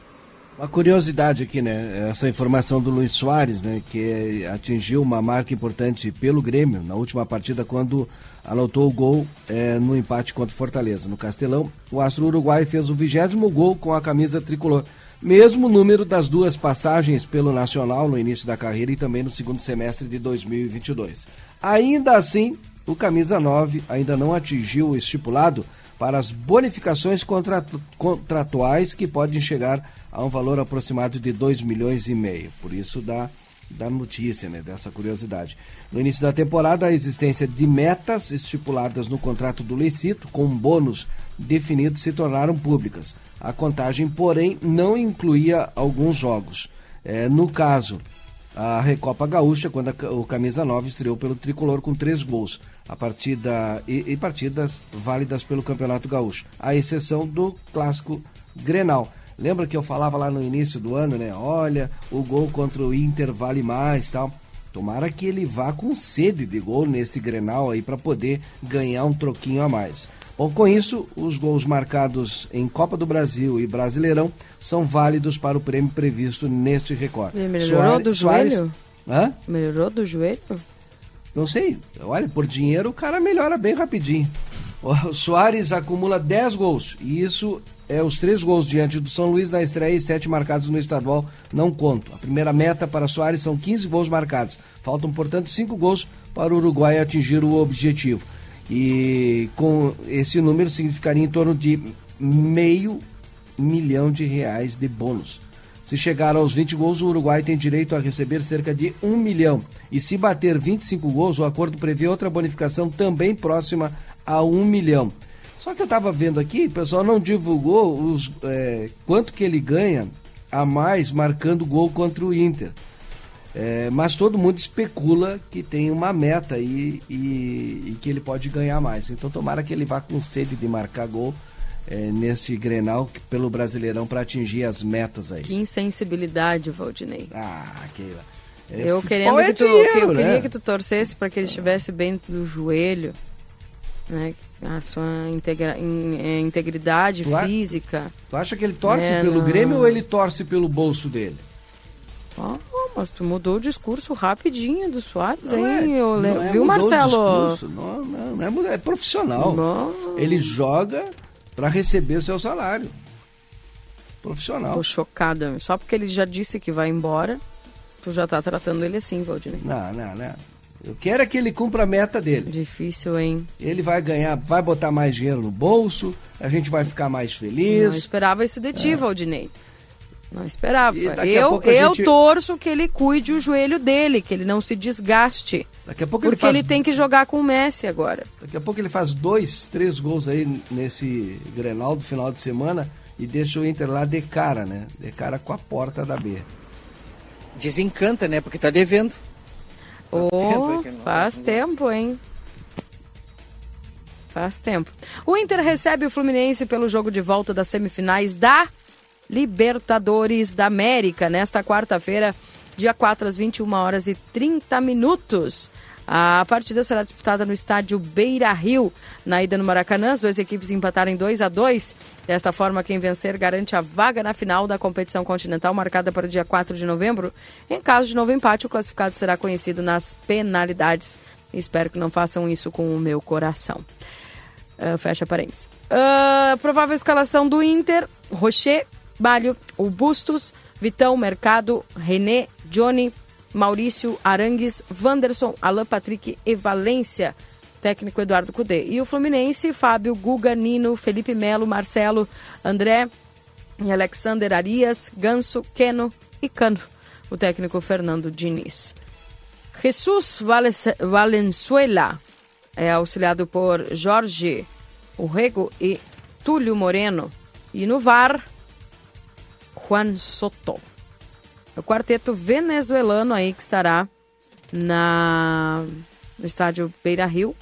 Uma curiosidade aqui, né? Essa informação do Luiz Soares, né? Que atingiu uma marca importante pelo Grêmio na última partida quando anotou o gol eh, no empate contra o Fortaleza. No Castelão, o Astro Uruguai fez o vigésimo gol com a camisa tricolor. Mesmo número das duas passagens pelo Nacional no início da carreira e também no segundo semestre de 2022. Ainda assim, o camisa 9 ainda não atingiu o estipulado para as bonificações contratu- contratuais que podem chegar a um valor aproximado de 2 milhões e meio. Por isso dá da notícia, né, dessa curiosidade. No início da temporada, a existência de metas estipuladas no contrato do Lecito, com um bônus definido, se tornaram públicas. A contagem, porém, não incluía alguns jogos. É, no caso, a Recopa Gaúcha, quando a o Camisa 9 estreou pelo Tricolor com três gols, a partida e, e partidas válidas pelo Campeonato Gaúcho, à exceção do clássico Grenal. Lembra que eu falava lá no início do ano, né? Olha, o gol contra o Inter vale mais, tal. Tomara que ele vá com sede de gol nesse Grenal aí para poder ganhar um troquinho a mais. Com isso, os gols marcados em Copa do Brasil e Brasileirão são válidos para o prêmio previsto neste recorde. Melhorou do joelho? Hã? Melhorou do joelho? Não sei. Olha, por dinheiro o cara melhora bem rapidinho. O Soares acumula 10 gols. E isso é os três gols diante do São Luís na estreia e sete marcados no estadual não conto. A primeira meta para Soares são 15 gols marcados. Faltam, portanto, cinco gols para o Uruguai atingir o objetivo. E com esse número significaria em torno de meio milhão de reais de bônus. Se chegar aos 20 gols, o Uruguai tem direito a receber cerca de 1 milhão. E se bater 25 gols, o acordo prevê outra bonificação também próxima a 1 milhão. Só que eu estava vendo aqui, o pessoal não divulgou os, é, quanto que ele ganha a mais marcando gol contra o Inter. É, mas todo mundo especula que tem uma meta aí e, e, que ele pode ganhar mais. Então tomara que ele vá com sede de marcar gol é, nesse Grenal pelo Brasileirão para atingir as metas aí. Que insensibilidade, Valdinei. Ah, Keila. É, eu querendo é que tu, dinheiro, que eu né? queria que tu torcesse para que ele estivesse bem do joelho, né? A sua integra, in, é, integridade Tu física. Tu acha que ele torce É, pelo não. Grêmio ou ele torce pelo bolso dele? Oh, mas tu mudou o discurso rapidinho do Soares, Não hein? é- eu não é Viu, Marcelo? discurso, Não, não, não é, é profissional. Não. Ele joga para receber seu salário. Profissional. Tô chocada. Só porque ele já disse que vai embora, tu já tá tratando ele assim, Valdinei. Não, não, não. Eu quero é que ele cumpra a meta dele. Difícil, hein? Ele vai ganhar, vai botar mais dinheiro no bolso, a gente vai ficar mais Não feliz. esperava isso de ti, Valdinei. Não esperava. Eu, eu gente- torço que ele cuide o joelho dele, que ele não se desgaste. Daqui a pouco ele Porque faz- ele tem que jogar com o Messi agora. Daqui a pouco ele faz dois, três gols aí nesse Grenal do final de semana e deixa o Inter lá de cara, né? De cara com a porta da B. Desencanta, né? Porque tá devendo. Oh, tempo ele não faz tempo, hein? Faz tempo. O Inter recebe o Fluminense pelo jogo de volta das semifinais da Libertadores da América nesta quarta-feira, dia 4 às 21 horas e 30 minutos. A partida será disputada no estádio Beira Rio, na ida no Maracanã. As duas equipes empataram em 2 a 2 Desta forma, quem vencer garante a vaga na final da competição continental, marcada para o dia 4 de novembro. Em caso de novo empate, o classificado será conhecido nas penalidades. Espero que não façam isso com o meu coração. Ah, fecha parênteses. Ah, provável escalação do Inter: Rocher, Balho, o Bustos, Vitão, Mercado, René, Johnny, Maurício, Arangues, Wanderson, Alan Patrick e Valência. Técnico Eduardo Cudê. E o Fluminense, Fábio, Guga, Nino, Felipe Melo, Marcelo, André Alexander Arias, Ganso, Keno e Cano. O técnico Fernando Diniz. Jesus Valenzuela é auxiliado por Jorge Urrego e Túlio Moreno. E no VAR, Juan Soto. O quarteto venezuelano aí que estará na, no estádio Beira Rio,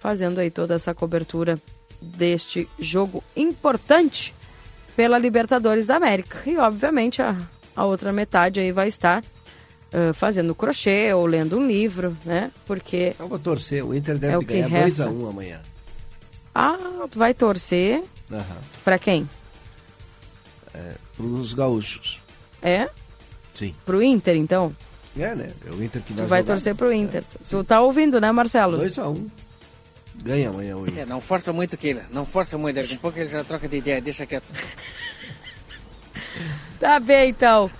fazendo aí toda essa cobertura deste jogo importante pela Libertadores da América. E, obviamente, a, a outra metade aí vai estar ah, fazendo crochê ou lendo um livro, né? Porque Eu vou torcer, o Inter deve É o ganhar resta. 2x1 amanhã. Ah, tu vai torcer Aham. pra quem? É, pros gaúchos. É? Sim. Pro Inter, então? É, né? É o Inter que vai Tu vai jogar. torcer pro Inter. Tu tá ouvindo, né, Marcelo? 2x1. Ganha amanhã o Inter. É, não força muito, Keila. Não força muito. Daqui a pouco ele já troca de ideia. Deixa quieto. [LAUGHS] Tá bem, então.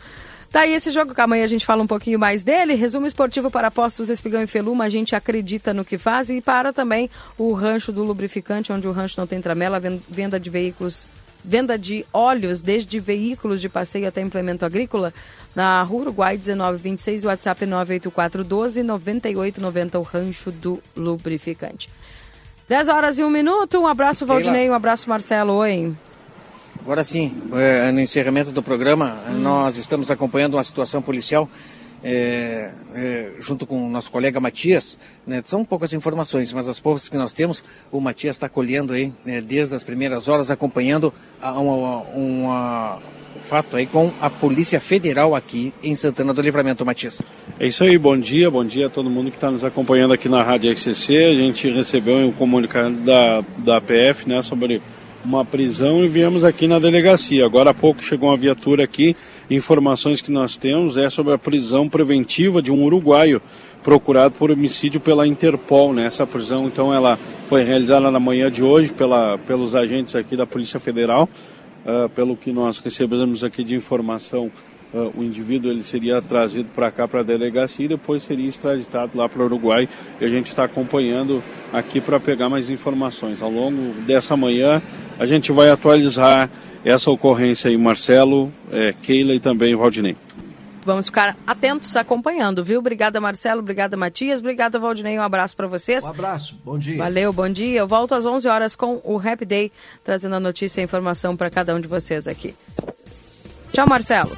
Tá aí esse jogo que amanhã a gente fala um pouquinho mais dele. Resumo esportivo para apostos Espigão e Feluma. A gente acredita no que faz. E para também o rancho do lubrificante, onde o rancho não tem tramela, ven- venda de veículos, venda de óleos, desde veículos de passeio até implemento agrícola. Na Rua Uruguai 1926, o WhatsApp é 98412-9890, o rancho do lubrificante. 10 horas e um minuto. Um abraço. Valdinei. Um abraço, Marcelo. Oi. Agora sim, é, no encerramento do programa, nós estamos acompanhando uma situação policial é, é, junto com o nosso colega Matias. né, são poucas informações, mas as poucas que nós temos, o Matias está colhendo aí, né, desde as primeiras horas, acompanhando a, uma, uma- um fato aí com a Polícia Federal aqui em Santana do Livramento, Matias. É isso aí, bom dia, bom dia a todo mundo que está nos acompanhando aqui na Rádio XCC. A gente recebeu um comunicado da, da PF né, sobre uma prisão e viemos aqui na delegacia. Agora há pouco chegou uma viatura aqui informações que nós temos é sobre a prisão preventiva de um uruguaio procurado por homicídio pela Interpol. Né? Essa prisão, então, ela foi realizada na manhã de hoje pela, pelos agentes aqui da Polícia Federal. Uh, pelo que nós recebemos aqui de informação, uh, o indivíduo ele seria trazido para cá para a delegacia e depois seria extraditado lá para o Uruguai. E a gente está acompanhando aqui para pegar mais informações. Ao longo dessa manhã, a gente vai atualizar essa ocorrência aí, Marcelo, é, Keila e também Valdinei. Vamos ficar atentos acompanhando, viu? Obrigada, Marcelo. Obrigada, Matias. Obrigada, Valdinei. Um abraço para vocês. Um abraço. Bom dia. Valeu, bom dia. Eu volto às 11 horas com o Happy Day, trazendo a notícia e a informação para cada um de vocês aqui. Tchau, Marcelo.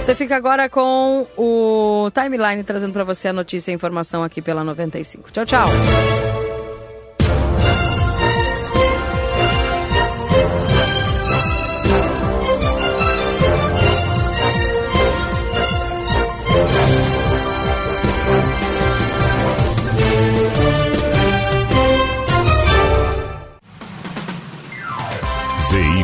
Você fica agora com o Timeline trazendo para você a notícia e a informação aqui pela 95. Tchau, tchau.